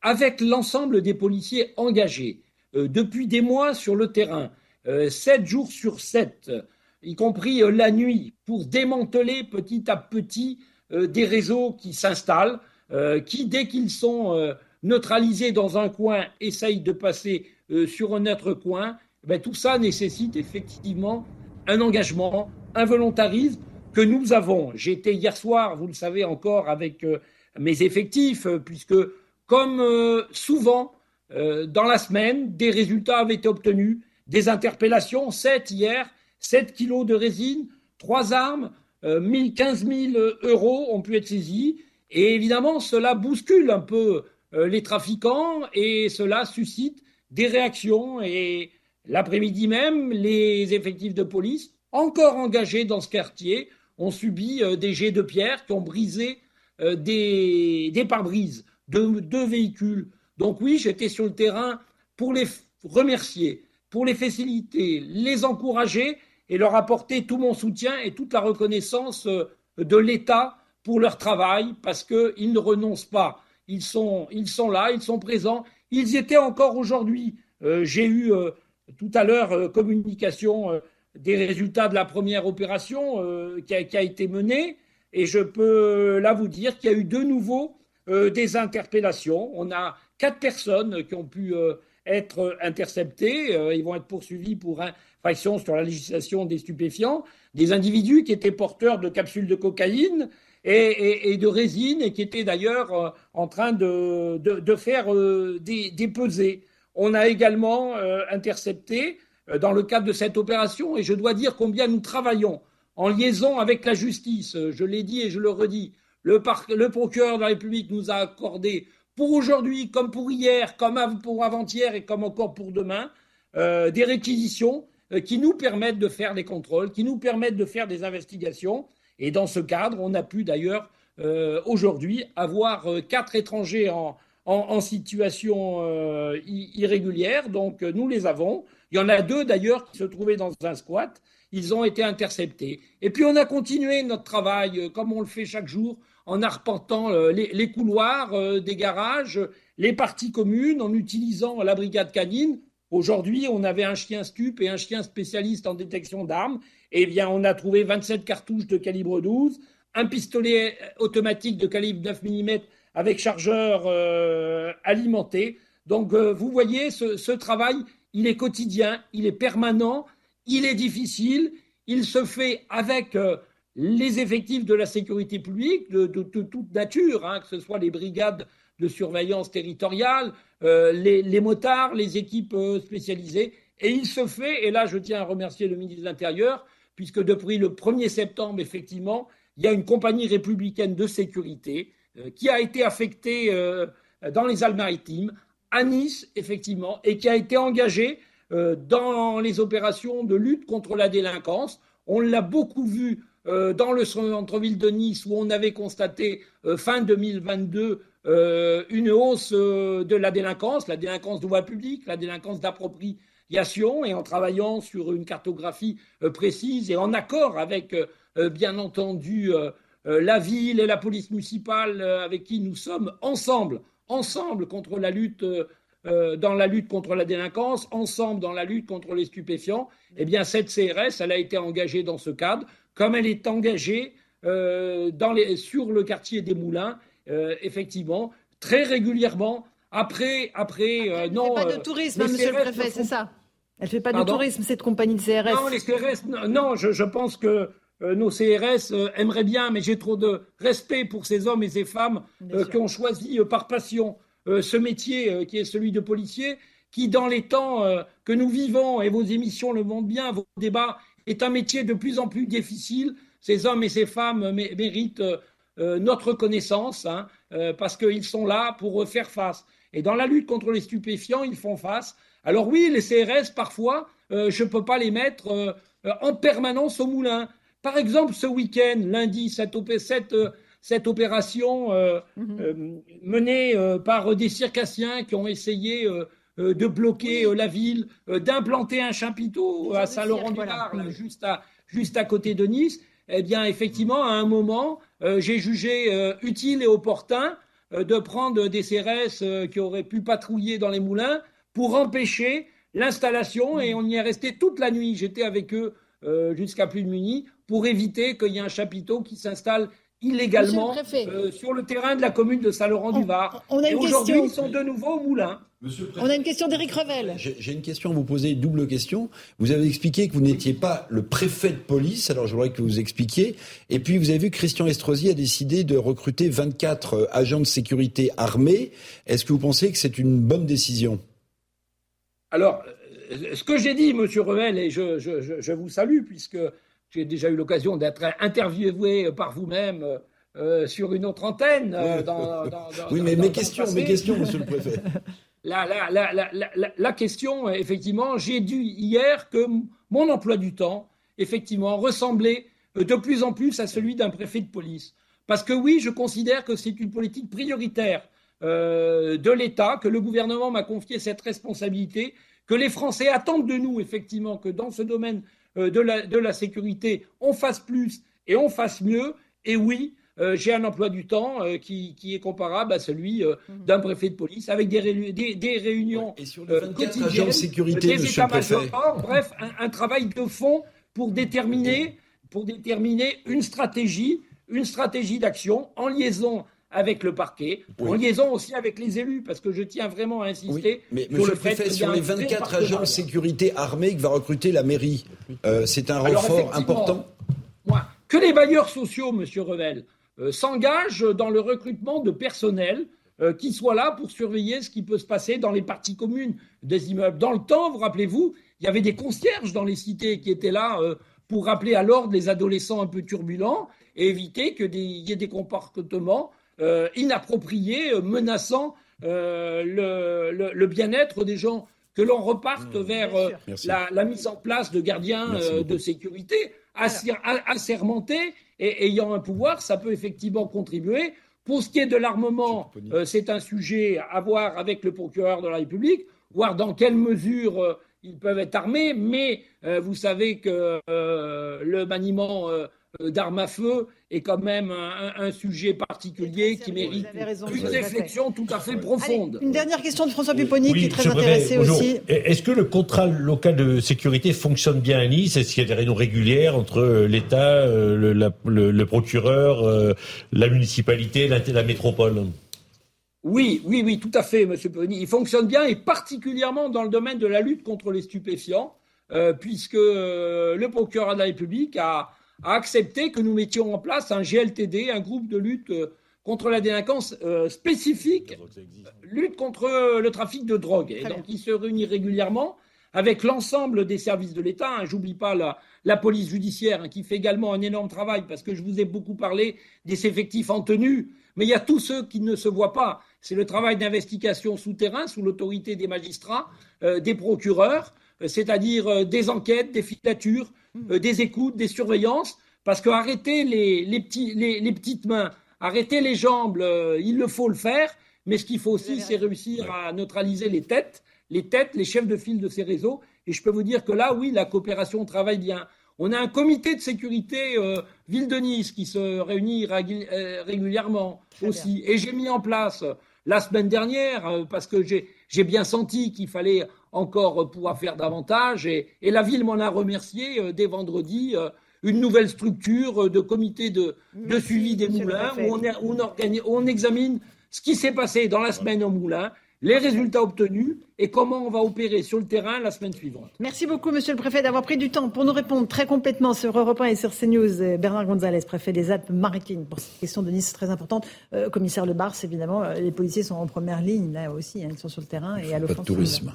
avec l'ensemble des policiers engagés depuis des mois sur le terrain, euh, sept jours sur sept, y compris euh, la nuit, pour démanteler petit à petit euh, des réseaux qui s'installent, qui, dès qu'ils sont neutralisés dans un coin, essayent de passer sur un autre coin. Ben, tout ça nécessite effectivement un engagement, un volontarisme que nous avons. J'étais hier soir, vous le savez encore, avec mes effectifs, puisque comme souvent dans la semaine, des résultats avaient été obtenus des interpellations, 7 hier, 7 kilos de résine trois armes, 15 000 euros ont pu être saisis. Et évidemment, cela bouscule un peu les trafiquants et cela suscite des réactions. Et l'après-midi même, les effectifs de police, encore engagés dans ce quartier, ont subi des jets de pierre qui ont brisé des, des pare-brises de deux véhicules. Donc oui, j'étais sur le terrain pour les remercier, pour les faciliter, les encourager et leur apporter tout mon soutien et toute la reconnaissance euh, de l'État pour leur travail parce qu'ils ne renoncent pas. Ils sont, ils sont là, ils sont présents. Ils étaient encore aujourd'hui. Euh, j'ai eu euh, tout à l'heure communication des résultats de la première opération qui a, qui, a, été menée et je peux là vous dire qu'il y a eu de nouveau des interpellations. On a quatre personnes qui ont pu être interceptés. Euh, ils vont être poursuivis pour infraction sur la législation des stupéfiants. Des individus qui étaient porteurs de capsules de cocaïne et, de résine et qui étaient d'ailleurs euh, en train de, faire euh, des, des, pesées. On a également intercepté dans le cadre de cette opération, et je dois dire combien nous travaillons en liaison avec la justice. Je l'ai dit et je le redis. Le, le procureur de la République nous a accordé pour aujourd'hui, comme pour hier, comme pour avant-hier et comme encore pour demain, euh, des réquisitions euh, qui nous permettent de faire des contrôles, qui nous permettent de faire des investigations. Et dans ce cadre, on a pu d'ailleurs euh, aujourd'hui avoir quatre étrangers en, situation irrégulière. Donc nous les avons. Il y en a deux d'ailleurs qui se trouvaient dans un squat. Ils ont été interceptés. Et puis on a continué notre travail comme on le fait chaque jour en arpentant euh, les, couloirs euh, des garages, les parties communes, en utilisant la brigade canine. Aujourd'hui, on avait un chien stup et un chien spécialiste en détection d'armes. Eh bien, on a trouvé 27 cartouches de calibre 12, un pistolet automatique de calibre 9 mm avec chargeur euh, alimenté. Donc, vous voyez, ce, travail, il est quotidien, il est permanent, il est difficile, il se fait avec les effectifs de la sécurité publique de, toute nature, hein, que ce soit les brigades de surveillance territoriale, euh, les, motards, les équipes euh, spécialisées. Et il se fait, et là je tiens à remercier le ministre de l'Intérieur, puisque depuis le 1er septembre, effectivement, il y a une compagnie républicaine de sécurité euh, qui a été affectée dans les Alpes-Maritimes, à Nice, effectivement, et qui a été engagée dans les opérations de lutte contre la délinquance. On l'a beaucoup vu euh, dans le centre-ville de Nice où on avait constaté euh, fin 2022 euh, une hausse de la délinquance, la délinquance de voie publique, la délinquance d'appropriation, et en travaillant sur une cartographie précise et en accord avec, bien entendu, la ville et la police municipale avec qui nous sommes ensemble, ensemble contre la lutte. dans la lutte contre la délinquance, ensemble dans la lutte contre les stupéfiants, eh bien cette CRS, elle a été engagée dans ce cadre comme elle est engagée euh, sur le quartier des Moulins, euh, effectivement, très régulièrement. Après, après, euh, elle non. fait pas de tourisme, monsieur le préfet, c'est ça. Elle fait pas de tourisme, cette compagnie de CRS. Non, les CRS, non, je, pense que nos CRS aimeraient bien, mais j'ai trop de respect pour ces hommes et ces femmes qui ont choisi par passion ce métier qui est celui de policier, qui dans les temps que nous vivons, et vos émissions le montrent bien, vos débats, est un métier de plus en plus difficile. Ces hommes et ces femmes méritent euh, notre connaissance hein, euh, parce qu'ils sont là pour faire face. Et dans la lutte contre les stupéfiants, ils font face. Alors oui, les CRS, parfois, euh, je ne peux pas les mettre en permanence au moulin. Par exemple, ce week-end, lundi, cette, cette opération mhm. menée par des circassiens qui ont essayé euh, de bloquer euh, la ville, euh, d'implanter un chapiteau à Saint-Laurent-du-Var, juste, à, juste à côté de Nice, eh bien, effectivement, à un moment, j'ai jugé utile et opportun de prendre des CRS qui auraient pu patrouiller dans les moulins pour empêcher l'installation et on y est resté toute la nuit. J'étais avec eux jusqu'à plus de minuit pour éviter qu'il y ait un chapiteau qui s'installe illégalement sur le terrain de la commune de Saint-Laurent-du-Var. Et aujourd'hui, ils sont de nouveau au moulin. On a une question d'Éric Revel. J'ai une question à vous poser, double question. Vous avez expliqué que vous n'étiez pas le préfet de police, alors je voudrais que vous expliquiez. Et puis vous avez vu que Christian Estrosi a décidé de recruter 24 euh, agents de sécurité armés. Est-ce que vous pensez que c'est une bonne décision? Alors, euh, ce que j'ai dit, Monsieur Revel, et je, vous salue, puisque j'ai déjà eu l'occasion d'être interviewé par vous-même euh, sur une autre antenne. oui, dans, oui mais mes questions, mes questions, monsieur le préfet. La, la, la, la, question, effectivement, j'ai dû hier que mon emploi du temps, effectivement, ressemblait de plus en plus à celui d'un préfet de police. Parce que oui, je considère que c'est une politique prioritaire euh, de l'État, que le gouvernement m'a confié cette responsabilité, que les Français attendent de nous, effectivement, que dans ce domaine euh, de, la, de la sécurité, on fasse plus et on fasse mieux. Et oui, euh, j'ai un emploi du temps euh, qui, est comparable à celui euh, mhm. d'un préfet de police, avec des, réunions et sur les 24 agents de sécurité, monsieur le préfet. bref, un, travail de fond pour déterminer, pour déterminer une stratégie, une stratégie d'action en liaison avec le parquet, en liaison aussi avec les élus, parce que je tiens vraiment à insister mais, sur le fait sur les 24 agents de sécurité armés que va recruter la mairie, c'est un renfort important. Que les bailleurs sociaux, Monsieur Revel, euh, s'engage dans le recrutement de personnel euh, qui soit là pour surveiller ce qui peut se passer dans les parties communes des immeubles. Dans le temps, vous rappelez-vous, il y avait des concierges dans les cités qui étaient là euh, pour rappeler à l'ordre les adolescents un peu turbulents et éviter qu'il y ait des comportements inappropriés menaçant le, bien-être des gens. Que l'on reparte mmh. vers la, mise en place de gardiens de sécurité assermentés et ayant un pouvoir, ça peut effectivement contribuer. Pour ce qui est de l'armement, euh, c'est un sujet à voir avec le procureur de la République, voir dans quelle mesure euh, ils peuvent être armés, mais euh, vous savez que le maniement euh, d'armes à feu est quand même un, sujet particulier qui mérite une réflexion tout à fait profonde. une dernière question de François Pupponi qui est très intéressé aussi. Est-ce que le contrat local de sécurité fonctionne bien à Nice? Est-ce qu'il y a des réunions régulières entre euh, l'État, euh, le, procureur, la municipalité, la, la métropole? Oui, oui, oui, tout à fait, Monsieur Pupponi. Il fonctionne bien et particulièrement dans le domaine de la lutte contre les stupéfiants, puisque le procureur de la République a, a accepté que nous mettions en place un GLTD, un groupe de lutte euh, contre la délinquance euh, spécifique, lutte contre le trafic de drogue. Et donc, il se réunit régulièrement avec l'ensemble des services de l'État. Hein. J'oublie pas la, police judiciaire hein, qui fait également un énorme travail parce que je vous ai beaucoup parlé des effectifs en tenue, mais il y a tous ceux qui ne se voient pas. C'est le travail d'investigation souterrain sous l'autorité des magistrats, euh, des procureurs, c'est-à-dire des enquêtes, des filatures, euh, des écoutes, des surveillances, parce que arrêter les, les, petits, les, les petites mains, arrêter les jambes, euh, il le faut le faire, mais ce qu'il faut aussi, c'est réussir à neutraliser les têtes, les têtes, les chefs de file de ces réseaux. Et je peux vous dire que là, oui, la coopération travaille bien. On a un comité de sécurité euh, Ville de Nice qui se réunit régulièrement aussi. Et j'ai mis en place la semaine dernière, parce que j'ai bien senti qu'il fallait encore pouvoir faire davantage. Et, la ville m'en a remercié euh, dès vendredi. Euh, une nouvelle structure euh, de comité de, suivi des moulins où on, on, examine ce qui s'est passé dans la semaine au moulin, les résultats obtenus et comment on va opérer sur le terrain la semaine suivante. Merci beaucoup, monsieur le préfet, d'avoir pris du temps pour nous répondre très complètement sur Europe 1 et sur CNews. Bernard Gonzalez, préfet des Alpes-Maritimes, pour cette question de Nice très importante. commissaire Le Bars, évidemment, les policiers sont en première ligne, là aussi, hein, ils sont sur le terrain et à l'offensive. tourisme.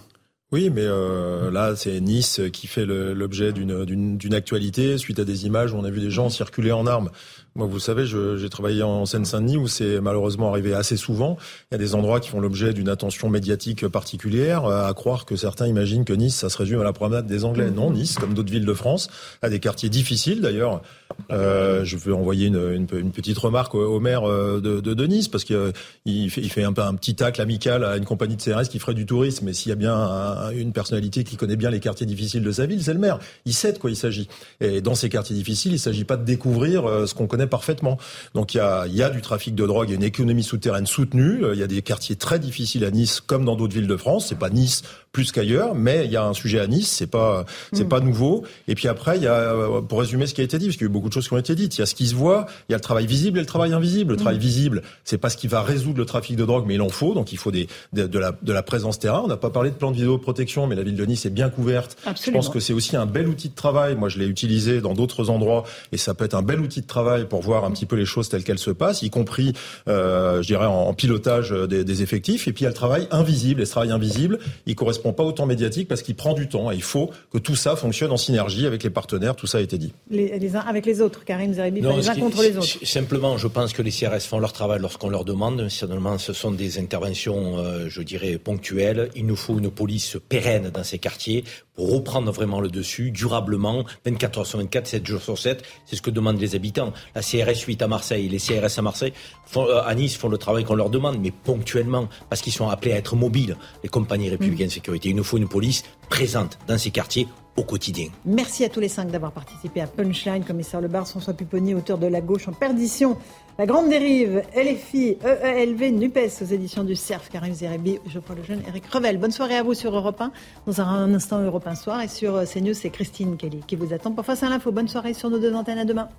Oui, mais euh, là, c'est Nice qui fait l'objet d'une actualité. Suite à des images où on a vu des gens circuler en armes moi, vous savez, j'ai travaillé en Seine-Saint-Denis où c'est malheureusement arrivé assez souvent. Il y a des endroits qui font l'objet d'une attention médiatique particulière, euh, à croire que certains imaginent que Nice, ça se résume à la promenade des Anglais. Non, Nice, comme d'autres villes de France, a des quartiers difficiles. D'ailleurs, euh, je veux envoyer une, une, une, petite remarque au, maire euh, de, de, de, Nice parce qu'il euh, fait, il fait un, un petit tacle amical à une compagnie de CRS qui ferait du tourisme. Mais s'il y a bien une personnalité qui connaît bien les quartiers difficiles de sa ville, c'est le maire. Il sait de quoi il s'agit. Et dans ces quartiers difficiles, il ne s'agit pas de découvrir ce qu'on connaît parfaitement. Donc il y a, y a du trafic de drogue, il y a une économie souterraine soutenue, il y a des quartiers très difficiles à Nice comme dans d'autres villes de France. C'est pas Nice plus qu'ailleurs, mais il y a un sujet à Nice, c'est pas c'est mm. pas nouveau. Et puis après, il y a pour résumer ce qui a été dit, parce qu'il y a eu beaucoup de choses qui ont été dites. Il y a ce qui se voit, il y a le travail visible et le travail invisible. Le travail mm. visible, c'est pas ce qui va résoudre le trafic de drogue, mais il en faut. Donc il faut des de, la de la présence terrain. On n'a pas parlé de plan de vidéoprotection, mais la ville de Nice est bien couverte. Je pense que c'est aussi un bel outil de travail. Moi, je l'ai utilisé dans d'autres endroits, et ça peut être un bel outil de travail pour voir un petit peu les choses telles qu'elles se passent, y compris, euh, je dirais, en, pilotage des, des effectifs. Et puis il y a le travail invisible. Et ce travail invisible, il correspond seront pas autant médiatiques parce qu'il prend du temps et il faut que tout ça fonctionne en synergie avec les partenaires. Tout ça a été dit. Les, uns avec les autres, Karim Zeribi, les uns contre les autres. Simplement, je pense que les CRS font leur travail lorsqu'on leur demande. Seulement, ce sont des interventions, euh, je dirais, ponctuelles. Il nous faut une police pérenne dans ces quartiers pour reprendre vraiment le dessus, durablement, 24 heures sur 24, 7 jours sur 7. C'est ce que demandent les habitants. La CRS 8 à Marseille, les CRS à Marseille, font, euh, à Nice font le travail qu'on leur demande, mais ponctuellement, parce qu'ils sont appelés à être mobiles, les compagnies républicaines de sécurité. Il nous faut une police présente dans ces quartiers au quotidien. Merci à tous les cinq d'avoir participé à Punchline. Commissaire Lebar, François Pupponi, auteur de La gauche en perdition. La grande dérive, LFI, EELV, NUPES aux éditions du CERF, Karim Zerebi, Geoffroy Lejeune, Eric Revel. Bonne soirée à vous sur Europe 1. Dans un instant, Europe 1 soir. Et sur CNews, c'est Christine Kelly qui vous attend pour Face à l'info. Bonne soirée sur nos deux antennes. À demain.